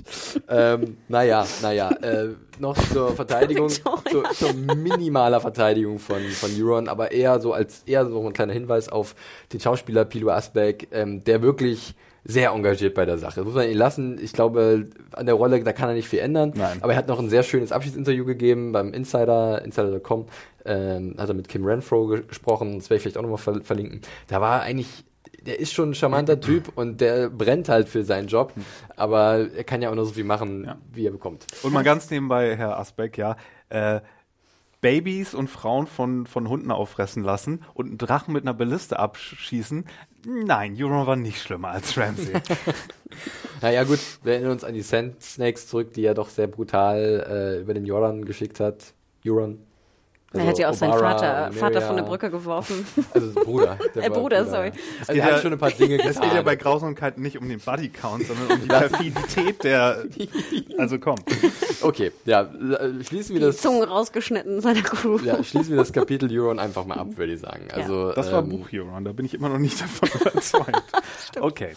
Ähm, naja, naja, äh, noch zur Verteidigung, zur, zur minimaler Verteidigung von, von Euron, aber eher so als eher so ein kleiner Hinweis auf den Schauspieler Pilo Asbeck, ähm, der wirklich sehr engagiert bei der Sache. Das muss man ihn lassen. Ich glaube, an der Rolle, da kann er nicht viel ändern. Nein. Aber er hat noch ein sehr schönes Abschiedsinterview gegeben beim Insider, Insider.com, ähm, hat er mit Kim Renfro ge- gesprochen, das werde ich vielleicht auch nochmal ver verlinken. Da war eigentlich, der ist schon ein charmanter Typ und der brennt halt für seinen Job, aber er kann ja auch nur so viel machen, Ja. wie er bekommt. Und mal ganz nebenbei, Herr Asbeck, ja, äh, Babys und Frauen von, von Hunden auffressen lassen und einen Drachen mit einer Balliste abschießen. Nein, Euron war nicht schlimmer als Ramsay. Naja gut, wir erinnern uns an die Sand Snakes zurück, die er doch sehr brutal äh, über den Jordan geschickt hat. Euron. Er hat ja auch seinen Obara, Vater, Vater Myria. von der Brücke geworfen. Also Bruder. Der Äh, war Bruder, sorry. Also er hat ja- schon ein paar Dinge Es geht ja getan. bei Grausamkeit nicht um den Bodycount, sondern um die Perfidität der. Also komm. Okay, ja, schließen wir Die das. Zungen rausgeschnitten seiner Crew. Ja, schließen wir das Kapitel Euron einfach mal ab, würde ich sagen. Also, Das war ähm, Buch Euron, da bin ich immer noch nicht davon überzeugt. okay.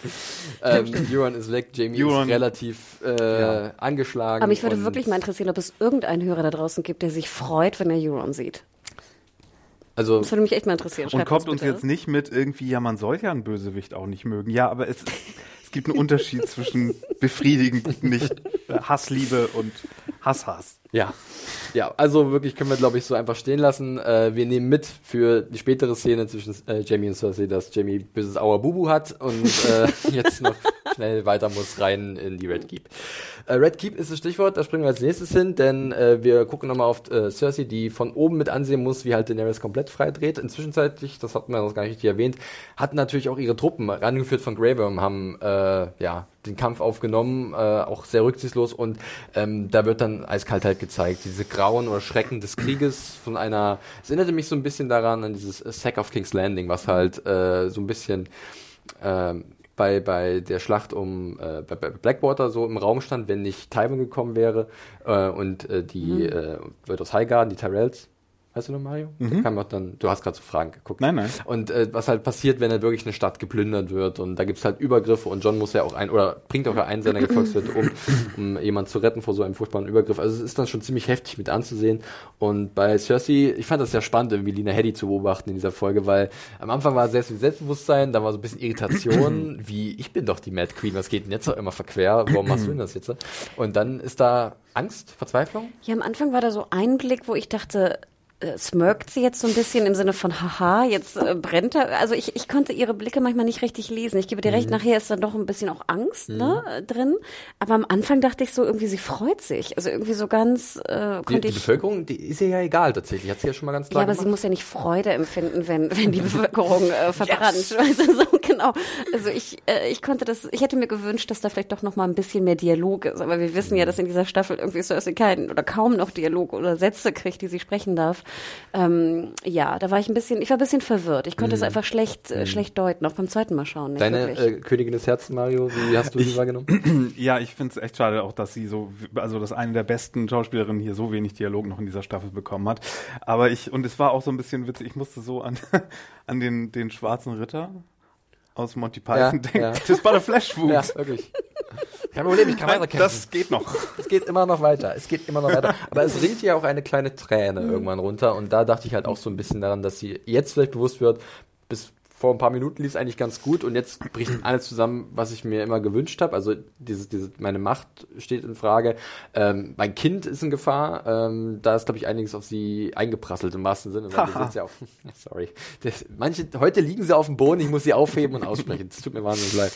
Ähm, Euron ist weg, Jamie Euron- ist relativ äh, angeschlagen. Aber mich würde wirklich mal interessieren, ob es irgendeinen Hörer da draußen gibt, der sich freut, wenn er Euron sieht. Also Das würde mich echt mal interessieren. Und Schreibt kommt uns bitte. jetzt nicht mit irgendwie, ja, man soll ja einen Bösewicht auch nicht mögen. Ja, aber es, es gibt einen Unterschied zwischen befriedigend, nicht äh, Hassliebe und Hasshass. Ja, ja, also wirklich können wir, glaube ich, so einfach stehen lassen. Äh, wir nehmen mit für die spätere Szene zwischen äh, Jamie und Cersei, dass Jamie böses Auer Bubu hat und äh, jetzt noch schnell weiter muss rein in die Red Keep. Äh, Red Keep ist das Stichwort, da springen wir als nächstes hin, denn äh, wir gucken nochmal auf äh, Cersei, die von oben mit ansehen muss, wie halt Daenerys komplett frei dreht. Inzwischenzeitlich, das hat man noch gar nicht richtig erwähnt, hatten natürlich auch ihre Truppen, rangeführt von Grey Worm, haben äh, ja den Kampf aufgenommen, äh, auch sehr rücksichtslos und ähm, da wird dann eiskalt halt gezeigt, diese Grauen oder Schrecken des Krieges von einer, es erinnerte mich so ein bisschen daran an dieses äh, Sack of King's Landing, was halt äh, so ein bisschen ähm, bei, bei der Schlacht um äh, bei, bei Blackwater so im Raum stand, wenn nicht Tywin gekommen wäre äh, und äh, die äh, wird aus Highgarden, die Tyrells, weißt du noch Mario? Da Kam auch dann, du hast gerade so Fragen geguckt. Nein, nein. Und äh, was halt passiert, wenn er wirklich eine Stadt geplündert wird und da gibt's halt Übergriffe und John muss ja auch ein oder bringt auch einen seiner Gefolgsleute um, um jemanden zu retten vor so einem furchtbaren Übergriff. Also es ist dann schon ziemlich heftig mit anzusehen. Und bei Cersei, ich fand das sehr spannend, irgendwie Lina Headey zu beobachten in dieser Folge, weil am Anfang war sehr viel Selbstbewusstsein, dann war so ein bisschen Irritation, wie ich bin doch die Mad Queen, was geht denn jetzt auch immer verquer? Warum machst du denn das jetzt? Und dann ist da Angst, Verzweiflung? Ja, am Anfang war da so ein Blick, wo ich dachte, smirkt sie jetzt so ein bisschen im Sinne von haha, jetzt äh, brennt er. Also ich, ich konnte ihre Blicke manchmal nicht richtig lesen. Ich gebe dir recht, nachher ist da doch ein bisschen auch Angst ne, äh, drin. Aber am Anfang dachte ich so, irgendwie sie freut sich. Also irgendwie so ganz äh, Die, konnte die ich. Bevölkerung, die ist ihr ja egal tatsächlich, hat sie ja schon mal ganz Ja, klar aber sie gemacht. muss ja nicht Freude empfinden, wenn, wenn die Bevölkerung äh, verbrannt. Weißt du, so genau. Also ich, äh, ich konnte das, ich hätte mir gewünscht, dass da vielleicht doch noch mal ein bisschen mehr Dialog ist. Aber wir wissen ja, dass in dieser Staffel irgendwie Cersei keinen oder kaum noch Dialog oder Sätze kriegt, die sie sprechen darf. Ähm, ja, da war ich ein bisschen, ich war ein bisschen verwirrt. Ich konnte es einfach schlecht, äh, schlecht deuten, auch beim zweiten Mal schauen. Nicht Deine äh, Königin des Herzens, Mario, wie hast du sie wahrgenommen? Ja, ich finde es echt schade auch, dass sie so, also dass eine der besten Schauspielerinnen hier so wenig Dialog noch in dieser Staffel bekommen hat. Aber ich, und es war auch so ein bisschen witzig, ich musste so an, an den, den schwarzen Ritter aus Monty Python Ja, denken. ja. Das war der Flashwound. Ja, wirklich. Kein Problem, ich kann weiterkämpfen. das geht noch. Es geht immer noch weiter. Es geht immer noch weiter. Aber es rinnt ja auch eine kleine Träne irgendwann runter. Und da dachte ich halt auch so ein bisschen daran, dass sie jetzt vielleicht bewusst wird, bis vor ein paar Minuten lief es eigentlich ganz gut und jetzt bricht alles zusammen, was ich mir immer gewünscht habe. Also dieses, diese, meine Macht steht in Frage. Ähm, mein Kind ist in Gefahr. Ähm, da ist, glaube ich, einiges auf sie eingeprasselt im wahrsten Sinne. Ja auch, sorry. Das, manche, heute liegen sie auf dem Boden, ich muss sie aufheben und aussprechen. Das tut mir wahnsinnig leid.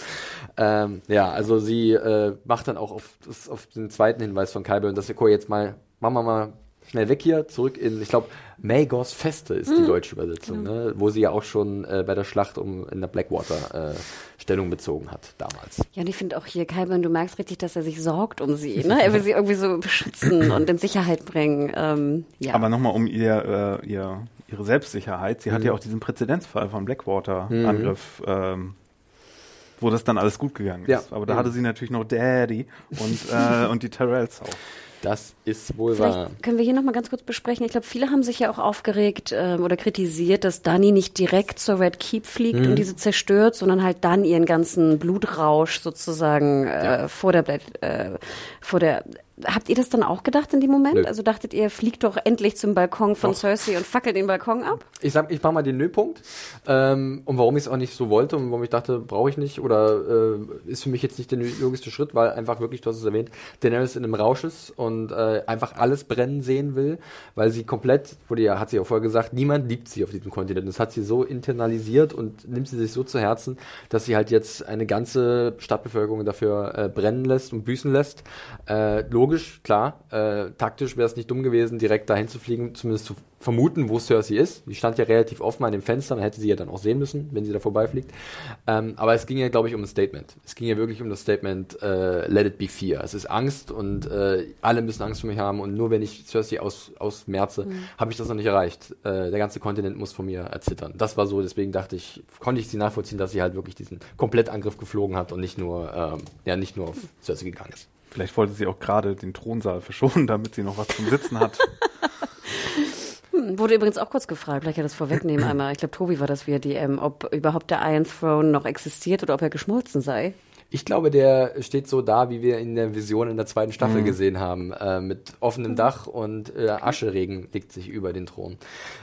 Ähm, ja, also sie äh, macht dann auch auf, auf den zweiten Hinweis von Kalbe dass wir guck, jetzt mal, machen wir mal schnell weg hier, zurück in, ich glaube, Magors Feste ist die deutsche Übersetzung, ne? wo sie ja auch schon äh, bei der Schlacht um in der Blackwater äh, Stellung bezogen hat damals. Ja, und ich finde auch hier, Kalben, du merkst richtig, dass er sich sorgt um sie. Ne? Er will sie irgendwie so beschützen und in Sicherheit bringen. Ähm, ja. Aber nochmal um ihr, äh, ihr, ihre Selbstsicherheit. Sie hat ja auch diesen Präzedenzfall von Blackwater-Angriff, ähm, wo das dann alles gut gegangen ist. Ja. Aber da hatte sie natürlich noch Daddy und, äh, und die Tyrells auch. Das ist wohl wahr. Vielleicht können wir hier nochmal ganz kurz besprechen. Ich glaube, viele haben sich ja auch aufgeregt ähm, oder kritisiert, dass Dani nicht direkt zur Red Keep fliegt Mhm. und diese zerstört, sondern halt dann ihren ganzen Blutrausch sozusagen äh, vor der äh, vor der Habt ihr das dann auch gedacht in dem Moment? Nö. Also dachtet ihr, fliegt doch endlich zum Balkon von Cersei und fackelt den Balkon ab? Ich sag, ich mach mal den Nö-Punkt. Ähm, und warum ich es auch nicht so wollte und warum ich dachte, brauche ich nicht oder äh, ist für mich jetzt nicht der logischste Schritt, weil einfach wirklich, du hast es erwähnt, Daenerys in einem Rausch ist und äh, einfach alles brennen sehen will, weil sie komplett, wurde ja, hat sie auch vorher gesagt, niemand liebt sie auf diesem Kontinent. Das hat sie so internalisiert und nimmt sie sich so zu Herzen, dass sie halt jetzt eine ganze Stadtbevölkerung dafür äh, brennen lässt und büßen lässt. Äh, logisch, klar. Äh, taktisch wäre es nicht dumm gewesen, direkt dahin zu fliegen, zumindest zu vermuten, wo Cersei ist. Die stand ja relativ offen an dem Fenster, dann hätte sie ja dann auch sehen müssen, wenn sie da vorbeifliegt. Ähm, aber es ging ja, glaube ich, um ein Statement. Es ging ja wirklich um das Statement, äh, let it be fear. Es ist Angst und äh, alle müssen Angst vor mich haben und nur wenn ich Cersei aus, ausmerze, habe ich das noch nicht erreicht. Äh, der ganze Kontinent muss von mir erzittern. Das war so, deswegen dachte ich, konnte ich sie nachvollziehen, dass sie halt wirklich diesen Komplettangriff geflogen hat und nicht nur, ähm, ja, nicht nur auf Cersei gegangen ist. Vielleicht wollte sie auch gerade den Thronsaal verschonen, damit sie noch was zum Sitzen hat. Hm, Wurde übrigens auch kurz gefragt, vielleicht ich das vorwegnehmen einmal. Ich glaube, Tobi war das via DM, ob überhaupt der Iron Throne noch existiert oder ob er geschmolzen sei. Ich glaube, der steht so da, wie wir in der Vision in der zweiten Staffel Mhm. gesehen haben, äh, mit offenem Dach und äh, Ascheregen legt sich über den Thron.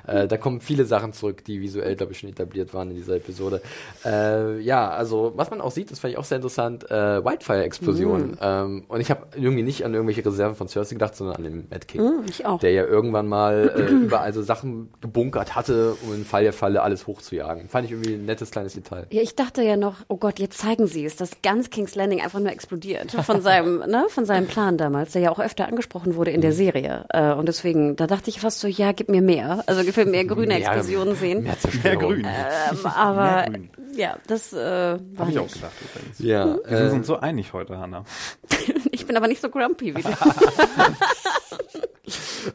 Äh, da kommen viele Sachen zurück, die visuell, glaube ich, schon etabliert waren in dieser Episode. Äh, ja, also was man auch sieht, das fand ich auch sehr interessant, äh, Wildfire-Explosion. Ähm, und ich habe irgendwie nicht an irgendwelche Reserven von Cersei gedacht, sondern an den Mad King. Hm, ich auch. Der ja irgendwann mal äh, überall so Sachen gebunkert hatte, um im Fall der Falle alles hochzujagen. Fand ich irgendwie ein nettes kleines Detail. Ja, ich dachte ja noch, oh Gott, jetzt zeigen sie es, dass ganz King's Landing einfach nur explodiert von seinem, ne, von seinem Plan damals, der ja auch öfter angesprochen wurde in der Serie. Äh, und deswegen, da dachte ich fast so, ja, gib mir mehr. Also gib mir mehr grüne Mehr- Explosionen sehen. Mehr Mehr grün. Ähm, aber grün. ja, das äh, war Habe ich auch gedacht übrigens. Ja, Wir sind äh, uns so einig heute, Hanna. Ich bin aber nicht so grumpy wie du.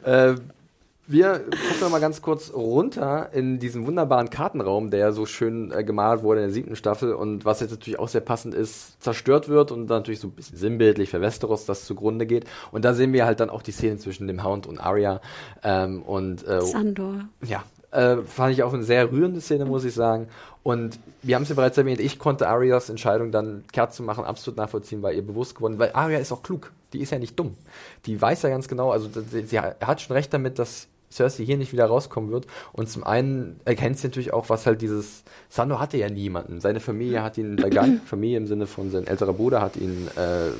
Äh, wir gucken noch mal ganz kurz runter in diesen wunderbaren Kartenraum, der so schön äh, gemalt wurde in der siebten Staffel und was jetzt natürlich auch sehr passend ist, zerstört wird und dann natürlich so ein bisschen sinnbildlich für Westeros das zugrunde geht. Und da sehen wir halt dann auch die Szene zwischen dem Hound und Arya. Ähm, und äh, Sandor. ja, äh, fand ich auch eine sehr rührende Szene, muss ich sagen. Und wir haben es ja bereits erwähnt, ich konnte Arias Entscheidung dann kehrt zu machen absolut nachvollziehen, weil ihr bewusst geworden, weil Arya ist auch klug. Die ist ja nicht dumm. Die weiß ja ganz genau, also sie hat schon recht damit, dass Cersei hier nicht wieder rauskommen wird. Und zum einen erkennt sie natürlich auch, was halt dieses, Sandor hatte ja niemanden. Seine Familie hat ihn begangen, Familie im Sinne von sein älterer Bruder hat ihn äh,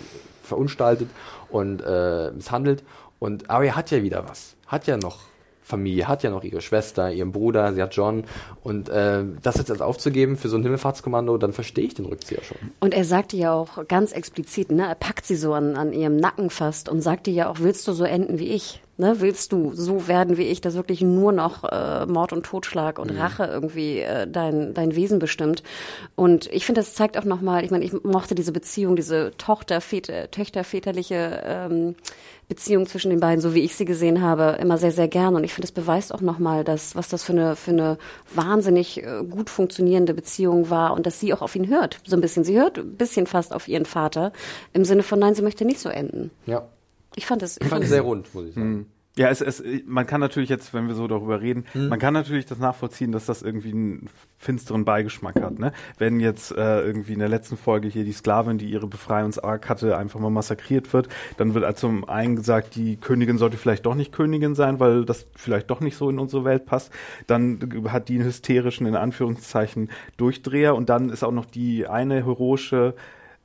verunstaltet und äh, misshandelt. Und Arya hat ja wieder was. Hat ja noch Familie, hat ja noch ihre Schwester, ihren Bruder, sie hat John. Und äh, das jetzt als aufzugeben für so ein Himmelfahrtskommando, dann verstehe ich den Rückzieher schon. Und er sagte ja auch ganz explizit, ne, er packt sie so an, an ihrem Nacken fast und sagte ja auch, willst du so enden wie ich? Ne, willst du so werden wie ich, dass wirklich nur noch äh, Mord und Totschlag und Rache irgendwie äh, dein, dein Wesen bestimmt? Und ich finde, das zeigt auch nochmal, ich meine, ich mochte diese Beziehung, diese Tochter, Väter, Töchter-väterliche ähm, Beziehung zwischen den beiden, so wie ich sie gesehen habe, immer sehr, sehr gern. Und ich finde, es beweist auch nochmal, dass, was das für eine, für eine wahnsinnig äh, gut funktionierende Beziehung war und dass sie auch auf ihn hört. So ein bisschen. Sie hört ein bisschen fast auf ihren Vater im Sinne von, nein, sie möchte nicht so enden. Ja. Ich fand es, Ich fand es sehr rund, muss ich sagen. Ja, es, es, man kann natürlich jetzt, wenn wir so darüber reden, man kann natürlich das nachvollziehen, dass das irgendwie einen finsteren Beigeschmack hat. Ne? Wenn jetzt äh, irgendwie in der letzten Folge hier die Sklavin, die ihre Befreiungsark hatte, einfach mal massakriert wird, dann wird also zum einen gesagt, die Königin sollte vielleicht doch nicht Königin sein, weil das vielleicht doch nicht so in unsere Welt passt. Dann hat die einen hysterischen, in Anführungszeichen, Durchdreher und dann ist auch noch die eine heroische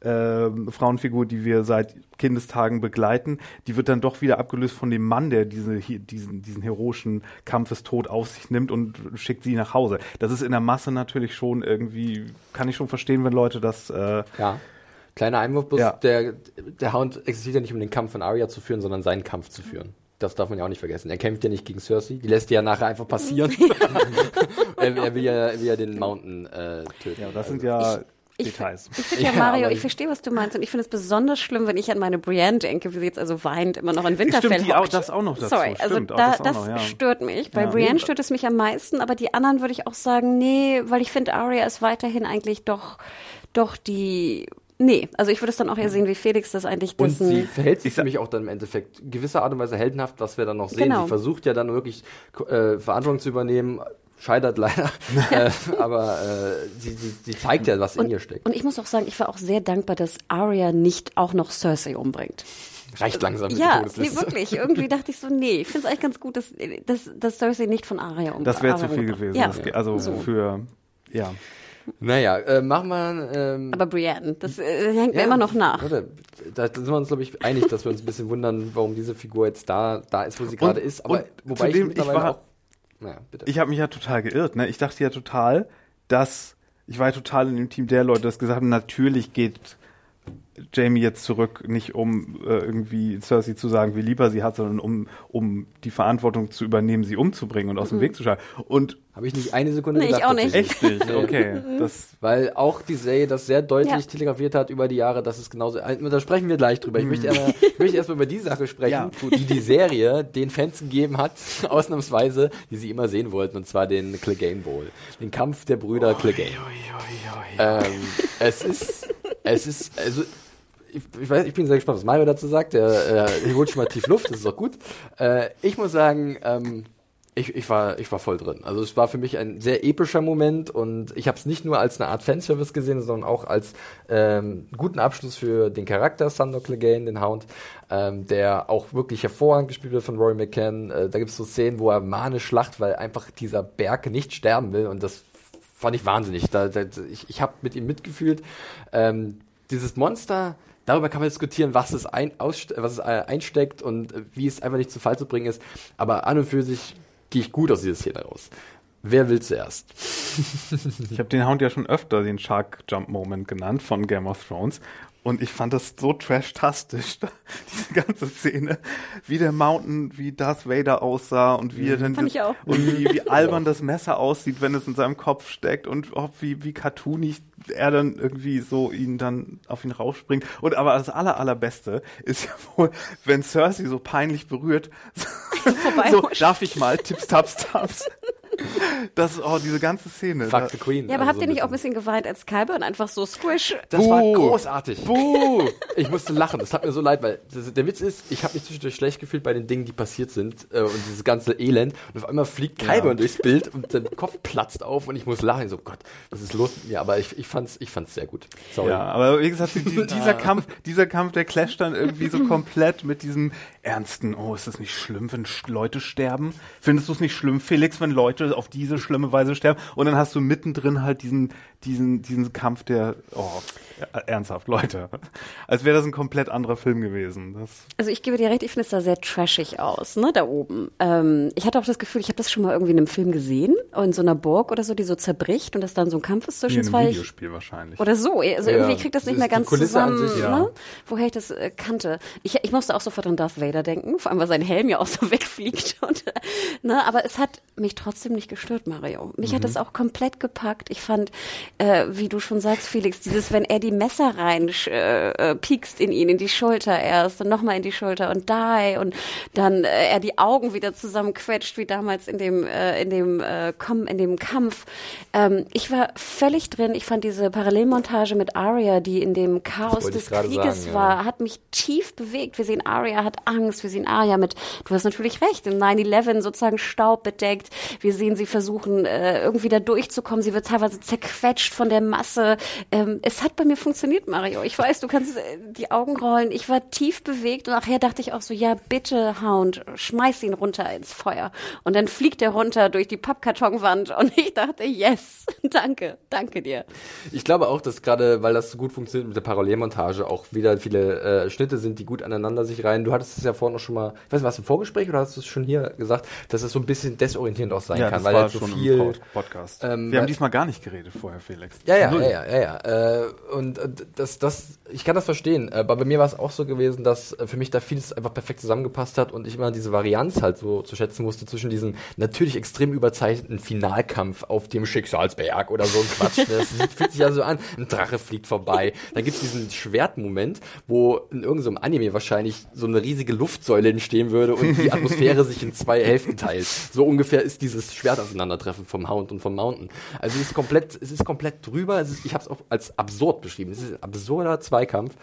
äh, Frauenfigur, die wir seit Kindestagen begleiten, die wird dann doch wieder abgelöst von dem Mann, der diese, hi- diesen, diesen heroischen Kampfestod auf sich nimmt und schickt sie nach Hause. Das ist in der Masse natürlich schon irgendwie, kann ich schon verstehen, wenn Leute das, äh, Ja. Kleiner Einwurf, bloß Ja. der, der Hound existiert ja nicht, um den Kampf von Arya zu führen, sondern seinen Kampf zu führen. Das darf man ja auch nicht vergessen. Er kämpft ja nicht gegen Cersei, die lässt die ja nachher einfach passieren. er, er, will ja, er will ja den Mountain äh, töten. ja, das sind ja Ich- Details. Ich finde ja, Ja, Mario, ich verstehe, was du meinst. Und ich finde es besonders schlimm, wenn ich an meine Brienne denke, wie sie jetzt also weint, immer noch in Winterfell Stimmt, die auch- hockt. das auch noch dazu. Sorry, also Stimmt, auch da, das auch noch, ja. stört mich. Bei Ja. Brienne stört es mich am meisten, aber die anderen würde ich auch sagen, nee, weil ich finde, Arya ist weiterhin eigentlich doch, doch die, nee, also ich würde es dann auch eher sehen, wie Felix das eigentlich Und dessen, sie verhält sich für mich auch dann im Endeffekt gewisser Art und Weise heldenhaft, was wir dann noch sehen. Genau. Sie versucht ja dann wirklich äh, Verantwortung zu übernehmen, scheitert leider, äh, aber äh, sie, sie, sie zeigt ja, was in ihr steckt. und ich muss auch sagen, ich war auch sehr dankbar, dass Arya nicht auch noch Cersei umbringt. Reicht langsam mit Ja, nee, wirklich. Irgendwie dachte ich so, nee, ich finde es eigentlich ganz gut, dass, dass, dass Cersei nicht von Arya umbringt. Das wäre zu viel gewesen. Ja, Das, also so. für, ja. Naja, äh, machen wir ähm, Aber Brienne, das äh, hängt mir Ja, immer noch nach. Warte, da sind wir uns, glaube ich, einig, dass wir uns ein bisschen wundern, warum diese Figur jetzt da, da ist, wo sie gerade ist. Aber und wobei ich zudem, ich mittlerweile war- auch. Naja, bitte. Ich habe mich ja total geirrt. Ne? Ich dachte ja total, dass ich war ja total in dem Team der Leute, das gesagt haben, natürlich geht Jamie jetzt zurück, nicht um äh, irgendwie Cersei zu sagen, wie lieber sie hat, sondern um, um die Verantwortung zu übernehmen, sie umzubringen und aus dem Weg zu schaffen. Und Habe ich nicht eine Sekunde Nee, ich gedacht. auch nicht. echt nicht, okay. Das, Weil auch die Serie das sehr deutlich Ja. telegrafiert hat über die Jahre, dass es genauso. Also, Da sprechen wir gleich drüber. Ich möchte, erstmal, ich möchte erstmal über die Sache sprechen, Ja, die die Serie den Fans gegeben hat, ausnahmsweise, die sie immer sehen wollten, und zwar den Clegane Bowl. Den Kampf der Brüder Clegane. Ähm, es ist, es ist, also, ich, ich, weiß, ich bin sehr gespannt, was Mario dazu sagt. Er, er holt schon mal tief Luft, das ist auch gut. Äh, ich muss sagen, ähm, ich, ich, war, ich war voll drin. Also es war für mich ein sehr epischer Moment und ich habe es nicht nur als eine Art Fanservice gesehen, sondern auch als ähm, guten Abschluss für den Charakter Sandor Clegane, den Hound, ähm, der auch wirklich hervorragend gespielt wird von Rory McCann. Äh, da gibt es so Szenen, wo er manisch lacht, weil einfach dieser Berg nicht sterben will und das fand ich wahnsinnig. Da, da, ich ich habe mit ihm mitgefühlt. Ähm, dieses Monster darüber kann man diskutieren, was es, ein, was es äh, einsteckt und äh, wie es einfach nicht zu Fall zu bringen ist. Aber an und für sich gehe ich gut aus dieser Szene raus. Wer will zuerst? ich habe den Hound ja schon öfter den Shark Jump Moment genannt von Game of Thrones. Und ich fand das so trash-tastisch, diese ganze Szene, wie der Mountain, wie Darth Vader aussah und wie er mhm. dann das, und wie, wie albern das Messer aussieht, wenn es in seinem Kopf steckt und auch wie, wie cartoonig er dann irgendwie so ihn dann auf ihn rausspringt. Und aber das aller, allerbeste ist ja wohl, wenn Cersei so peinlich berührt, so, darf ich mal, tips, taps, taps. Das, oh, diese ganze Szene. Fuck the Queen. Ja, aber also habt ihr so nicht auch ein bisschen geweint als Kyber einfach so squish? Das Buh. war großartig. Buh. Ich musste lachen. Das tat mir so leid, weil das, der Witz ist, ich habe mich zwischendurch schlecht gefühlt bei den Dingen, die passiert sind äh, und dieses ganze Elend. Und auf einmal fliegt Kyber ja. durchs Bild und der Kopf platzt auf und ich muss lachen. Ich so, Gott, was ist los mit mir? Aber ich, ich fand's, ich fand's sehr gut. Sorry. Ja, aber wie gesagt, die, dieser Kampf, dieser Kampf, der clasht dann irgendwie so komplett mit diesem ernsten, oh, ist das nicht schlimm, wenn Leute sterben? Findest du es nicht schlimm, Felix, wenn Leute auf diese schlimme Weise sterben? Und dann hast du mittendrin halt diesen, diesen, diesen Kampf, der, oh, ernsthaft, Leute. Als wäre das ein komplett anderer Film gewesen. Das also ich gebe dir recht, ich finde es da sehr trashig aus, ne, da oben. Ähm, ich hatte auch das Gefühl, ich habe das schon mal irgendwie in einem Film gesehen, in so einer Burg oder so, die so zerbricht und das dann so ein Kampf ist zwischen zwei. Videospiel wahrscheinlich. Oder so. Also ja, irgendwie kriegt das nicht mehr ganz zusammen, sich, ja. ne? woher ich das äh, kannte. Ich, ich musste auch sofort an Darth Vader denken, vor allem weil sein Helm ja auch so wegfliegt. Und, ne, aber es hat mich trotzdem nicht gestört, Mario. Mich mhm. hat es auch komplett gepackt. Ich fand, äh, wie du schon sagst, Felix, dieses, wenn er die Messer rein äh, äh, piekst in ihn, in die Schulter erst und nochmal in die Schulter und die und dann äh, er die Augen wieder zusammenquetscht, wie damals in dem, äh, in dem, äh, komm, in dem Kampf. Ähm, ich war völlig drin. Ich fand diese Parallelmontage mit Arya, die in dem Chaos des Krieges sagen, war, ja. hat mich tief bewegt. Wir sehen Arya hat Angst, wir sehen Arya mit, du hast natürlich recht, im 9-11 sozusagen Staub bedeckt. Wir sehen sie versuchen, äh, irgendwie da durchzukommen. Sie wird teilweise zerquetscht von der Masse. Ähm, es hat bei mir funktioniert, Mario. Ich weiß, du kannst äh, die Augen rollen. Ich war tief bewegt und nachher dachte ich auch so, ja bitte, Hound, schmeiß ihn runter ins Feuer. Und dann fliegt er runter durch die Pappkartonwand und ich dachte, yes, danke, danke dir. Ich glaube auch, dass gerade, weil das so gut funktioniert mit der Parallelmontage, auch wieder viele äh, Schnitte sind, die gut aneinander sich rein. Du hattest es ja vorhin auch schon mal, ich weiß nicht, was im Vorgespräch oder hast du es schon hier gesagt, dass es so ein bisschen desorientierend auch sein ja, kann, weil er so viel Podcast. Ähm, Wir haben diesmal gar nicht geredet vorher, Felix. Ja, ja, ja, ja, ja, ja. Äh, und äh, das, das, ich kann das verstehen. Aber bei mir war es auch so gewesen, dass äh, für mich da vieles einfach perfekt zusammengepasst hat und ich immer diese Varianz halt so zu schätzen musste zwischen diesem natürlich extrem überzeichneten Finalkampf auf dem Schicksalsberg oder so ein Quatsch. Das fühlt sich ja so an, ein Drache fliegt vorbei. Dann gibt es diesen Schwertmoment, wo in irgendeinem Anime wahrscheinlich so eine riesige Luftsäule entstehen würde und die Atmosphäre sich in zwei Hälften teilt. So ungefähr ist dieses Schwertauseinandertreffen vom Hound und vom Mountain. Also es ist komplett, es ist komplett drüber. Ist, ich habe es auch als absurd beschrieben. Es ist ein absurder Zweikampf,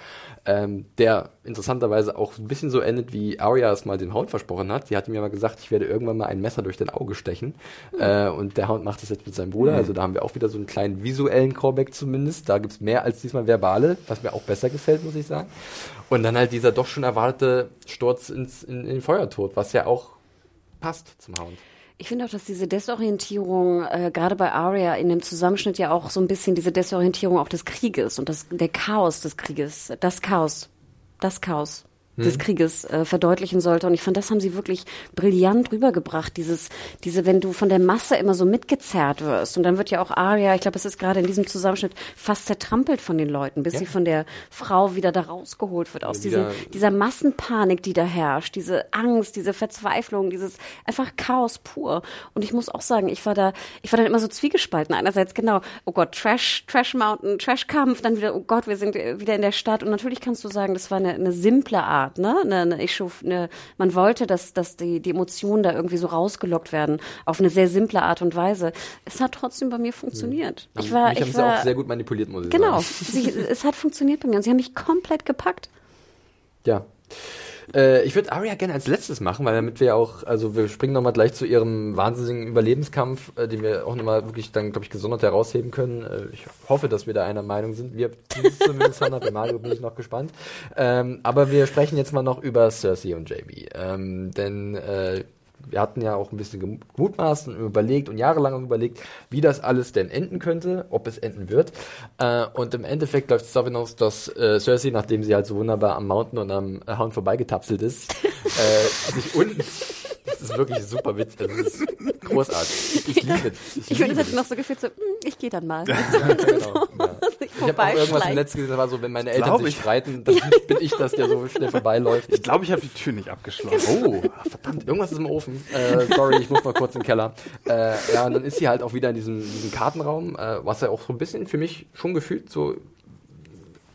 ähm, der interessanterweise auch ein bisschen so endet, wie Arya es mal dem Hound versprochen hat. Die hat ihm ja mal gesagt, ich werde irgendwann mal ein Messer durch dein Auge stechen. Mhm. Äh, und der Hound macht das jetzt mit seinem Bruder. Mhm. Also da haben wir auch wieder so einen kleinen visuellen Callback zumindest. Da gibt's mehr als diesmal verbale, was mir auch besser gefällt, muss ich sagen. Und dann halt dieser doch schon erwartete Sturz ins, in, in den Feuertod, was ja auch passt zum Hound. Ich finde auch, dass diese Desorientierung, äh, gerade bei Arya in dem Zusammenschnitt ja auch so ein bisschen diese Desorientierung auch des Krieges und das, der Chaos des Krieges, das Chaos, das Chaos des hm. Krieges äh, verdeutlichen sollte. Und ich fand, das haben sie wirklich brillant rübergebracht. Dieses, diese, wenn du von der Masse immer so mitgezerrt wirst. Und dann wird ja auch Aria, ich glaube, es ist gerade in diesem Zusammenschnitt fast zertrampelt von den Leuten, bis ja. sie von der Frau wieder da rausgeholt wird aus ja, diesem, dieser Massenpanik, die da herrscht, diese Angst, diese Verzweiflung, dieses einfach Chaos pur. Und ich muss auch sagen, ich war da, ich war dann immer so zwiegespalten. Einerseits genau, oh Gott, Trash, Trash Mountain, Trash Kampf, dann wieder, oh Gott, wir sind wieder in der Stadt. Und natürlich kannst du sagen, das war eine, eine simple Art Art, ne? Eine, eine, ich schuf, eine, man wollte, dass, dass die, die Emotionen da irgendwie so rausgelockt werden, auf eine sehr simple Art und Weise. Es hat trotzdem bei mir funktioniert. Mhm. Ich war, mich ich haben war, sie auch sehr gut manipuliert, muss ich genau, sagen. Genau, es hat funktioniert bei mir und sie haben mich komplett gepackt. Ja. Äh, ich würde Arya gerne als letztes machen, weil damit wir auch, also wir springen nochmal gleich zu ihrem wahnsinnigen Überlebenskampf, äh, den wir auch nochmal wirklich dann, glaube ich, gesondert herausheben können. Äh, ich hoffe, dass wir da einer Meinung sind. Wir zumindest Hannah, bei Mario bin ich noch gespannt. Ähm, aber wir sprechen jetzt mal noch über Cersei und Jamie. Ähm, denn äh, wir hatten ja auch ein bisschen gemutmaßt und überlegt und jahrelang überlegt, wie das alles denn enden könnte, ob es enden wird. Äh, und im Endeffekt läuft es darauf hinaus, dass äh, Cersei, nachdem sie halt so wunderbar am Mountain und am äh, Hound vorbeigetapselt ist, äh, sich unten das ist wirklich super witzig. Das ist großartig. Ich liebe es. Ich, ich finde, hat noch so gefühlt so, hm, ich gehe dann mal. Ja, genau, ja. Ich habe auch irgendwas im letzten gesehen, das war so, wenn meine Eltern sich streiten, dann bin ich das, der so schnell vorbeiläuft. Ich glaube, ich habe die Tür nicht abgeschlossen. Oh, verdammt, irgendwas ist im Ofen. Äh, sorry, ich muss mal kurz in den Keller. Äh, ja, und dann ist sie halt auch wieder in diesem, diesem Kartenraum, äh, was ja auch so ein bisschen für mich schon gefühlt so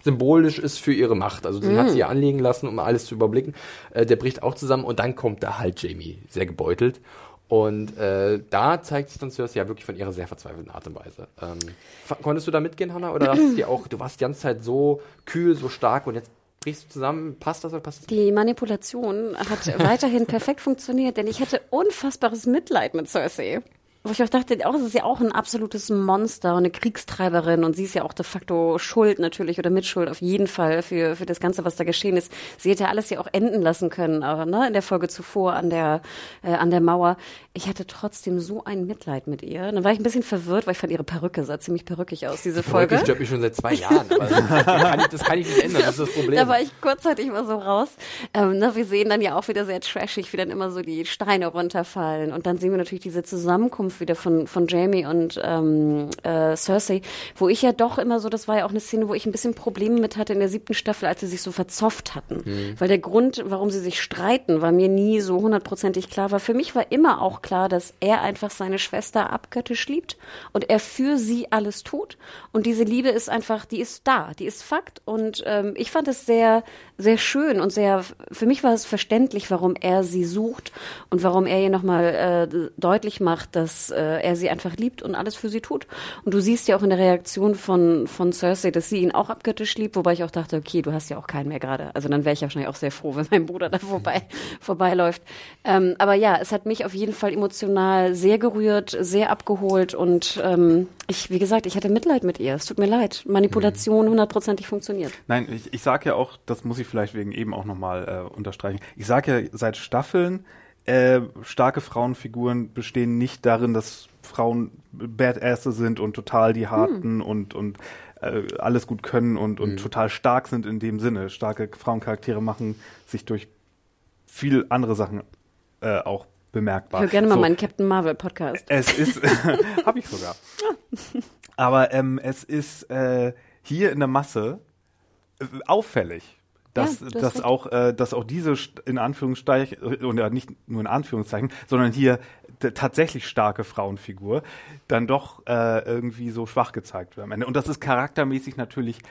symbolisch ist für ihre Macht. Also den mm. hat sie ja anlegen lassen, um alles zu überblicken. Äh, der bricht auch zusammen und dann kommt da halt Jamie, sehr gebeutelt. Und äh, da zeigt sich dann Cersei ja wirklich von ihrer sehr verzweifelten Art und Weise. Ähm, konntest du da mitgehen, Hannah? Oder hast du dir auch, du warst die ganze Zeit so kühl, so stark und jetzt brichst du zusammen? Passt das oder passt das? Die Manipulation hat weiterhin perfekt funktioniert, denn ich hatte unfassbares Mitleid mit Cersei. Wo ich auch dachte, auch, es ist ja auch ein absolutes Monster und eine Kriegstreiberin und sie ist ja auch de facto schuld natürlich oder Mitschuld auf jeden Fall für, für das Ganze, was da geschehen ist. Sie hätte alles ja auch enden lassen können, aber ne, in der Folge zuvor an der, äh, an der Mauer. Ich hatte trotzdem so ein Mitleid mit ihr. Dann war ich ein bisschen verwirrt, weil ich fand ihre Perücke sah ziemlich perückig aus, diese Folge. Das stört mich schon seit zwei Jahren, aber das kann, ich, das kann ich nicht ändern, das ist das Problem. Da war ich kurzzeitig mal so raus. Ähm, ne, wir sehen dann ja auch wieder sehr trashig, wie dann immer so die Steine runterfallen und dann sehen wir natürlich diese Zusammenkunft Zusammenkunft wieder von, von Jamie und ähm, äh, Cersei, wo ich ja doch immer so, das war ja auch eine Szene, wo ich ein bisschen Probleme mit hatte in der siebten Staffel, als sie sich so verzofft hatten. Mhm. Weil der Grund, warum sie sich streiten, war mir nie so hundertprozentig klar. War für mich war immer auch klar, dass er einfach seine Schwester abgöttisch liebt und er für sie alles tut. Und diese Liebe ist einfach, die ist da, die ist Fakt. Und ähm, ich fand es sehr, sehr schön und sehr, für mich war es verständlich, warum er sie sucht und warum er ihr nochmal äh, deutlich macht, dass äh, er sie einfach liebt und alles für sie tut. Und du siehst ja auch in der Reaktion von, von Cersei, dass sie ihn auch abgöttisch liebt, wobei ich auch dachte, okay, du hast ja auch keinen mehr gerade. Also dann wäre ich wahrscheinlich auch sehr froh, wenn mein Bruder da vorbei, vorbeiläuft. Ähm, aber ja, es hat mich auf jeden Fall emotional sehr gerührt, sehr abgeholt und ähm, ich, wie gesagt, ich hatte Mitleid mit ihr. Es tut mir leid. Manipulation hundertprozentig funktioniert. Nein, ich, ich sage ja auch, das muss ich vielleicht wegen eben auch nochmal äh, unterstreichen. Ich sage ja seit Staffeln, äh, starke Frauenfiguren bestehen nicht darin, dass Frauen Badasses sind und total die Harten hm. und, und äh, alles gut können und, und hm. total stark sind in dem Sinne. Starke Frauencharaktere machen sich durch viel andere Sachen äh, auch bemerkbar. Ich höre gerne mal so, meinen Captain Marvel Podcast. Es ist, habe ich sogar. Aber ähm, es ist äh, hier in der Masse äh, auffällig dass, ja, dass auch, äh, dass auch diese in Anführungszeichen, und ja nicht nur in Anführungszeichen, sondern hier tatsächlich starke Frauenfigur dann doch äh, irgendwie so schwach gezeigt wird am Ende. Und das ist charaktermäßig natürlich äh,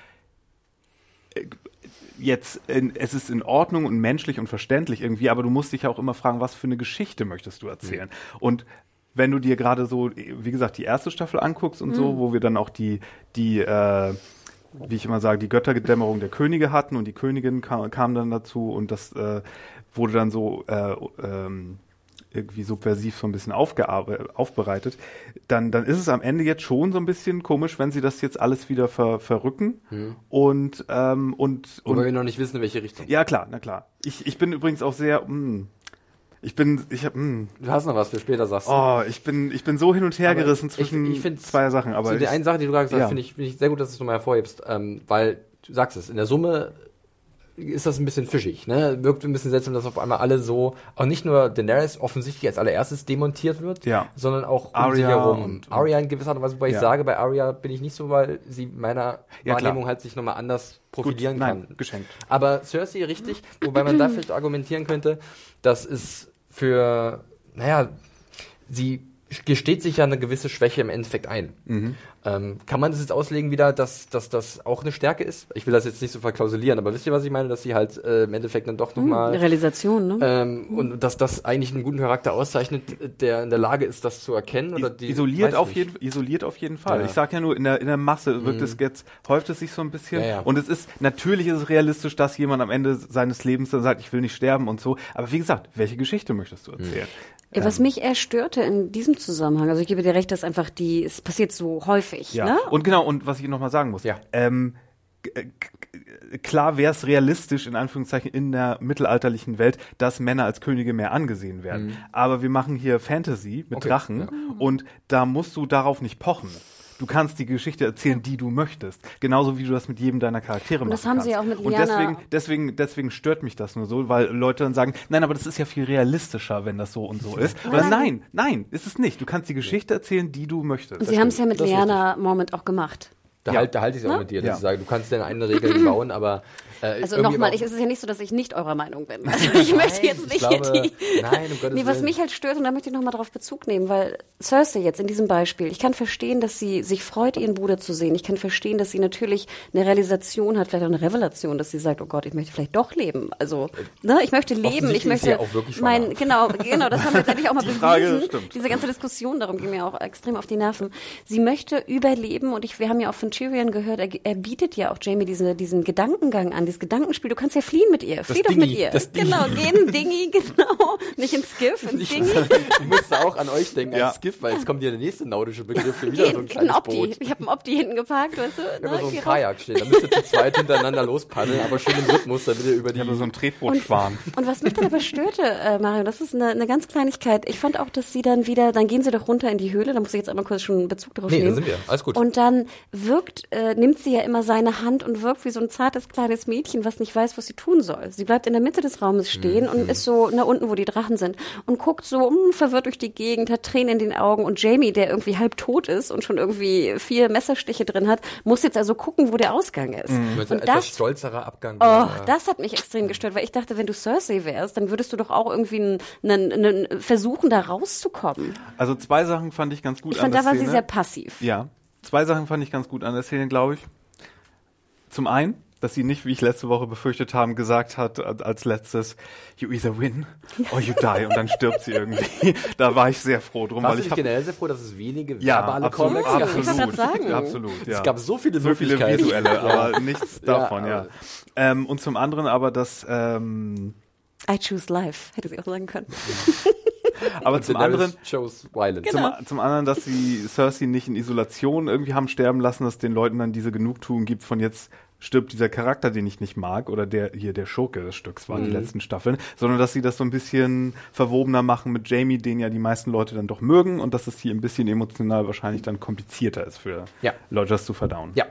jetzt, es ist in Ordnung und menschlich und verständlich irgendwie, aber du musst dich ja auch immer fragen, was für eine Geschichte möchtest du erzählen? Mhm. Und wenn du dir gerade so, wie gesagt, die erste Staffel anguckst und mhm. so, wo wir dann auch die, die äh, wie ich immer sage, die Götterdämmerung der Könige hatten und die Königin kam, kam dann dazu und das äh, wurde dann so äh, ähm, irgendwie subversiv so ein bisschen aufbereitet, dann, dann ist es am Ende jetzt schon so ein bisschen komisch, wenn sie das jetzt alles wieder ver, verrücken hm. und, ähm, und, und wir noch nicht wissen, in welche Richtung. Ja, klar, na klar. Ich, ich bin übrigens auch sehr, mh, hm, ich bin, ich hab, mh. Hm. Du hast noch was für später, sagst du. Oh, ich bin, ich bin so hin und her aber gerissen zwischen ich, ich zwei Sachen. Aber zu der einen Sache, die du gerade gesagt hast, ja. finde ich, finde ich sehr gut, dass du es nochmal hervorhebst, ähm, weil du sagst es, in der Summe ist das ein bisschen fischig, ne? Wirkt ein bisschen seltsam, dass auf einmal alle so, auch nicht nur Daenerys offensichtlich als allererstes demontiert wird, ja. sondern auch Arya um herum. Und, Arya in gewisser Art und Weise, wobei ja. ich sage, bei Arya bin ich nicht so, weil sie meiner ja, Wahrnehmung klar. halt sich nochmal anders profilieren Gut, kann. Nein, geschenkt. Aber Cersei richtig, wobei man da vielleicht argumentieren könnte, dass es für, naja, sie gesteht sich ja eine gewisse Schwäche im Endeffekt ein. Mhm. Ähm, kann man das jetzt auslegen wieder, dass, dass das auch eine Stärke ist? Ich will das jetzt nicht so verklausulieren, aber wisst ihr, was ich meine? Dass sie halt äh, im Endeffekt dann doch nochmal... Hm, Realisation, ne? Ähm, und dass das eigentlich einen guten Charakter auszeichnet, der in der Lage ist, das zu erkennen? Oder die, isoliert, auf jeden, isoliert auf jeden Fall. Ja. Ich sag ja nur, in der, in der Masse wirkt es jetzt, häuft es sich so ein bisschen. Ja, ja. Und es ist, natürlich ist es realistisch, dass jemand am Ende seines Lebens dann sagt, ich will nicht sterben und so. Aber wie gesagt, welche Geschichte möchtest du erzählen? Ja, Was mich eher störte in diesem Zusammenhang, also ich gebe dir recht, dass einfach die, es passiert so häufig, Ja. ne? Und genau, und was ich noch mal sagen muss, Ja. ähm, klar wäre es realistisch, in Anführungszeichen, in der mittelalterlichen Welt, dass Männer als Könige mehr angesehen werden. Aber wir machen hier Fantasy mit Okay, Drachen ja. und da musst du darauf nicht pochen. Du kannst die Geschichte erzählen, die du möchtest. Genauso wie du das mit jedem deiner Charaktere Und machst. das haben sie ja auch mit Und Liana- deswegen, deswegen, deswegen stört mich das nur so, weil Leute dann sagen, nein, aber das ist ja viel realistischer, wenn das so und so ist. Oder nein, nein, ist es nicht. Du kannst die Geschichte erzählen, die du möchtest. Und sie haben es ja mit Liana Moment auch gemacht. Da, Ja. halt, da halte ich es auch Ne? mit dir, dass Ja. ich sage, du kannst deine eigenen Regeln bauen, aber äh, Also nochmal, es ist ja nicht so, dass ich nicht eurer Meinung bin. Also ich möchte jetzt ich nicht glaube- hier die. nein, um Gottes nee, was Willen. mich halt stört, und da möchte ich nochmal drauf Bezug nehmen, weil Cersei jetzt in diesem Beispiel, ich kann verstehen, dass sie sich freut, ihren Bruder zu sehen. Ich kann verstehen, dass sie natürlich eine Realisation hat, vielleicht auch eine Revelation, dass sie sagt, oh Gott, ich möchte vielleicht doch leben. Also, ne, ich möchte leben, ich ist möchte ja auch wirklich mein, genau, genau, das haben wir jetzt endlich auch mal Die Frage bewiesen. stimmt. Diese ganze Diskussion darum ging mir auch extrem auf die Nerven. Sie möchte überleben und ich, wir haben ja auch von Tyrion gehört, er, er bietet ja auch Jamie diesen, diesen Gedankengang an, dieses Gedankenspiel. Du kannst ja fliehen mit ihr. Flieh doch mit Dingi, ihr. das Dingi. Genau, geh in Dingi, genau. Nicht ins Skiff, ins Dingi. ich musste auch an euch denken, Ja. als Skiff, weil jetzt kommt ja der nächste naudische Begriff für wieder Geh so ein in kleines Opti. Boot. Ich habe ein Opti hinten geparkt, weißt du? Ich ne, so geh ein raus. Kajak stehen, da müsst ihr zu zweit hintereinander lospaddeln, aber schön im Rhythmus, damit ihr über die... Ich habe so ein Tretbootschwan. Und was mich dann aber störte, äh, Mario, das ist eine, eine ganz Kleinigkeit. Ich fand auch, dass sie dann wieder, dann gehen sie doch runter in die Höhle, da muss ich jetzt einmal kurz schon Bezug darauf Nee, da nehmen. sind wir. Alles gut. Und dann wirkt, äh, nimmt sie ja immer seine Hand und wirkt wie so ein zartes kleines Mädchen, was nicht weiß, was sie tun soll. Sie bleibt in der Mitte des Raumes stehen und Mhm. ist so nach unten, wo die Drachen sind und guckt so mh, verwirrt durch die Gegend, hat Tränen in den Augen und Jamie, der irgendwie halb tot ist und schon irgendwie vier Messerstiche drin hat, muss jetzt also gucken, wo der Ausgang ist. So Und ein etwas das stolzerer Abgang. Oh, das hat mich extrem gestört, weil ich dachte, wenn du Cersei wärst, dann würdest du doch auch irgendwie einen, einen, versuchen, da rauszukommen. Also zwei Sachen fand ich ganz gut Ich an fand, der da war Szene. sie sehr passiv. Ja, zwei Sachen fand ich ganz gut an der Szene, glaube ich. Zum einen, dass sie nicht, wie ich letzte Woche befürchtet haben, gesagt hat als letztes, you either win or you die und dann stirbt sie irgendwie. Da war ich sehr froh drum, Warst weil du ich habe generell sehr froh, dass es wenige ja, verbale absolut, Comics absolut, gab? Ich wollte grad sagen. absolut, ja. Es gab so viele so viele visuelle, Ja. aber nichts Ja, davon, ja. aber- Ähm, und zum anderen aber, dass ähm, I choose life, hätte sie auch sagen können. aber zum anderen Chose Violence. Genau. Zum, zum anderen, dass sie Cersei nicht in Isolation irgendwie haben sterben lassen, dass den Leuten dann diese Genugtuung gibt von jetzt stirbt dieser Charakter, den ich nicht mag, oder der hier der Schurke des Stücks waren Mhm. die letzten Staffeln, sondern dass sie das so ein bisschen verwobener machen mit Jamie, den ja die meisten Leute dann doch mögen und dass es hier ein bisschen emotional wahrscheinlich dann komplizierter ist für Ja. Das zu verdauen. Ja.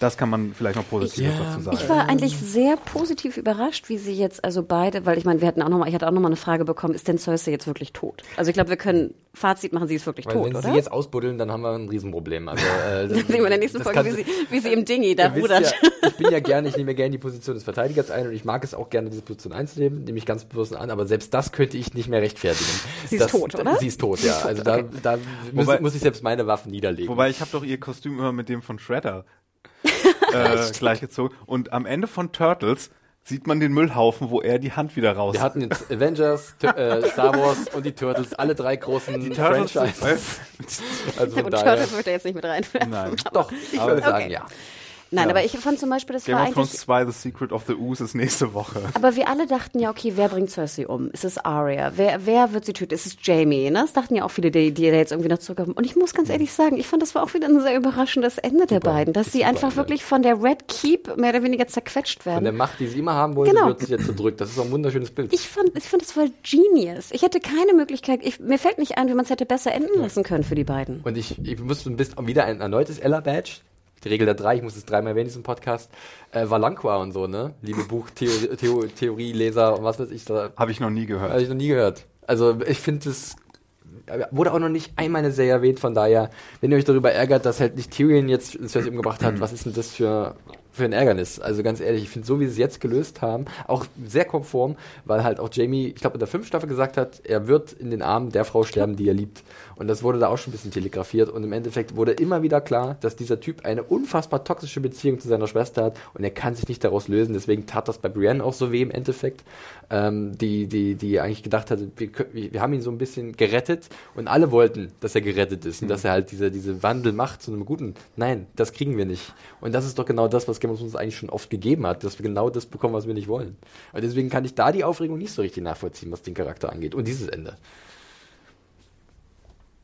Das kann man vielleicht noch Positives Ja, dazu sagen. Ich war eigentlich sehr positiv überrascht, wie sie jetzt also beide, weil ich meine, wir hatten auch noch mal, ich hatte auch noch mal eine Frage bekommen, ist denn Cersei jetzt wirklich tot? Also ich glaube, wir können Fazit machen, sie ist wirklich Weil tot, wenn oder? sie jetzt ausbuddeln, dann haben wir ein Riesenproblem. Also, äh, Dann sehen wir in der nächsten das Folge, wie sie, wie sie im Dingi da rudert. Ja, ich bin ja gerne, ich nehme ja gerne die Position des Verteidigers ein und ich mag es auch gerne, diese Position einzunehmen, nehme ich ganz bewusst an, aber selbst das könnte ich nicht mehr rechtfertigen. Sie ist das, tot, oder? Sie ist tot, ja. ist tot, also da, okay. da muss, Wobei- muss ich selbst meine Waffen niederlegen. Wobei ich habe doch ihr Kostüm immer mit dem von Shredder äh, gleichgezogen. Und am Ende von Turtles sieht man den Müllhaufen, wo er die Hand wieder raus. wir hatten jetzt Avengers, T äh, Star Wars und die Turtles, alle drei großen die Turtles. Franchises. Also Ja, gut, daher, Turtles würde ich jetzt nicht mit reinwerfen. Nein. doch, ich würde sagen, ja. Nein, Ja. aber ich fand zum Beispiel, das Game war of Thrones eigentlich 2, The Secret of the Ooze ist nächste Woche. Aber wir alle dachten ja, okay, wer bringt Cersei um? Ist es Arya? Wer, wer wird sie töten? Ist es Jamie? Ne? Das dachten ja auch viele, die, die da jetzt irgendwie noch zurückkommen. Und ich muss ganz ehrlich sagen, ich fand, das war auch wieder ein sehr überraschendes Ende der beiden, dass sie super einfach wirklich von der Red Keep mehr oder weniger zerquetscht Von der werden. Macht, die sie immer haben wollte, Genau. wird sie jetzt zerdrückt. Das ist auch ein wunderschönes Bild. Ich fand, ich fand das voll genius. Ich hätte keine Möglichkeit, ich, mir fällt nicht ein, wie man es hätte besser enden lassen können für die beiden. Und ich, ich musste ein bisschen wieder ein erneutes Ella-Badge. Die Regel der drei, ich muss es dreimal erwähnen in diesem Podcast. Äh, Valanqua und so, ne? Liebe Buchtheorie, Theo, Theorieleser und was weiß ich, da Habe ich noch nie gehört. habe ich noch nie gehört. Also ich finde es wurde auch noch nicht einmal eine Serie erwähnt, von daher, wenn ihr euch darüber ärgert, dass halt nicht Tyrion jetzt Cersei umgebracht hat, was ist denn das für für ein Ärgernis. Also ganz ehrlich, ich finde so, wie sie es jetzt gelöst haben, auch sehr konform, weil halt auch Jamie, ich glaube, in der fünften Staffel gesagt hat, er wird in den Armen der Frau sterben, die er liebt. Und das wurde da auch schon ein bisschen telegrafiert. Und im Endeffekt wurde immer wieder klar, dass dieser Typ eine unfassbar toxische Beziehung zu seiner Schwester hat und er kann sich nicht daraus lösen. Deswegen tat das bei Brienne auch so weh im Endeffekt, ähm, die, die, die eigentlich gedacht hatte, wir, wir haben ihn so ein bisschen gerettet und alle wollten, dass er gerettet ist und mhm. dass er halt diese, diese Wandel macht zu einem guten. Nein, das kriegen wir nicht. Und das ist doch genau das, was Game of Thrones eigentlich schon oft gegeben hat, dass wir genau das bekommen, was wir nicht wollen. Und deswegen kann ich da die Aufregung nicht so richtig nachvollziehen, was den Charakter angeht und dieses Ende.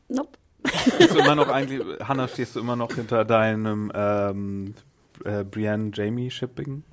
Nope. Bist du immer noch eigentlich, Hannah, stehst du immer noch hinter deinem ähm, äh, Brienne Jamie Shipping?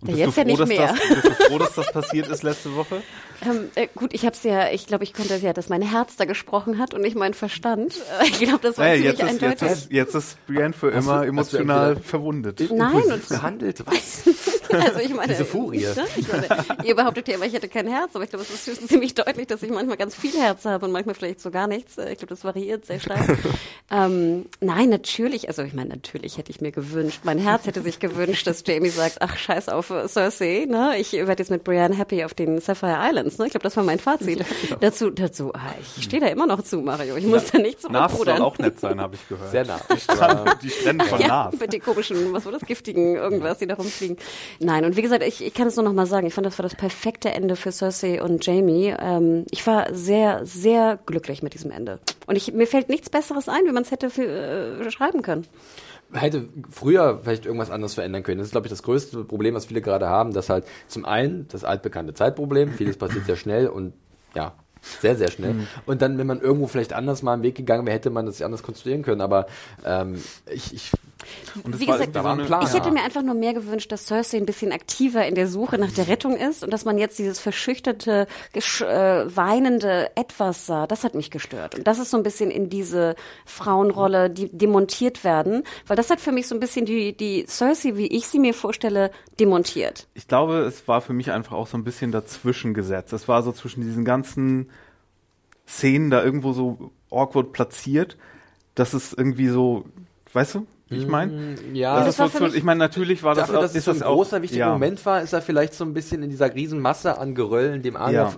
Und ja, jetzt ja nicht mehr. Das, bist du froh, dass das passiert ist letzte Woche? Ähm, äh, gut, ich habe es ja, ich glaube, ich konnte es ja, dass mein Herz da gesprochen hat und nicht mein Verstand. Ich glaube, das war naja, ziemlich jetzt eindeutig. Ist, jetzt, ist, jetzt ist Brienne für hast immer du, emotional verwundet. Nein, und gehandelt. Was? also ich meine, diese Furie. Ne? Ich meine, ihr behauptet ja immer, ich hätte kein Herz, aber ich glaube, es ist ziemlich deutlich, dass ich manchmal ganz viel Herz habe und manchmal vielleicht so gar nichts. Ich glaube, das variiert sehr stark. ähm, nein, natürlich, also ich meine, natürlich hätte ich mir gewünscht, mein Herz hätte sich gewünscht, dass Jamie sagt, ach scheiß auf Cersei, ne? Ich werde jetzt mit Brienne happy auf den Sapphire Islands, ne? Ich glaube, das war mein Fazit. Ja. Dazu, dazu, ah, ich stehe da immer noch zu, Mario. Ich ja. muss da nicht so Nav soll auch nett sein, habe ich gehört. Sehr nah. Die Strände von ja, Nav. Mit den komischen, was war das, giftigen irgendwas, die da rumfliegen. Nein, und wie gesagt, ich, ich kann es nur noch mal sagen, ich fand, das war das perfekte Ende für Cersei und Jamie. Ähm, ich war sehr, sehr glücklich mit diesem Ende. Und ich, mir fällt nichts Besseres ein, wie man es hätte für, äh, schreiben können hätte früher vielleicht irgendwas anderes verändern können. Das ist, glaube ich, das größte Problem, was viele gerade haben, dass halt zum einen das altbekannte Zeitproblem, vieles passiert sehr schnell und ja, sehr, sehr schnell. Mhm. Und dann, wenn man irgendwo vielleicht anders mal einen Weg gegangen wäre, hätte man das anders konstruieren können. Aber ähm, ich, ich und Wie war, gesagt, war Plan, ich hätte mir einfach nur mehr gewünscht, dass Cersei ein bisschen aktiver in der Suche nach der Rettung ist und dass man jetzt dieses verschüchterte, äh, weinende Etwas sah. Das hat mich gestört. Und das ist so ein bisschen in diese Frauenrolle, die demontiert werden, weil das hat für mich so ein bisschen die, die Cersei, wie ich sie mir vorstelle, demontiert. Ich glaube, es war für mich einfach auch so ein bisschen dazwischen gesetzt. Es war so zwischen diesen ganzen Szenen da irgendwo so awkward platziert, dass es irgendwie so, weißt du, wie ich meine? Mm, ja, das, das ist so, ich meine, natürlich war das dafür, dass es so ein großer, wichtiger ja. Moment war, ist er vielleicht so ein bisschen in dieser Riesenmasse an Geröllen, dem Arne ja.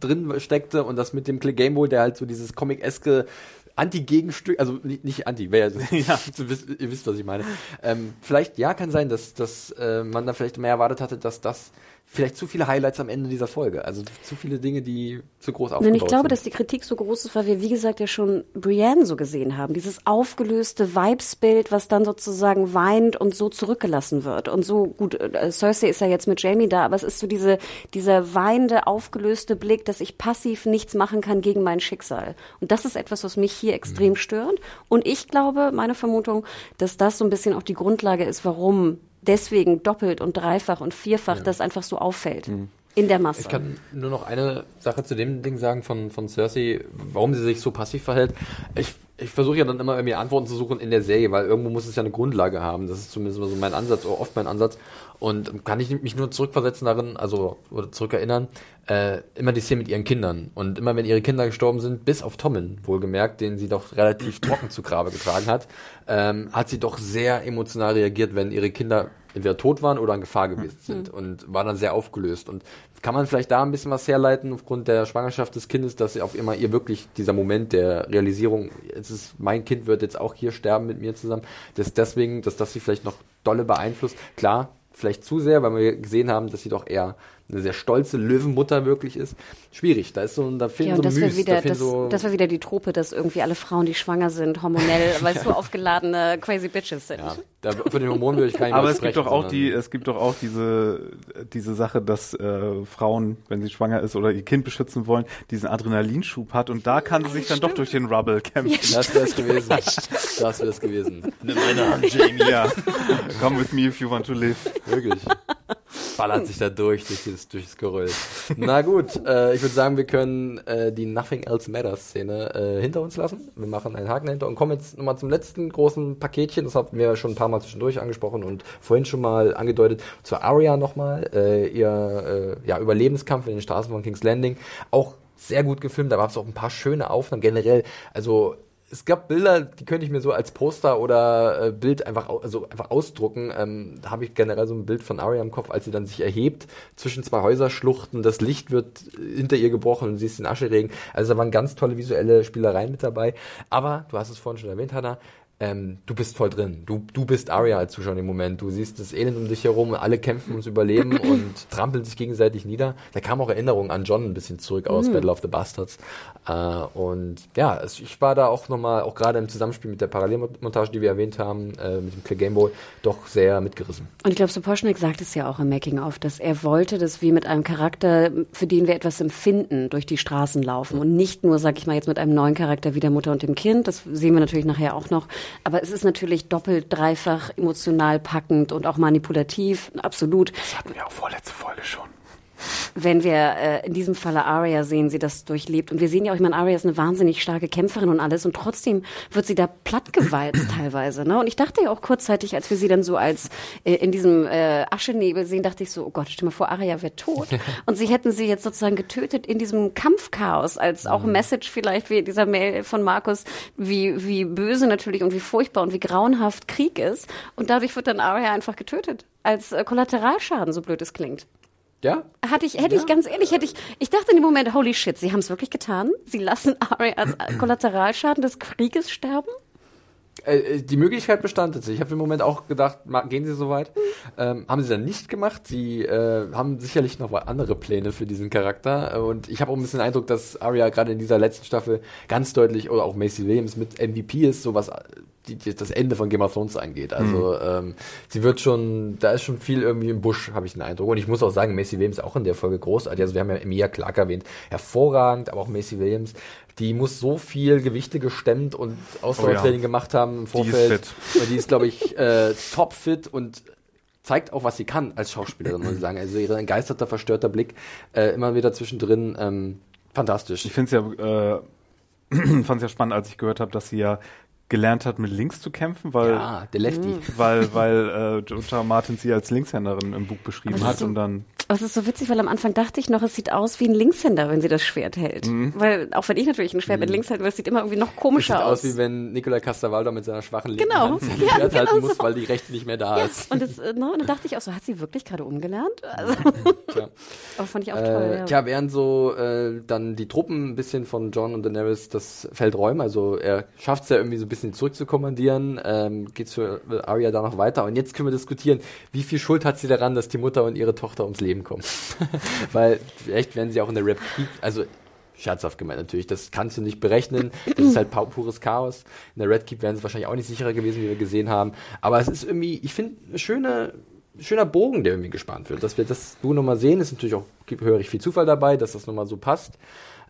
drin steckte und das mit dem Clay Gameboy, der halt so dieses Comic-eske Anti-Gegenstück, also nicht, nicht Anti, wäre ja, ja. ihr wisst, was ich meine. Ähm, vielleicht, ja, kann sein, dass, dass äh, man da vielleicht mehr erwartet hatte, dass das vielleicht zu viele Highlights am Ende dieser Folge. Also zu viele Dinge, die zu groß aufgebaut Nein, ich glaube, sind. dass die Kritik so groß ist, weil wir, wie gesagt, ja schon Brienne so gesehen haben. Dieses aufgelöste Vibesbild, was dann sozusagen weint und so zurückgelassen wird. Und so, gut, äh, Cersei ist ja jetzt mit Jamie da, aber es ist so diese, dieser weinende, aufgelöste Blick, dass ich passiv nichts machen kann gegen mein Schicksal. Und das ist etwas, was mich hier extrem mhm. stört. Und ich glaube, meine Vermutung, dass das so ein bisschen auch die Grundlage ist, warum deswegen doppelt und dreifach und vierfach ja. das einfach so auffällt. Mhm. In der Masse. Ich kann nur noch eine Sache zu dem Ding sagen von, von Cersei, warum sie sich so passiv verhält. Ich, ich versuche ja dann immer irgendwie Antworten zu suchen in der Serie, weil irgendwo muss es ja eine Grundlage haben. Das ist zumindest so mein Ansatz, oder oft mein Ansatz. Und kann ich mich nur zurückversetzen darin, also oder zurückerinnern, äh, immer die Szene mit ihren Kindern. Und immer wenn ihre Kinder gestorben sind, bis auf Tommen, wohlgemerkt, den sie doch relativ trocken zu Grabe getragen hat, ähm, hat sie doch sehr emotional reagiert, wenn ihre Kinder entweder tot waren oder in Gefahr gewesen hm. sind mhm. und war dann sehr aufgelöst. Und kann man vielleicht da ein bisschen was herleiten aufgrund der Schwangerschaft des Kindes, dass sie auf immer ihr wirklich dieser Moment der Realisierung, es ist mein Kind wird jetzt auch hier sterben mit mir zusammen, dass deswegen, dass das sie vielleicht noch dolle beeinflusst. Klar, vielleicht zu sehr, weil wir gesehen haben, dass sie doch eher eine sehr stolze Löwenmutter wirklich ist. Schwierig, da ist so, da fehlen ja, so das Müs, wieder, da das, so das war wieder die Trope, dass irgendwie alle Frauen, die schwanger sind, hormonell, weil so aufgeladene crazy Bitches sind. Ja, da, für den Hormonen würde ich gar nicht Aber es gibt doch auch die, es gibt doch auch diese, diese Sache, dass äh, Frauen, wenn sie schwanger ist oder ihr Kind beschützen wollen, diesen Adrenalinschub hat und da kann sie sich dann Stimmt. doch durch den Rubble kämpfen. Ja, das wäre es gewesen. Das wäre es gewesen. Nimm meine Hand, Jamie. Ja. Come with me if you want to live. Wirklich ballert sich da durch, durch das, durch das Geröll. Na gut, äh, ich würde sagen, wir können äh, die Nothing Else Matters Szene äh, hinter uns lassen. Wir machen einen Haken hinter und kommen jetzt nochmal zum letzten großen Paketchen. Das hatten wir schon ein paar Mal zwischendurch angesprochen und vorhin schon mal angedeutet. Zur Arya nochmal, äh, ihr äh, ja, Überlebenskampf in den Straßen von King's Landing. Auch sehr gut gefilmt, da gab es auch ein paar schöne Aufnahmen generell. Also es gab Bilder, die könnte ich mir so als Poster oder äh, Bild einfach, also einfach ausdrucken. Ähm, da habe ich generell so ein Bild von Arya im Kopf, als sie dann sich erhebt zwischen zwei Häuserschluchten, das Licht wird hinter ihr gebrochen und sie ist in Ascheregen. Also da waren ganz tolle visuelle Spielereien mit dabei. Aber, du hast es vorhin schon erwähnt, Hannah, ähm, du bist voll drin. Du, du bist Arya als Zuschauer im Moment. Du siehst das Elend um dich herum und alle kämpfen ums Überleben und trampeln sich gegenseitig nieder. Da kam auch Erinnerungen an John ein bisschen zurück aus Battle of the Bastards. Äh, und ja, es, ich war da auch nochmal, auch gerade im Zusammenspiel mit der Parallelmontage, die wir erwähnt haben, äh, mit dem Clear Game Boy, doch sehr mitgerissen. Und ich glaube, Sapochnik sagt es ja auch im Making-of, dass er wollte, dass wir mit einem Charakter, für den wir etwas empfinden, durch die Straßen laufen und nicht nur, sag ich mal, jetzt mit einem neuen Charakter wie der Mutter und dem Kind. Das sehen wir natürlich nachher auch noch. Aber es ist natürlich doppelt, dreifach emotional packend und auch manipulativ, absolut. Das hatten wir auch vorletzte Folge schon. Wenn wir äh, in diesem Falle Arya sehen, sie das durchlebt. Und wir sehen ja auch, ich meine, Arya ist eine wahnsinnig starke Kämpferin und alles. Und trotzdem wird sie da plattgewalzt teilweise. Ne? Und ich dachte ja auch kurzzeitig, als wir sie dann so als äh, in diesem äh, Aschenebel sehen, dachte ich so, oh Gott, stell mal vor, Arya wäre tot. und sie hätten sie jetzt sozusagen getötet in diesem Kampfchaos, als auch Message vielleicht wie dieser Mail von Markus, wie, wie böse natürlich und wie furchtbar und wie grauenhaft Krieg ist. Und dadurch wird dann Arya einfach getötet. Als äh, Kollateralschaden, so blöd es klingt. Ja? Hatte ich, hätte ich ganz ehrlich, hätte ich, ich dachte in dem Moment, holy shit, sie haben es wirklich getan. Sie lassen Arya als Kollateralschaden des Krieges sterben. Äh, äh, die Möglichkeit bestand tatsächlich. Ich habe im Moment auch gedacht, gehen sie so weit? Ähm, haben sie dann nicht gemacht. Sie äh, haben sicherlich noch andere Pläne für diesen Charakter. Äh, Und ich habe auch ein bisschen den Eindruck, dass Arya gerade in dieser letzten Staffel ganz deutlich, oder auch Macy Williams mit MVP ist, so was äh, die, die, das Ende von Game of Thrones angeht. Also ähm, sie wird schon, da ist schon viel irgendwie im Busch, habe ich den Eindruck. Und ich muss auch sagen, Macy Williams auch in der Folge großartig. Also wir haben ja Emilia Clarke erwähnt, hervorragend, aber auch Macy Williams. Die muss so viel Gewichte gestemmt und Ausdauertraining gemacht haben im Vorfeld. fit. Und die ist, glaube ich, äh, topfit und zeigt auch, was sie kann als Schauspielerin, muss ich sagen. Also ihre entgeisterter, verstörter Blick, äh, immer wieder zwischendrin, ähm, fantastisch. Ich finde es ja, äh, fand es ja spannend, als ich gehört habe, dass sie ja gelernt hat, mit links zu kämpfen, weil ja, der Lefty. weil weil äh, Georgia Martin sie als Linkshänderin im Buch beschrieben hat so- und dann Aber es ist so witzig, weil am Anfang dachte ich noch, es sieht aus wie ein Linkshänder, wenn sie das Schwert hält. Weil, auch wenn ich natürlich ein Schwert mit links halte, aber es sieht immer irgendwie noch Sieht komischer aus, aus. wie wenn Nicola Castavaldo mit seiner schwachen linken Genau. Hand sich Ja, Schwert genau halten muss, so. weil die rechte nicht mehr da ja, ist. und, das, äh, ne, und dann dachte ich auch so, hat sie wirklich gerade umgelernt? Also, Tja. aber fand ich auch Äh, toll. Ja. Tja, während so äh, dann die Truppen ein bisschen von John und Daenerys das Feld räumen, also er schafft es ja irgendwie so ein bisschen zurückzukommandieren, ähm, geht's für Arya da noch weiter. Und jetzt können wir diskutieren, wie viel Schuld hat sie daran, dass die Mutter und ihre Tochter ums Leben kommen. Weil vielleicht werden sie auch in der Rap Keep, also scherzhaft gemeint natürlich, das kannst du nicht berechnen, das ist halt pau- pures Chaos. In der Red Keep wären sie wahrscheinlich auch nicht sicherer gewesen, wie wir gesehen haben. Aber es ist irgendwie, ich finde, eine schöne, schöner Bogen, der irgendwie gespannt wird. Dass wir das du nochmal sehen, ist natürlich auch gehörig viel Zufall dabei, dass das nochmal so passt.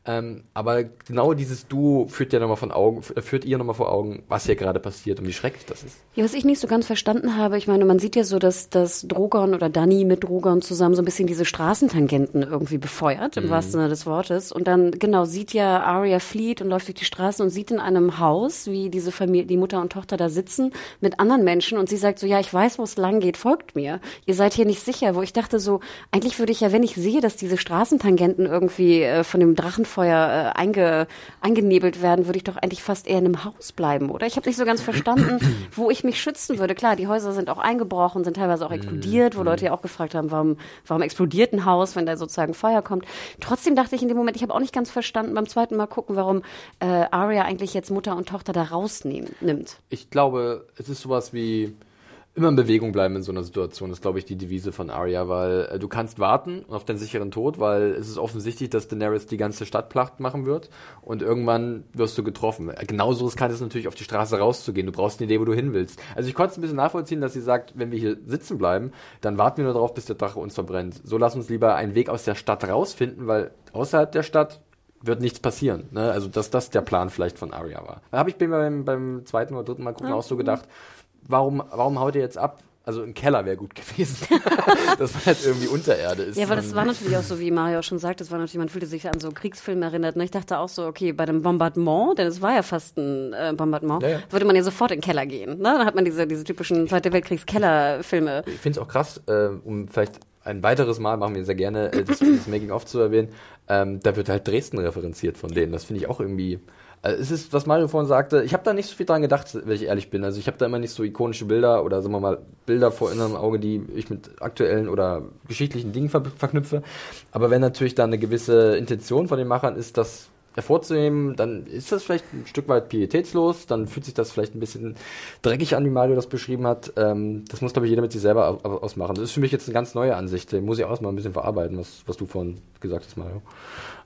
Ähm, aber genau dieses Duo führt ja nochmal von Augen, f- führt ihr nochmal vor Augen, was hier gerade passiert und wie schrecklich das ist. Ja, was ich nicht so ganz verstanden habe, ich meine, man sieht ja so, dass, dass Drogon oder Dani mit Drogon zusammen so ein bisschen diese Straßentangenten irgendwie befeuert, im wahrsten Sinne des Wortes. Und dann, genau, sieht ja Arya flieht und läuft durch die Straßen und sieht in einem Haus, wie diese Familie, die Mutter und Tochter da sitzen mit anderen Menschen und sie sagt so, ja, ich weiß, wo es lang geht, folgt mir. Ihr seid hier nicht sicher, wo ich dachte so, eigentlich würde ich ja, wenn ich sehe, dass diese Straßentangenten irgendwie äh, von dem Drachenfeuer äh, einge, eingenebelt werden, würde ich doch eigentlich fast eher in einem Haus bleiben, oder? Ich habe nicht so ganz verstanden, wo ich mich schützen würde. Klar, die Häuser sind auch eingebrochen, sind teilweise auch explodiert, wo Leute ja auch gefragt haben, warum, warum explodiert ein Haus, wenn da sozusagen Feuer kommt. Trotzdem dachte ich in dem Moment, ich habe auch nicht ganz verstanden beim zweiten Mal gucken, warum äh, Arya eigentlich jetzt Mutter und Tochter da rausnimmt. Nimmt. Ich glaube, es ist sowas wie immer in Bewegung bleiben in so einer Situation, ist, glaube ich, die Devise von Arya, weil äh, du kannst warten auf deinen sicheren Tod, weil es ist offensichtlich, dass Daenerys die ganze Stadt platt machen wird und irgendwann wirst du getroffen. Äh, Genauso riskant ist es natürlich, auf die Straße rauszugehen. Du brauchst eine Idee, wo du hin willst. Also ich konnte es ein bisschen nachvollziehen, dass sie sagt, wenn wir hier sitzen bleiben, dann warten wir nur darauf, bis der Drache uns verbrennt. So lass uns lieber einen Weg aus der Stadt rausfinden, weil außerhalb der Stadt wird nichts passieren. Ne? Also, dass das der Plan vielleicht von Arya war. Da habe ich mir beim, beim zweiten oder dritten Mal gucken auch so gedacht, warum, warum haut ihr jetzt ab? Also im Keller wäre gut gewesen. dass man halt irgendwie Untererde ist. Ja, aber das war natürlich auch so, wie Mario schon sagt, das war natürlich, man fühlte sich an so Kriegsfilme erinnert. Ne? Ich dachte auch so, okay, bei dem Bombardement, denn es war ja fast ein äh, Bombardement, Ja, ja. würde man ja sofort in den Keller gehen. Ne? Dann hat man diese, diese typischen Zweite Weltkriegs-Keller-Filme. Ich finde es auch krass, äh, um vielleicht ein weiteres Mal, machen wir sehr gerne, äh, das, das Making-of zu erwähnen, ähm, da wird halt Dresden referenziert von denen. Das finde ich auch irgendwie Also es ist, was Mario vorhin sagte, ich habe da nicht so viel dran gedacht, wenn ich ehrlich bin. Also ich habe da immer nicht so ikonische Bilder oder sagen wir mal Bilder vor innerem Auge, die ich mit aktuellen oder geschichtlichen Dingen ver verknüpfe. Aber wenn natürlich da eine gewisse Intention von den Machern ist, dass hervorzuheben, dann ist das vielleicht ein Stück weit pietätslos, dann fühlt sich das vielleicht ein bisschen dreckig an, wie Mario das beschrieben hat. Ähm, das muss, glaube ich, jeder mit sich selber ausmachen. Das ist für mich jetzt eine ganz neue Ansicht. Die muss ich auch erstmal ein bisschen verarbeiten, was, was du vorhin gesagt hast, Mario.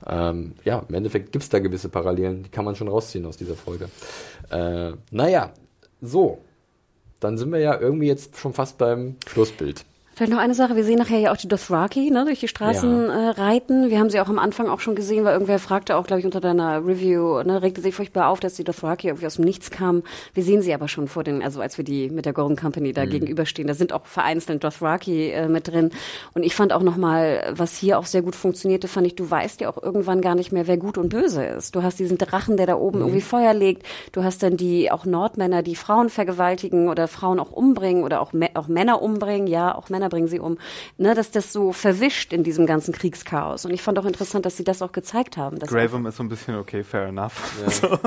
Ähm, ja, im Endeffekt gibt es da gewisse Parallelen, die kann man schon rausziehen aus dieser Folge. Äh, naja, so. Dann sind wir ja irgendwie jetzt schon fast beim Schlussbild. Vielleicht noch eine Sache, wir sehen nachher ja auch die Dothraki ne, durch die Straßen ja. äh, reiten. Wir haben sie auch am Anfang auch schon gesehen, weil irgendwer fragte auch, glaube ich, unter deiner Review, ne, regte sich furchtbar auf, dass die Dothraki irgendwie aus dem Nichts kamen. Wir sehen sie aber schon vor den, also als wir die mit der Golden Company da mhm. gegenüberstehen, da sind auch vereinzelt Dothraki äh, mit drin. Und ich fand auch nochmal, was hier auch sehr gut funktionierte, fand ich, du weißt ja auch irgendwann gar nicht mehr, wer gut und böse ist. Du hast diesen Drachen, der da oben mhm. irgendwie Feuer legt. Du hast dann die auch Nordmänner, die Frauen vergewaltigen oder Frauen auch umbringen oder auch, auch Männer umbringen. Ja, auch Männer bringen sie um, ne, dass das so verwischt in diesem ganzen Kriegschaos. Und ich fand auch interessant, dass sie das auch gezeigt haben. Graham ist so ein bisschen okay, fair enough. Ja. so.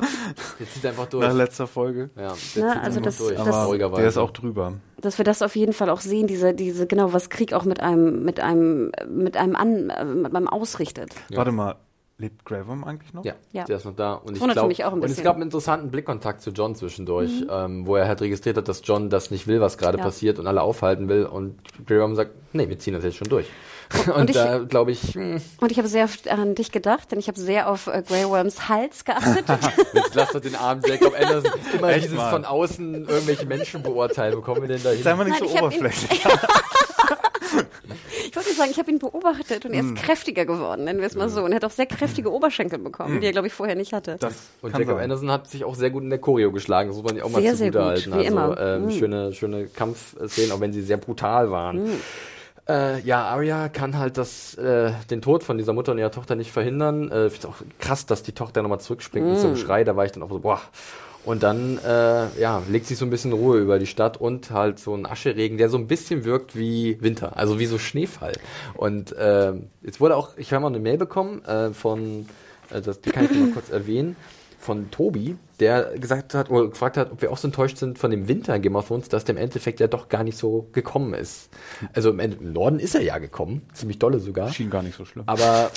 Jetzt zieht einfach durch. Nach letzter Folge. Ja, ne, also das, durch. Aber der ist auch drüber. Dass wir das auf jeden Fall auch sehen, diese, diese, genau, was Krieg auch mit einem, mit einem, mit einem an, mit einem ausrichtet. Ja. Warte mal, Lebt Graham eigentlich noch? Ja, ja. der ist noch da. Und, ich glaub, und es gab einen interessanten Blickkontakt zu John zwischendurch, mhm. ähm, wo er halt registriert hat, dass John das nicht will, was gerade ja. passiert und alle aufhalten will. Und Graham sagt, nee, wir ziehen das jetzt schon durch. Und, und da glaube ich. Mh. Hm. Und ich habe sehr an dich gedacht, denn ich habe sehr auf äh, Grey Worms Hals geachtet. Jetzt lass doch den armen Jacob Anderson immer Echt dieses mal? von außen irgendwelche Menschen beurteilen. Wo kommen wir denn da hin? Sei mal nicht Nein, so oberflächlich. ich wollte sagen, ich habe ihn beobachtet und er ist mm. kräftiger geworden, nennen wir es mal so. Und er hat auch sehr kräftige mm. Oberschenkel bekommen, mm. die er, glaube ich, vorher nicht hatte. Das und Jacob sein. Anderson hat sich auch sehr gut in der Choreo geschlagen, das muss man ja auch mal sehr, zugute halten. Also, immer. Ähm, mm. schöne, schöne Kampfszenen, auch wenn sie sehr brutal waren. Mm. Äh, ja, Arya kann halt das, äh, den Tod von dieser Mutter und ihrer Tochter nicht verhindern. Äh, Finde auch krass, dass die Tochter nochmal zurückspringt mm. mit so einem Schrei. Da war ich dann auch so, boah. Und dann äh, ja, legt sich so ein bisschen Ruhe über die Stadt und halt so ein Ascheregen, der so ein bisschen wirkt wie Winter, also wie so Schneefall. Und äh, jetzt wurde auch, ich habe mal eine Mail bekommen äh, von, äh, das, die kann ich mal kurz erwähnen, von Tobi, der gesagt hat oder gefragt hat, ob wir auch so enttäuscht sind von dem Winter in Game of Thrones, dass der im Endeffekt ja doch gar nicht so gekommen ist. Also im, im Norden ist er ja gekommen, ziemlich dolle sogar. Schien gar nicht so schlimm. Aber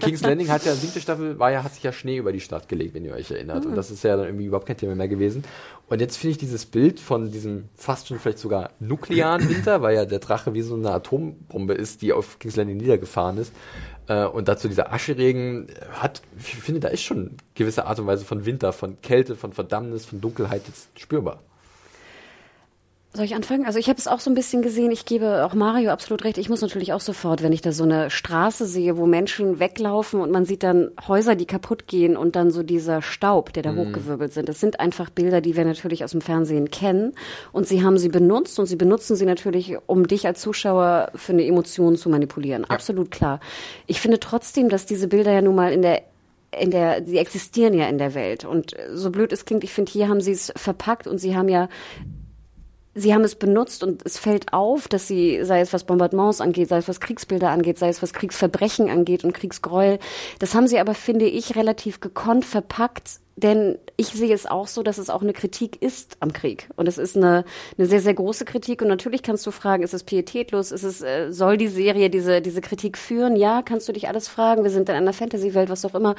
King's Landing hat ja, siebte Staffel war ja, hat sich ja Schnee über die Stadt gelegt, wenn ihr euch erinnert. Mhm. Und das ist ja dann irgendwie überhaupt kein Thema mehr gewesen. Und jetzt finde ich dieses Bild von diesem fast schon vielleicht sogar nuklearen Winter, weil ja der Drache wie so eine Atombombe ist, die auf King's Landing niedergefahren ist, äh, und dazu dieser Ascheregen hat, ich finde, da ist schon gewisse Art und Weise von Winter, von Kälte, von Verdammnis, von Dunkelheit jetzt spürbar. Soll ich anfangen? Also ich habe es auch so ein bisschen gesehen. Ich gebe auch Mario absolut recht. Ich muss natürlich auch sofort, wenn ich da so eine Straße sehe, wo Menschen weglaufen und man sieht dann Häuser, die kaputt gehen und dann so dieser Staub, der da mm. hochgewirbelt sind. Das sind einfach Bilder, die wir natürlich aus dem Fernsehen kennen. Und sie haben sie benutzt und sie benutzen sie natürlich, um dich als Zuschauer für eine Emotion zu manipulieren. Ja. Absolut klar. Ich finde trotzdem, dass diese Bilder ja nun mal in der in der, sie existieren ja in der Welt. Und so blöd es klingt, ich finde, hier haben sie es verpackt und sie haben ja sie haben es benutzt und es fällt auf, dass sie, sei es was Bombardements angeht, sei es was Kriegsbilder angeht, sei es was Kriegsverbrechen angeht und Kriegsgräuel, das haben sie aber, finde ich, relativ gekonnt verpackt, denn ich sehe es auch so, dass es auch eine Kritik ist am Krieg. Und es ist eine, eine sehr, sehr große Kritik. Und natürlich kannst du fragen, ist es pietätlos? Ist es, äh, soll die Serie diese, diese Kritik führen? Ja, kannst du dich alles fragen. Wir sind in einer Fantasy-Welt, was auch immer.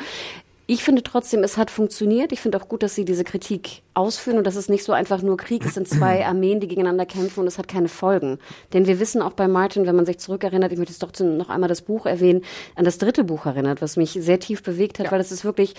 Ich finde trotzdem, es hat funktioniert. Ich finde auch gut, dass Sie diese Kritik ausführen und dass es nicht so einfach nur Krieg ist. Es sind zwei Armeen, die gegeneinander kämpfen und es hat keine Folgen. Denn wir wissen auch bei Martin, wenn man sich zurückerinnert, ich möchte jetzt doch noch einmal das Buch erwähnen, an das dritte Buch erinnert, was mich sehr tief bewegt hat, ja. weil es ist wirklich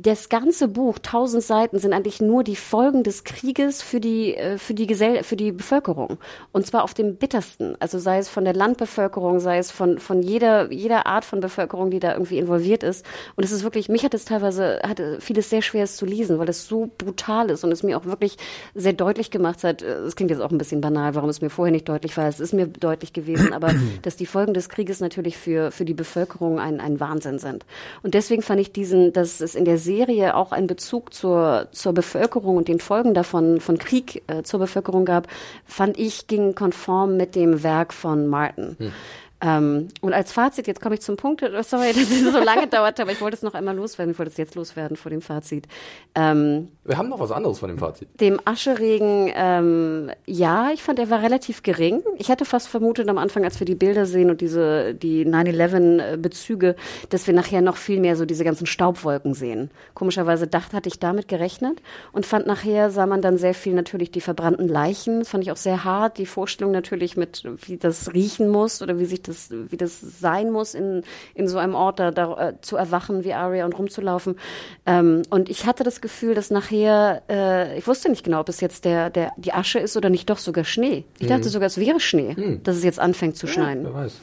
das ganze Buch, tausend Seiten, sind eigentlich nur die Folgen des Krieges für die, äh, für die Gesell für die Bevölkerung. Und zwar auf dem bittersten. Also sei es von der Landbevölkerung, sei es von, von jeder, jeder Art von Bevölkerung, die da irgendwie involviert ist. Und es ist wirklich, mich hat es teilweise, hatte vieles sehr schwer zu lesen, weil es so brutal ist und es mir auch wirklich sehr deutlich gemacht hat. Äh, es klingt jetzt auch ein bisschen banal, warum es mir vorher nicht deutlich war. Es ist mir deutlich gewesen, aber dass die Folgen des Krieges natürlich für, für die Bevölkerung ein, ein Wahnsinn sind. Und deswegen fand ich diesen, dass es in der Serie auch einen Bezug zur, zur Bevölkerung und den Folgen davon von Krieg äh, zur Bevölkerung gab, fand ich, ging konform mit dem Werk von Martin. Hm. Ähm, und als Fazit, jetzt komme ich zum Punkt, sorry, dass es so lange dauert, aber ich wollte es noch einmal loswerden, ich wollte es jetzt loswerden vor dem Fazit. Ähm, Wir haben noch was anderes von dem Fazit. dem Ascheregen, ähm, ja, ich fand, er war relativ gering. Ich hatte fast vermutet am Anfang, als wir die Bilder sehen und diese, die 9-11-Bezüge, dass wir nachher noch viel mehr so diese ganzen Staubwolken sehen. Komischerweise dachte, hatte ich damit gerechnet und fand nachher sah man dann sehr viel natürlich die verbrannten Leichen. Das fand ich auch sehr hart. Die Vorstellung natürlich mit, wie das riechen muss oder wie sich das, wie das sein muss, in, in so einem Ort da, da äh, zu erwachen wie Aria und rumzulaufen. Ähm, und ich hatte das Gefühl, dass nachher, äh, ich wusste nicht genau, ob es jetzt der, der, die Asche ist oder nicht doch sogar Schnee. Ich dachte sogar, es wäre Schnee, dass es jetzt anfängt zu schneien. Wer weiß.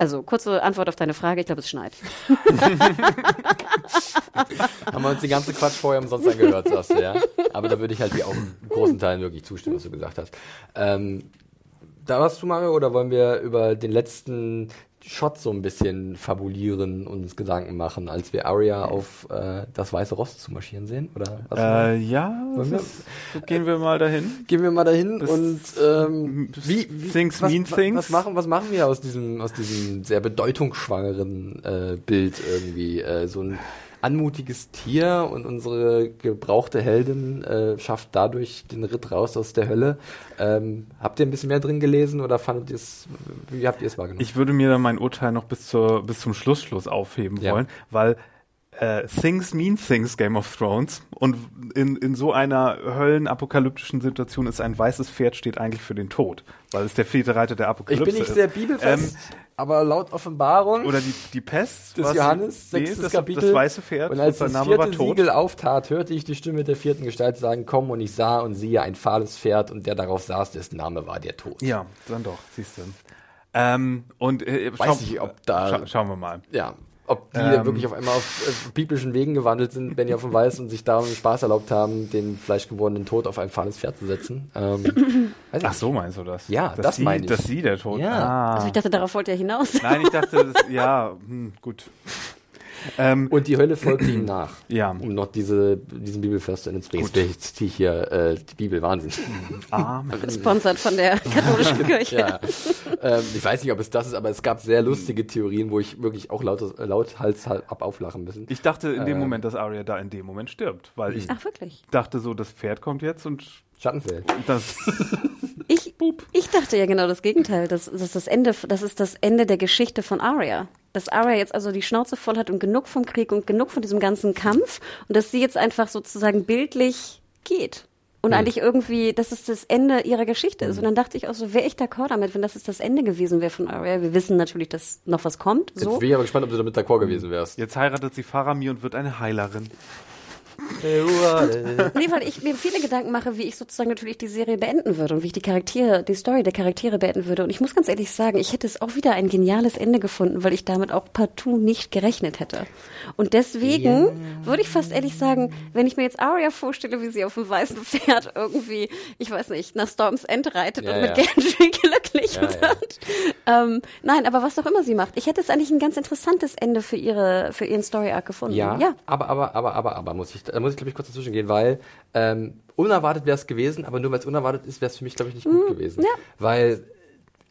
Also kurze Antwort auf deine Frage, ich glaube, es schneit. Haben wir uns den ganzen Quatsch vorher umsonst angehört, sagst du, ja? Aber da würde ich halt dir auch in großen Teilen wirklich zustimmen, was du gesagt hast. Ähm, da warst du, Mario, oder wollen wir über den letzten Shot so ein bisschen fabulieren und uns Gedanken machen, als wir Arya auf äh, das Weiße Ross zu marschieren sehen? Oder was? Äh, ja, wir- gehen wir mal dahin. Gehen wir mal dahin Das- und ähm, wie, wie Things was, mean wa- things. Was machen, was machen wir aus diesem, aus diesem sehr bedeutungsschwangeren äh, Bild irgendwie? Äh, so ein anmutiges Tier und unsere gebrauchte Heldin äh, schafft dadurch den Ritt raus aus der Hölle. Ähm, habt ihr ein bisschen mehr drin gelesen oder fandet ihr es, wie habt ihr es wahrgenommen? Ich würde mir dann mein Urteil noch bis, zur, bis zum Schlussschluss aufheben Ja. wollen, weil äh, Things mean things, Game of Thrones. Und in, in so einer höllenapokalyptischen Situation ist ein weißes Pferd steht eigentlich für den Tod, weil es der vierte Reiter der ich Apokalypse bin nicht ist. sehr bibelfest, aber laut Offenbarung Oder die, die Pest des Johannes, nee, sechstes das, Kapitel. das weiße Pferd, Und als sein das vierte. Siegel auftat, hörte ich die Stimme der vierten Gestalt sagen, komm, und ich sah und siehe ein fahles Pferd, und der darauf saß, dessen Name war der Tod. Ja, dann doch, siehst du. Ähm, und äh, Weiß nicht, ob da- Scha schauen wir mal. Ja. Ob die Ähm. wirklich auf einmal auf äh, biblischen Wegen gewandelt sind, wenn ihr auf dem Weiß und sich darum Spaß erlaubt haben, den fleischgewordenen Tod auf ein fahles Pferd zu setzen. Ähm, Ach nicht. so meinst du das? Ja, dass das sie, meine ich. Dass sie der Tod. Ja. Ah. Also ich dachte, darauf wollte er hinaus. Nein, ich dachte, das, ja, hm, gut. Ähm, Und die Hölle folgte ihm nach. Ja. Um noch diese, diesen Bibelvers zu Ende zu bringen. Jetzt ziehe ich hier äh, die Bibel Wahnsinn. Amen. Sponsert von der katholischen Kirche. ja. ähm, ich weiß nicht, ob es das ist, aber es gab sehr lustige Theorien, wo ich wirklich auch laut, laut Hals hab auflachen müssen. Ich dachte in dem Ähm. Moment, dass Arya da in dem Moment stirbt, weil ich Ach, wirklich? dachte so, das Pferd kommt jetzt und Schattenfeld. das. Ich, ich dachte ja genau das Gegenteil. Das, das, ist das, Ende, das ist das Ende der Geschichte von Arya. Dass Arya jetzt also die Schnauze voll hat und genug vom Krieg und genug von diesem ganzen Kampf und dass sie jetzt einfach sozusagen bildlich geht. Und eigentlich irgendwie, dass es das Ende ihrer Geschichte ist. Und dann dachte ich auch so, wäre ich d'accord damit, wenn das jetzt das Ende gewesen wäre von Arya. Wir wissen natürlich, dass noch was kommt. Jetzt So. wäre ich aber gespannt, ob du damit d'accord gewesen wärst. Jetzt heiratet sie Faramir und wird eine Heilerin. Nee, weil ich mir viele Gedanken mache, wie ich sozusagen natürlich die Serie beenden würde und wie ich die Charaktere, die Story der Charaktere beenden würde. Und ich muss ganz ehrlich sagen, ich hätte es auch wieder ein geniales Ende gefunden, weil ich damit auch partout nicht gerechnet hätte. Und deswegen würde ich fast ehrlich sagen, wenn ich mir jetzt Arya vorstelle, wie sie auf dem weißen Pferd irgendwie, ich weiß nicht, nach Storms End reitet Ja, und mit ja. Gendry glücklich Ja, ja. wird. Ähm, nein, aber was auch immer sie macht. Ich hätte es eigentlich ein ganz interessantes Ende für ihre, für ihren Story Arc gefunden. Ja, ja. aber, aber, aber, aber, aber, muss ich, da muss ich, glaube ich, kurz dazwischen gehen, weil ähm, unerwartet wäre es gewesen, aber nur weil es unerwartet ist, wäre es für mich, glaube ich, nicht gut gewesen. Mhm, ja. Weil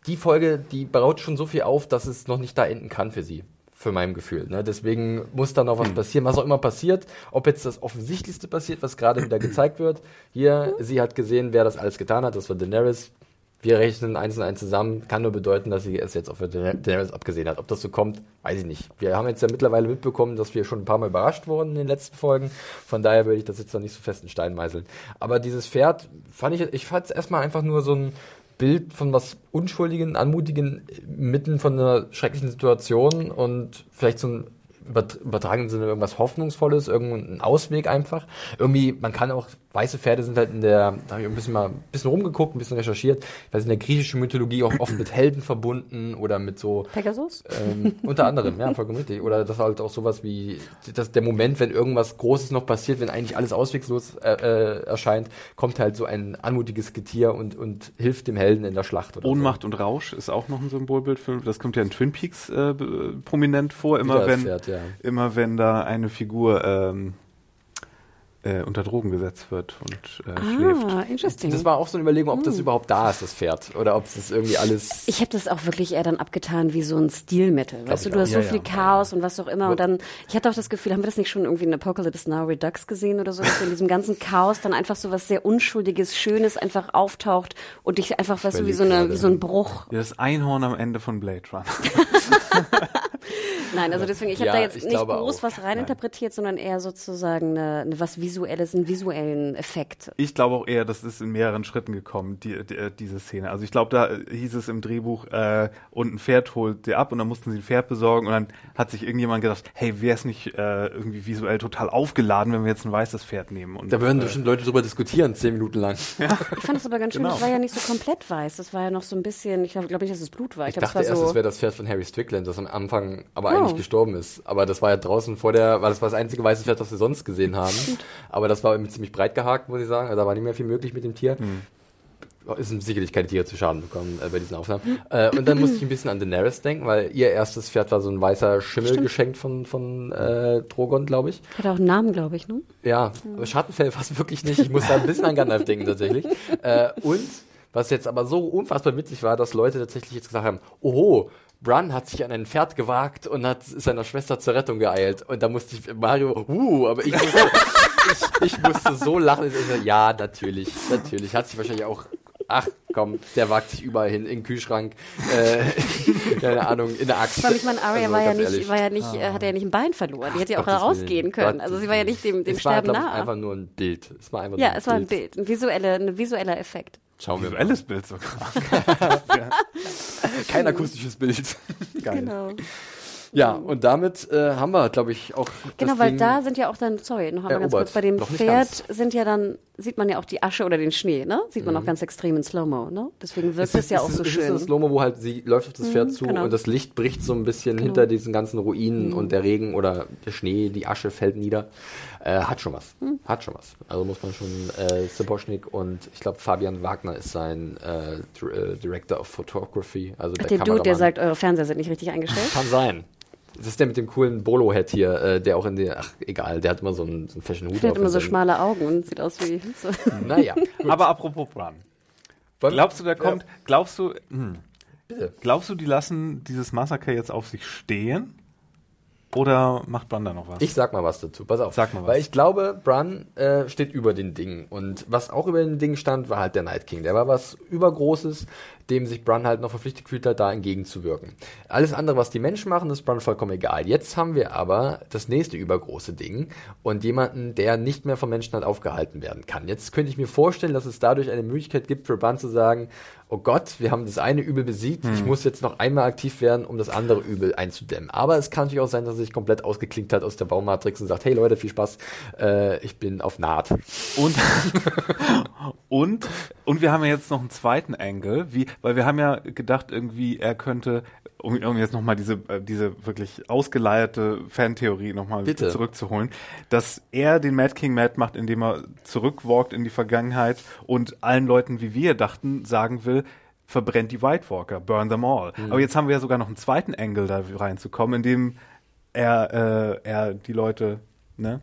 die Folge, die baut schon so viel auf, dass es noch nicht da enden kann für sie. Für mein Gefühl. Ne? Deswegen muss da noch was passieren, was auch immer passiert. Ob jetzt das Offensichtlichste passiert, was gerade wieder gezeigt wird. Hier, sie hat gesehen, wer das alles getan hat. Das war Daenerys. Wir rechnen eins und eins zusammen. Kann nur bedeuten, dass sie es jetzt auf Daener- Daenerys abgesehen hat. Ob das so kommt, weiß ich nicht. Wir haben jetzt ja mittlerweile mitbekommen, dass wir schon ein paar Mal überrascht wurden in den letzten Folgen. Von daher würde ich das jetzt noch nicht so fest in Stein meißeln. Aber dieses Pferd fand ich, ich fand es erstmal einfach nur so ein Bild von was Unschuldigen, Anmutigen, mitten von einer schrecklichen Situation und vielleicht so ein übertragenen Sinne irgendwas Hoffnungsvolles, irgendein Ausweg einfach. Irgendwie, man kann auch, weiße Pferde sind halt in der, da habe ich ein bisschen mal ein bisschen rumgeguckt, ein bisschen recherchiert, weil in der griechischen Mythologie auch oft mit Helden verbunden oder mit so Pegasus? ähm, unter anderem, ja, vollkommen richtig. Oder das halt auch sowas wie das, der Moment, wenn irgendwas Großes noch passiert, wenn eigentlich alles auswegslos äh, äh, erscheint, kommt halt so ein anmutiges Getier und, und hilft dem Helden in der Schlacht. Oder Ohnmacht und Rausch ist auch noch ein Symbolbild für, das kommt ja in Twin Peaks äh, prominent vor, immer wenn, Pferd, ja. Immer wenn da eine Figur ähm, äh, unter Drogen gesetzt wird und äh, Ah, schläft. interesting. Das war auch so eine Überlegung, ob Hm. das überhaupt da ist, das Pferd. Oder ob das irgendwie alles. Ich habe das auch wirklich eher dann abgetan wie so ein Stilmittel. Weißt du, du hast so Ja, viel ja. Chaos und was auch immer. Und dann, ich hatte auch das Gefühl, haben wir das nicht schon irgendwie in Apocalypse Now Redux gesehen oder so, dass in diesem ganzen Chaos dann einfach so was sehr Unschuldiges, Schönes einfach auftaucht und dich einfach, weißt du, wie so, eine, wie so ein Bruch. Ja, das Einhorn am Ende von Blade Runner. Nein, also deswegen, ich habe Ja, da jetzt ich nicht groß auch. was reininterpretiert, sondern eher sozusagen eine, eine was Visuelles, einen visuellen Effekt. Ich glaube auch eher, das ist in mehreren Schritten gekommen, die, die, äh, diese Szene. Also ich glaube, da äh, hieß es im Drehbuch, äh, und ein Pferd holt dir ab und dann mussten sie ein Pferd besorgen und dann hat sich irgendjemand gedacht, hey, wäre es nicht äh, irgendwie visuell total aufgeladen, wenn wir jetzt ein weißes Pferd nehmen? Und, Da würden äh, bestimmt Leute drüber diskutieren, zehn Minuten lang. Ich fand es aber ganz schön, Genau. das war ja nicht so komplett weiß. Das war ja noch so ein bisschen, ich glaube glaub nicht, dass es Blut war. Ich, Ich glaub, dachte es erst, war es so, wäre das Pferd von Harry Strickland, das am Anfang aber Oh. eigentlich gestorben ist. Aber das war ja draußen vor der, weil das war das einzige weiße Pferd, das wir sonst gesehen haben. Aber das war irgendwie ziemlich breit gehakt, muss ich sagen. Also da war nicht mehr viel möglich mit dem Tier. Es sind sicherlich keine Tiere zu Schaden bekommen äh, bei diesen Aufnahmen. Äh, und dann musste ich ein bisschen an Daenerys denken, weil ihr erstes Pferd war so ein weißer Schimmel geschenkt von, von äh, Drogon, glaube ich. hat auch einen Namen, glaube ich, ne? Ja, aber Schattenfell fast wirklich nicht. Ich muss da ein bisschen an Gandalf denken tatsächlich. Äh, und was jetzt aber so unfassbar witzig war, dass Leute tatsächlich jetzt gesagt haben, oho, Bran hat sich an ein Pferd gewagt und hat seiner Schwester zur Rettung geeilt. Und da musste ich, Mario, uh, aber ich musste, ich, ich musste so lachen. Ich so, ja, natürlich, natürlich. Hat sich wahrscheinlich auch, ach komm, der wagt sich überall hin, in den Kühlschrank, äh, keine Ahnung, in der Axt. Ich meine, Arya Also, war ja nicht, war ja nicht, äh, hat ja nicht ein Bein verloren. Die hätte ja auch Gottes rausgehen Willen, können. Gottes Also sie war ja nicht dem, dem es war, Sterben ich, nah. einfach nur ein Bild. Es war einfach Ja, nur es war ein Bild, ein visuelle, ein visueller Effekt. Schauen wir mal. Bild sogar. Kein akustisches Bild. Geil. Genau. Ja, und damit äh, haben wir, glaube ich, auch. Genau, das weil Ding da sind ja auch dann, sorry, noch einmal ganz kurz, bei dem Pferd sind ja dann, sieht man ja auch die Asche oder den Schnee, ne? Sieht man auch ganz extrem in Slow-Mo, ne? Deswegen wirkt es ja auch so es schön. ist ein Slow-Mo, wo halt sie läuft auf das Pferd zu genau. und das Licht bricht so ein bisschen hinter diesen ganzen Ruinen und der Regen oder der Schnee, die Asche fällt nieder. Äh, hat schon was. Hat schon was. Also muss man schon äh, Saboschnik und ich glaube Fabian Wagner ist sein äh, äh, Director of Photography. Also Ach, der der Dude, der sagt, eure Fernseher sind nicht richtig eingestellt. Kann sein. Das ist der mit dem coolen Bolo-Head hier, äh, der auch in der, ach egal, der hat immer so einen, so einen Fashion-Hut Der hat immer so schmale Augen und sieht aus wie so. Naja. Aber apropos Bran. Glaubst du, der kommt, glaubst du, hm, Bitte. glaubst du, die lassen dieses Massaker jetzt auf sich stehen? Oder macht Bran da noch was? Ich sag mal was dazu. Pass auf. Sag mal was. Weil ich glaube, Bran äh, steht über den Dingen. Und was auch über den Dingen stand, war halt der Night King. Der war was Übergroßes, dem sich Bran halt noch verpflichtet gefühlt hat, da entgegenzuwirken. Alles andere, was die Menschen machen, ist Bran vollkommen egal. Jetzt haben wir aber das nächste übergroße Ding und jemanden, der nicht mehr vom Menschen halt aufgehalten werden kann. Jetzt könnte ich mir vorstellen, dass es dadurch eine Möglichkeit gibt für Bran zu sagen, oh Gott, wir haben das eine Übel besiegt, ich muss jetzt noch einmal aktiv werden, um das andere Übel einzudämmen. Aber es kann natürlich auch sein, dass er sich komplett ausgeklinkt hat aus der Baumatrix und sagt, hey Leute, viel Spaß, äh, ich bin auf Naht. Und, und, und wir haben ja jetzt noch einen zweiten Angle, wie, weil wir haben ja gedacht, irgendwie, er könnte, um, um jetzt nochmal diese, äh, diese wirklich ausgeleierte Fantheorie nochmal zurückzuholen, dass er den Mad King mad macht, indem er zurückwalkt in die Vergangenheit und allen Leuten, wie wir dachten, sagen will, verbrennt die White Walker, burn them all. Aber jetzt haben wir ja sogar noch einen zweiten Angle da reinzukommen, in dem er, äh, er die Leute, ne?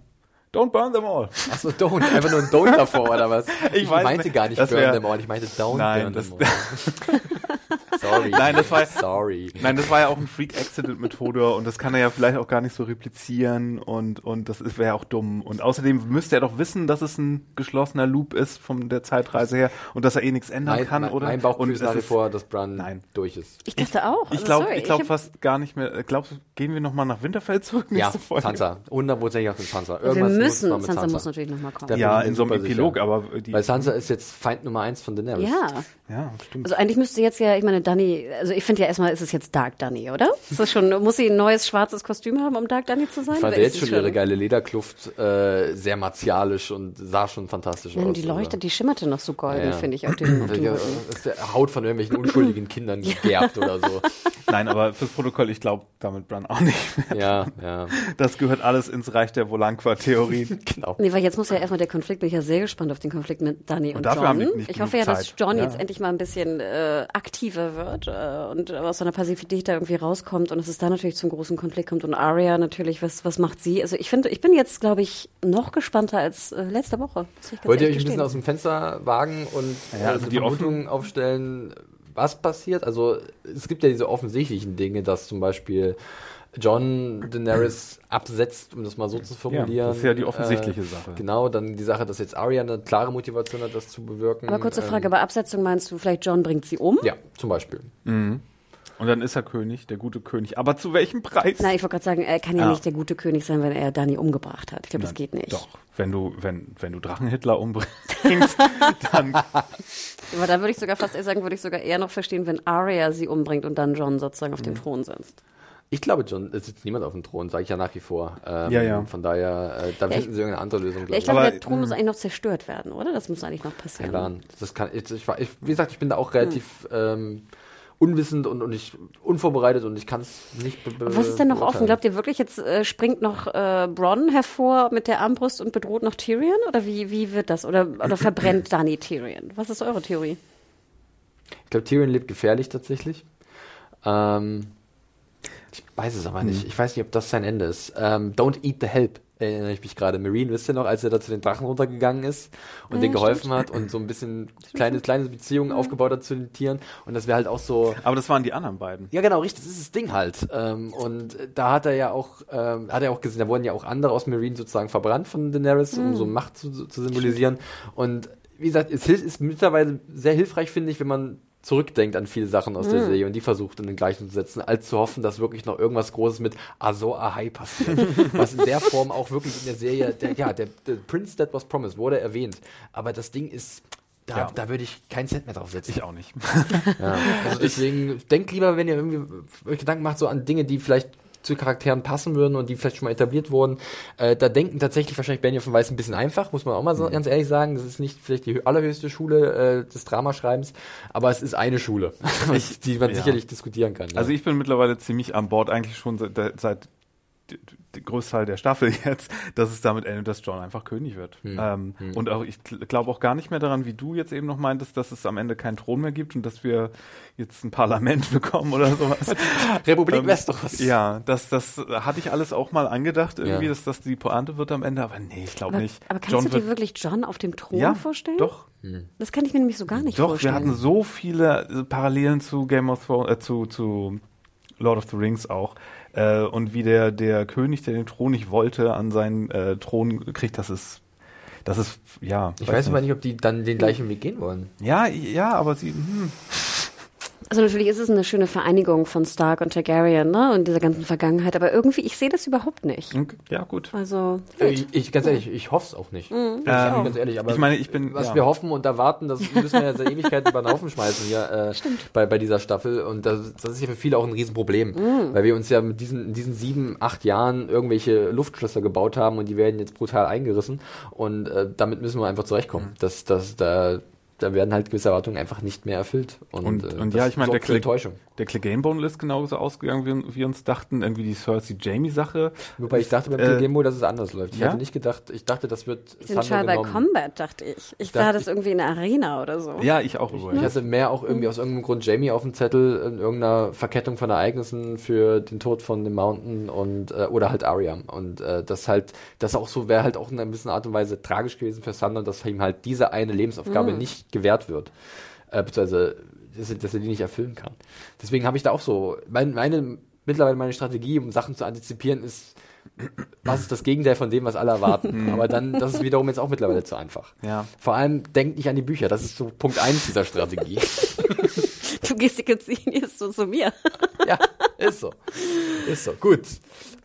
Don't burn them all. Achso, don't, einfach nur ein Don't davor, oder was? Ich weiß meinte nicht. gar nicht burn wär- them all, ich meinte don't Nein, burn them all. Sorry. Nein, das war- Sorry. Nein, das war ja auch ein Freak-Accident-Methode und das kann er ja vielleicht auch gar nicht so replizieren und, und das wäre ja auch dumm. Und außerdem müsste er doch wissen, dass es ein geschlossener Loop ist von der Zeitreise her und dass er eh nichts ändern Mein, kann, mein, oder? mein Bauchgefühl ist- vor, dass Bran Nein. durch ist. Ich dachte auch. Ich also glaube sorry, ich glaub fast gar nicht mehr. Glaubst du, gehen wir nochmal nach Winterfell zurück? Ja, nächste Folge? Sansa. Hundertprozentig auf den Sansa. wir Irgendwas müssen, muss mit Sansa muss natürlich nochmal kommen. Ja, ich in so einem sicher. Epilog, aber die. Weil Sansa ist jetzt Feind Nummer eins von Daenerys. Ja, ja, stimmt. also eigentlich müsste jetzt ja, ich meine, Dani, also ich finde ja erstmal, ist es jetzt Dark Dani, oder? Ist das schon, muss sie ein neues schwarzes Kostüm haben, um Dark Dani zu sein? Ich fand jetzt schon ihre geile Lederkluft äh, sehr martialisch und sah schon fantastisch Nein, aus. die oder? leuchtet, die schimmerte noch so golden, Ja, finde ich, auf dem, auf dem Rücken. das ist der Haut von irgendwelchen unschuldigen Kindern gegerbt oder so. Nein, aber fürs Protokoll, ich glaube damit Bran auch nicht mehr. Ja, ja. Das gehört alles ins Reich der Volanqua-Theorien. genau. Nee, weil jetzt muss ja erstmal der Konflikt, bin ich ja sehr gespannt auf den Konflikt mit Danny und, dafür John. haben die nicht ich hoffe ja, dass Zeit. John Ja. jetzt endlich mal ein bisschen äh, aktiver wird äh, und aus seiner Passivität da irgendwie rauskommt und dass es da natürlich zum großen Konflikt kommt und Arya natürlich, was, was macht sie? Also ich finde, ich bin jetzt, glaube ich, noch gespannter als äh, letzte Woche. Wollt ihr euch ein bisschen aus dem Fenster wagen und Ja, also so die Vermutungen aufstellen, was passiert? Also es gibt ja diese offensichtlichen Dinge, dass zum Beispiel John Daenerys absetzt, um das mal so zu formulieren. das ist ja die offensichtliche Sache. Genau, dann die Sache, dass jetzt Arya eine klare Motivation hat, das zu bewirken. Aber kurze Ähm, Frage, bei Absetzung meinst du, vielleicht John bringt sie um? Ja, zum Beispiel. Und dann ist er König, der gute König. Aber zu welchem Preis? Nein, ich wollte gerade sagen, er kann ja Ja. nicht der gute König sein, wenn er Danny umgebracht hat. Ich glaube, das geht nicht. Doch, wenn du, wenn, wenn du Drachenhitler umbringst, dann Aber dann würde ich sogar fast eher sagen, würde ich sogar eher noch verstehen, wenn Arya sie umbringt und dann John sozusagen auf Mhm. dem Thron sitzt. Ich glaube, John, es sitzt niemand auf dem Thron, sage ich ja nach wie vor. Ähm, Ja, ja. Von daher, äh, da Ja, sie irgendeine andere Lösung, Ja, ich ich. glaube, der Thron muss eigentlich noch zerstört werden, oder? Das muss eigentlich noch passieren. Plan. Das kann, ich, ich, ich, wie gesagt, ich bin da auch relativ ähm, unwissend und, und ich, unvorbereitet und ich kann es nicht Was ist denn noch offen? Glaubt ihr wirklich, jetzt äh, springt noch äh, Bronn hervor mit der Armbrust und bedroht noch Tyrion? Oder wie, wie wird das? Oder, oder verbrennt Dani Tyrion? Was ist eure Theorie? Ich glaube, Tyrion lebt gefährlich tatsächlich. Ähm, ich weiß es aber Hm. nicht. Ich weiß nicht, ob das sein Ende ist. Ähm, Don't eat the help, erinnere ich mich gerade. Marine, wisst ihr noch, als er da zu den Drachen runtergegangen ist und Ja, denen geholfen hat und so ein bisschen kleine, kleine Beziehungen aufgebaut hat zu den Tieren. Und das wäre halt auch so, aber das waren die anderen beiden. Ja, genau, richtig. Das ist das Ding halt. Ähm, und da hat er ja auch, ähm, hat er auch gesehen, da wurden ja auch andere aus Marine sozusagen verbrannt von Daenerys, um so Macht zu, zu symbolisieren. Und wie gesagt, es ist mittlerweile sehr hilfreich, finde ich, wenn man zurückdenkt an viele Sachen aus der Serie und die versucht in den gleichen zu setzen, als zu hoffen, dass wirklich noch irgendwas Großes mit Azor Ahai passiert. was in der Form auch wirklich in der Serie, der, ja, der, der Prince That Was Promised wurde erwähnt. Aber das Ding ist, da, Ja. da würde ich keinen Cent mehr drauf setzen. Ich auch nicht. Ja, also deswegen denkt lieber, wenn ihr irgendwie euch Gedanken macht, so an Dinge, die vielleicht zu Charakteren passen würden und die vielleicht schon mal etabliert wurden. Äh, da denken tatsächlich wahrscheinlich Benioff Weiß ein bisschen einfach, muss man auch mal so ganz ehrlich sagen. Das ist nicht vielleicht die hö- allerhöchste Schule äh, des Dramaschreibens, aber es ist eine Schule, die man ja. sicherlich diskutieren kann. ja. Also ich bin mittlerweile ziemlich an Bord, eigentlich schon seit, seit Großteil der Staffel jetzt, dass es damit endet, dass John einfach König wird. Ähm, Und auch ich glaube auch gar nicht mehr daran, wie du jetzt eben noch meintest, dass es am Ende keinen Thron mehr gibt und dass wir jetzt ein Parlament bekommen oder sowas. Republik ähm, Westeros. Ja, das, das hatte ich alles auch mal angedacht, irgendwie, Ja. dass das die Pointe wird am Ende, aber nee, ich glaube nicht. aber kannst John du dir wirklich John auf dem Thron ja, vorstellen? Doch, Das kann ich mir nämlich so gar nicht doch, vorstellen. wir hatten so viele äh, Parallelen zu Game of Thrones, äh, zu, zu Lord of the Rings auch. Äh, und wie der, der König, der den Thron nicht wollte, an seinen äh, Thron kriegt, das ist, das ist, ja. ich weiß aber nicht, ob die dann den gleichen Weg gehen wollen. Ja, ja, aber sie, hm, Also natürlich ist es eine schöne Vereinigung von Stark und Targaryen, ne? Und dieser ganzen Vergangenheit, aber irgendwie, ich sehe das überhaupt nicht. ja, gut. Also, Ich, ich ganz ehrlich, ich hoffe es auch nicht. Mhm. Ähm, ganz ehrlich, aber ich meine, ich bin- was ja. wir hoffen und erwarten, das müssen wir ja seit Ewigkeiten über den Haufen schmeißen hier äh, bei, bei dieser Staffel. Und das, das ist ja für viele auch ein Riesenproblem, Mhm. weil wir uns ja mit diesen, in diesen sieben, acht Jahren irgendwelche Luftschlösser gebaut haben und die werden jetzt brutal eingerissen. Und äh, damit müssen wir einfach zurechtkommen. Mhm. Das, das, da, da werden halt gewisse Erwartungen einfach nicht mehr erfüllt. Und, Und, äh, und ja, ich meine, der, sorgt für Clegane- Enttäuschung. der Clegane-Bone ist genauso ausgegangen, wie wir uns dachten. Irgendwie die Cersei-Jamie-Sache. Wobei ich dachte beim Äh, äh, dass es anders läuft. Ich ja? hatte nicht gedacht, ich dachte, das wird ich bin Trial by Combat, dachte ich. Ich sah dachte- das irgendwie in der Arena oder so. Ja, ich auch Ich übrigens. hatte mehr auch irgendwie aus irgendeinem Grund Jamie auf dem Zettel in irgendeiner Verkettung von Ereignissen für den Tod von dem Mountain und äh, oder halt Arya und äh, das halt das auch so wäre halt auch in einer gewissen Art und Weise tragisch gewesen für Thunder, dass ihm halt diese eine Lebensaufgabe nicht gewährt wird, äh, beziehungsweise dass, er- dass er die nicht erfüllen kann. Deswegen habe ich da auch so mein, meine mittlerweile meine Strategie, um Sachen zu antizipieren, ist was ist das Gegenteil von dem, was alle erwarten? Aber dann, das ist wiederum jetzt auch mittlerweile zu einfach. Ja. Vor allem, denkt nicht an die Bücher. Das ist so Punkt eins dieser Strategie. Du gestikulierst so zu mir. ja, ist so. Ist so. Gut.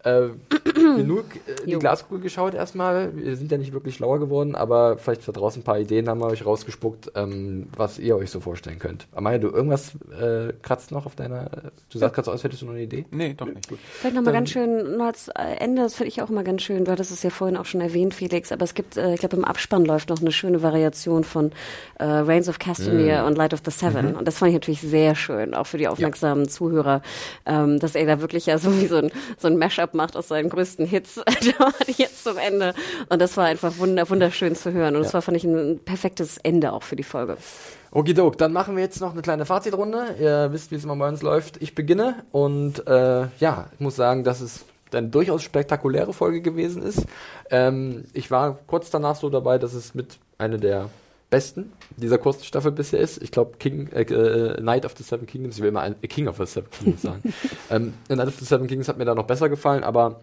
Äh, genug äh, die Jo. Glaskugel geschaut erstmal. Wir sind ja nicht wirklich schlauer geworden, aber vielleicht da draußen ein paar Ideen haben wir euch rausgespuckt, ähm, was ihr euch so vorstellen könnt. Amaya, du irgendwas äh, kratzt noch auf deiner. Du sagst gerade so aus, hättest du noch eine Idee? Nee, doch nicht. Vielleicht nochmal ganz schön, noch als äh, Ende, das finde ich auch immer ganz schön, du hattest es ja vorhin auch schon erwähnt, Felix, aber es gibt, äh, ich glaube im Abspann läuft noch eine schöne Variation von äh, Reigns of Castamere und Light of the Seven und das fand ich natürlich sehr schön, auch für die aufmerksamen Zuhörer, ähm, dass er da wirklich ja so wie so ein, so ein Mashup macht aus seinen größten Hits jetzt zum Ende und das war einfach wunder, wunderschön zu hören und das war, fand ich, ein perfektes Ende auch für die Folge. Okidok, dann machen wir jetzt noch eine kleine Fazitrunde. Ihr wisst, wie es immer bei uns läuft. Ich beginne und äh, ja, ich muss sagen, dass es eine durchaus spektakuläre Folge gewesen ist. Ähm, ich war kurz danach so dabei, dass es mit einer der besten dieser kurzen Staffel bisher ist. Ich glaube, King, äh, äh, Night of the Seven Kingdoms, ich will immer ein, äh, King of the Seven Kingdoms sagen. ähm, Night of the Seven Kingdoms hat mir da noch besser gefallen, aber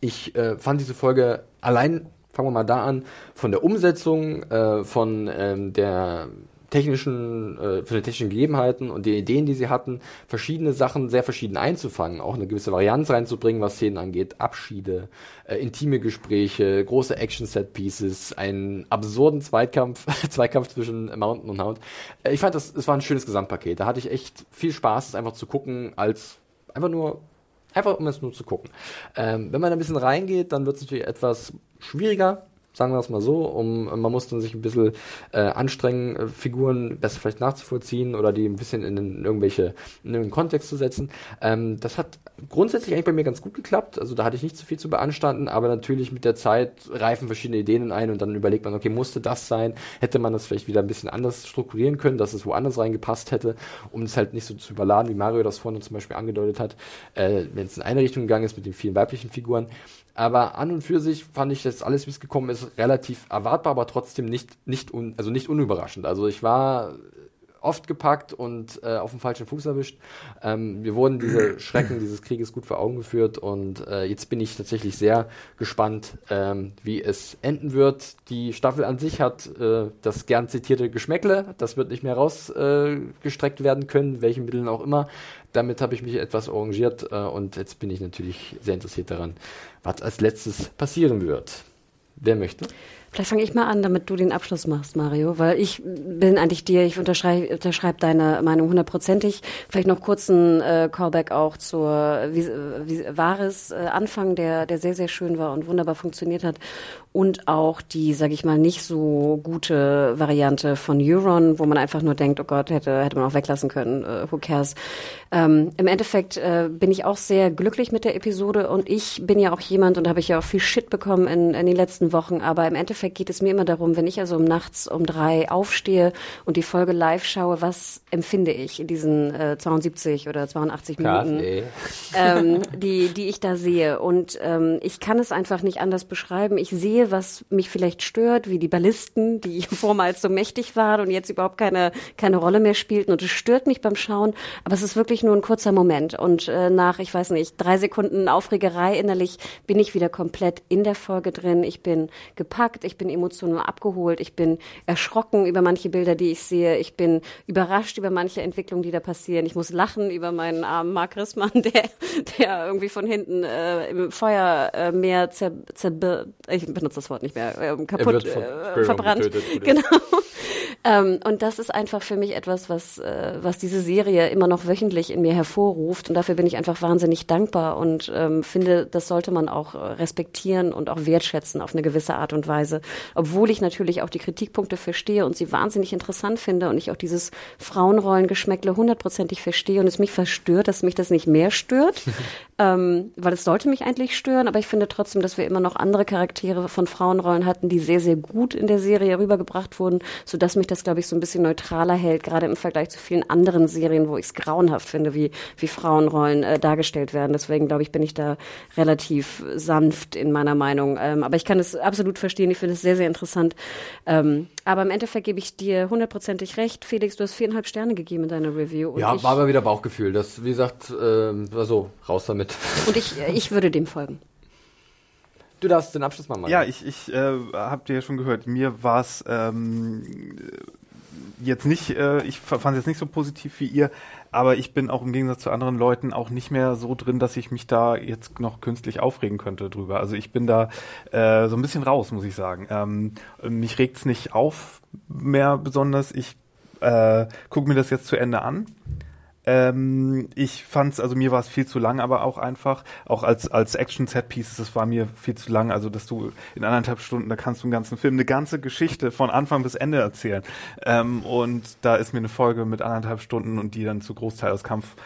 ich äh, fand diese Folge allein, fangen wir mal da an, von der Umsetzung, äh, von ähm, der technischen, äh, von den technischen Gegebenheiten und den Ideen, die sie hatten, verschiedene Sachen sehr verschieden einzufangen, auch eine gewisse Varianz reinzubringen, was Szenen angeht, Abschiede, äh, intime Gespräche, große Action-Set-Pieces, einen absurden Zweikampf, Zweikampf zwischen Mountain und Hound. Äh, ich fand, das, es war ein schönes Gesamtpaket. Da hatte ich echt viel Spaß, es einfach zu gucken, als einfach nur Einfach um es nur zu gucken. Ähm, wenn man ein bisschen reingeht, dann wird es natürlich etwas schwieriger, sagen wir es mal so. Um, man muss dann sich ein bisschen äh, anstrengen, äh, Figuren besser vielleicht nachzuvollziehen oder die ein bisschen in, den, irgendwelche in irgendeinen Kontext zu setzen. Ähm, das hat grundsätzlich eigentlich bei mir ganz gut geklappt. Also da hatte ich nicht so viel zu beanstanden, aber natürlich mit der Zeit reifen verschiedene Ideen ein und dann überlegt man, okay, musste das sein? Hätte man das vielleicht wieder ein bisschen anders strukturieren können, dass es woanders reingepasst hätte, um es halt nicht so zu überladen, wie Mario das vorhin zum Beispiel angedeutet hat, äh, wenn es in eine Richtung gegangen ist mit den vielen weiblichen Figuren. Aber an und für sich fand ich das alles, wie es gekommen ist, relativ erwartbar, aber trotzdem nicht, nicht, un, also nicht unüberraschend. Also ich war oft gepackt und äh, auf dem falschen Fuß erwischt. Ähm, wir wurden diese Schrecken dieses Krieges gut vor Augen geführt und äh, jetzt bin ich tatsächlich sehr gespannt, ähm, wie es enden wird. Die Staffel an sich hat äh, das gern zitierte Geschmäckle, das wird nicht mehr rausgestreckt gestreckt werden können, welchen Mitteln auch immer. Damit habe ich mich etwas arrangiert äh, und jetzt bin ich natürlich sehr interessiert daran, was als letztes passieren wird. Wer möchte? Vielleicht fange ich mal an, damit du den Abschluss machst, Mario, weil ich bin eigentlich dir, ich unterschreibe unterschreib deine Meinung hundertprozentig. Vielleicht noch kurz ein äh, Callback auch zur wie, wie, Wahres äh, Anfang, der, der sehr, sehr schön war und wunderbar funktioniert hat. Und auch die, sage ich mal, nicht so gute Variante von Euron, wo man einfach nur denkt, oh Gott, hätte, hätte man auch weglassen können, äh, who cares. Ähm, Im Endeffekt äh, bin ich auch sehr glücklich mit der Episode und ich bin ja auch jemand, und habe ich ja auch viel Shit bekommen in, in den letzten Wochen, aber im Endeffekt geht es mir immer darum, wenn ich also um nachts um drei aufstehe und die Folge live schaue, was empfinde ich in diesen äh, 72 oder 82 Minuten, ähm, die, die ich da sehe. Und ähm, ich kann es einfach nicht anders beschreiben. Ich sehe, was mich vielleicht stört, wie die Ballisten, die vormals so mächtig waren und jetzt überhaupt keine, keine Rolle mehr spielten. Und es stört mich beim Schauen, aber es ist wirklich nur ein kurzer Moment. Und äh, nach, ich weiß nicht, drei Sekunden Aufregerei innerlich bin ich wieder komplett in der Folge drin. Ich bin gepackt, ich bin emotional abgeholt, ich bin erschrocken über manche Bilder, die ich sehe. Ich bin überrascht über manche Entwicklungen, die da passieren. Ich muss lachen über meinen armen Mark Rissmann, der, der irgendwie von hinten äh, im Feuermeer äh, Meer zer, zer, ich benutze das Wort nicht mehr, äh, kaputt, äh, verbrannt. getötet? Genau. Ähm, und das ist einfach für mich etwas, was, äh, was diese Serie immer noch wöchentlich in mir hervorruft. Und dafür bin ich einfach wahnsinnig dankbar und ähm, finde, das sollte man auch äh, respektieren und auch wertschätzen auf eine gewisse Art und Weise. Obwohl ich natürlich auch die Kritikpunkte verstehe und sie wahnsinnig interessant finde und ich auch dieses Frauenrollengeschmäckle hundertprozentig verstehe und es mich verstört, dass mich das nicht mehr stört, ähm, weil es sollte mich eigentlich stören. Aber ich finde trotzdem, dass wir immer noch andere Charaktere von Frauenrollen hatten, die sehr, sehr gut in der Serie rübergebracht wurden, sodass mich das, glaube ich, so ein bisschen neutraler hält, gerade im Vergleich zu vielen anderen Serien, wo ich es grauenhaft finde, wie, wie Frauenrollen äh, dargestellt werden. Deswegen, glaube ich, bin ich da relativ sanft in meiner Meinung. Ähm, aber ich kann es absolut verstehen. Ich finde es sehr, sehr interessant. Ähm, aber im Endeffekt gebe ich dir hundertprozentig recht. Felix, du hast viereinhalb Sterne gegeben in deiner Review. Ja, war aber wieder Bauchgefühl. Das, wie gesagt, ähm, war so, raus damit. Und ich, äh, ich würde dem folgen. Du darfst den Abschluss mal machen. Ja, ich, ich äh, habe dir ja schon gehört, mir war es ähm, jetzt nicht, äh, ich fand es jetzt nicht so positiv wie ihr, aber ich bin auch im Gegensatz zu anderen Leuten auch nicht mehr so drin, dass ich mich da jetzt noch künstlich aufregen könnte drüber. Also ich bin da äh, so ein bisschen raus, muss ich sagen. Ähm, mich regt's nicht auf mehr besonders. Ich äh, gucke mir das jetzt zu Ende an ähm, ich fand's, also mir war es viel zu lang, aber auch einfach, auch als, als Action-Set-Pieces, das war mir viel zu lang, also dass du in anderthalb Stunden, da kannst du einen ganzen Film, eine ganze Geschichte von Anfang bis Ende erzählen. Ähm, und da ist mir eine Folge mit anderthalb Stunden und die dann zu Großteil aus Kampf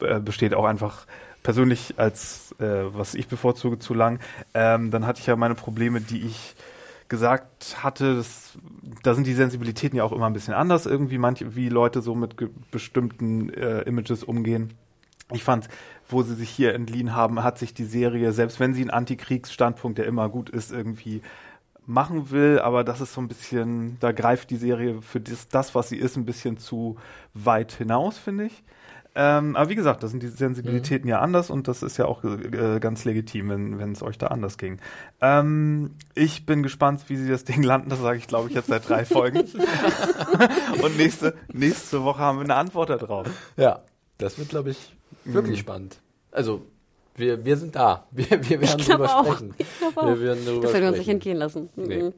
äh, besteht, auch einfach persönlich als, äh, was ich bevorzuge, zu lang. Ähm, dann hatte ich ja meine Probleme, die ich gesagt hatte, das, da sind die Sensibilitäten ja auch immer ein bisschen anders irgendwie, manche, wie Leute so mit bestimmten äh, Images umgehen. Ich fand, wo sie sich hier entliehen haben, hat sich die Serie, selbst wenn sie einen Antikriegsstandpunkt, der immer gut ist, irgendwie machen will, aber das ist so ein bisschen, da greift die Serie für das, das was sie ist, ein bisschen zu weit hinaus, finde ich. Ähm, aber wie gesagt, da sind die Sensibilitäten mhm. ja anders und das ist ja auch äh, ganz legitim, wenn es euch da anders ging. Ähm, ich bin gespannt, wie sie das Ding landen. Das sage ich, glaube ich, jetzt seit drei Folgen. und nächste, nächste Woche haben wir eine Antwort darauf. Ja, das wird, glaube ich, wirklich mhm. spannend. Also wir, wir sind da. Wir, wir werden darüber sprechen. Ich wir werden darüber das werden wir uns nicht entgehen lassen. Nee. Mhm.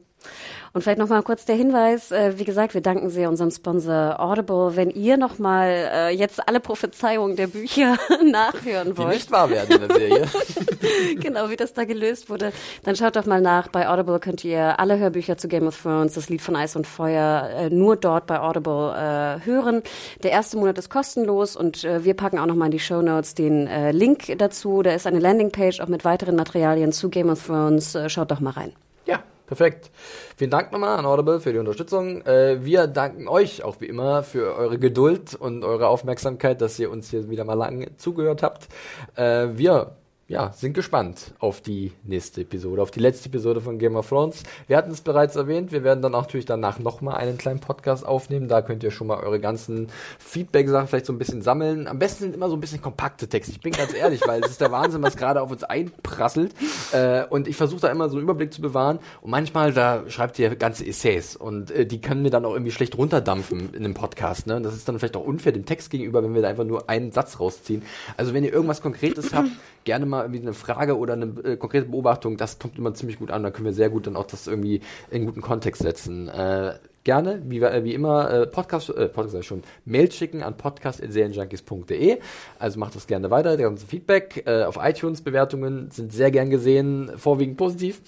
Und vielleicht nochmal kurz der Hinweis, äh, wie gesagt, wir danken sehr unserem Sponsor Audible. Wenn ihr nochmal äh, jetzt alle Prophezeiungen der Bücher nachhören wollt. Die nicht wahr werden in der Serie. genau, wie das da gelöst wurde, dann schaut doch mal nach. Bei Audible könnt ihr alle Hörbücher zu Game of Thrones, das Lied von Eis und Feuer, äh, nur dort bei Audible äh, hören. Der erste Monat ist kostenlos und äh, wir packen auch nochmal in die Show Notes den äh, Link dazu. Da ist eine Landingpage auch mit weiteren Materialien zu Game of Thrones. Äh, schaut doch mal rein. Ja, Perfekt. Vielen Dank nochmal an Audible für die Unterstützung. Äh, wir danken euch auch wie immer für eure Geduld und eure Aufmerksamkeit, dass ihr uns hier wieder mal lange zugehört habt. Äh, wir ja, sind gespannt auf die nächste Episode, auf die letzte Episode von Game of Thrones. Wir hatten es bereits erwähnt, wir werden dann auch natürlich danach nochmal einen kleinen Podcast aufnehmen. Da könnt ihr schon mal eure ganzen Feedback-Sachen vielleicht so ein bisschen sammeln. Am besten sind immer so ein bisschen kompakte Texte. Ich bin ganz ehrlich, weil es ist der Wahnsinn, was gerade auf uns einprasselt. Äh, und ich versuche da immer so einen Überblick zu bewahren. Und manchmal, da schreibt ihr ganze Essays. Und äh, die können mir dann auch irgendwie schlecht runterdampfen in einem Podcast. Ne? Und das ist dann vielleicht auch unfair dem Text gegenüber, wenn wir da einfach nur einen Satz rausziehen. Also wenn ihr irgendwas Konkretes habt, gerne mal irgendwie eine Frage oder eine äh, konkrete Beobachtung, das kommt immer ziemlich gut an. Da können wir sehr gut dann auch das irgendwie in guten Kontext setzen. Äh, gerne, wie, äh, wie immer, äh, Podcast, äh, Podcast schon, Mail schicken an podcast.serienjunkies.de. Also macht das gerne weiter, der ganze Feedback. Äh, auf iTunes Bewertungen sind sehr gern gesehen, vorwiegend positiv,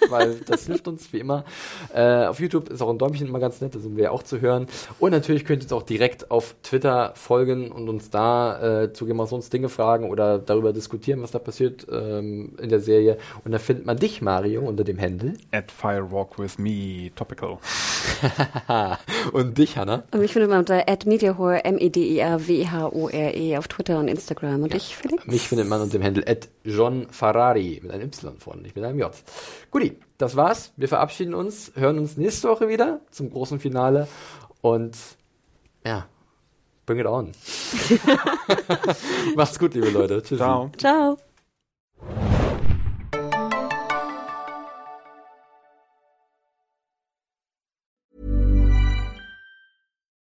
weil das hilft uns wie immer. Äh, auf YouTube ist auch ein Däumchen immer ganz nett, da sind wir ja auch zu hören. Und natürlich könnt ihr uns auch direkt auf Twitter folgen und uns da äh, zu Game of Thrones Dinge fragen oder darüber diskutieren, was da passiert ähm, in der Serie. Und da findet man dich, Mario, unter dem Handle. At Firewalk with me, topical. und dich, Hanna? Und mich findet man unter @mediahore m e d i r w h o r e auf Twitter und Instagram. Und ja. dich, Felix? Mich findet man unter dem Handle John Ferrari mit einem Y vorne, nicht mit einem J. Guti, das war's. Wir verabschieden uns, hören uns nächste Woche wieder zum großen Finale und ja, bring it on. Macht's gut, liebe Leute. Tschüss. Ciao. Ciao.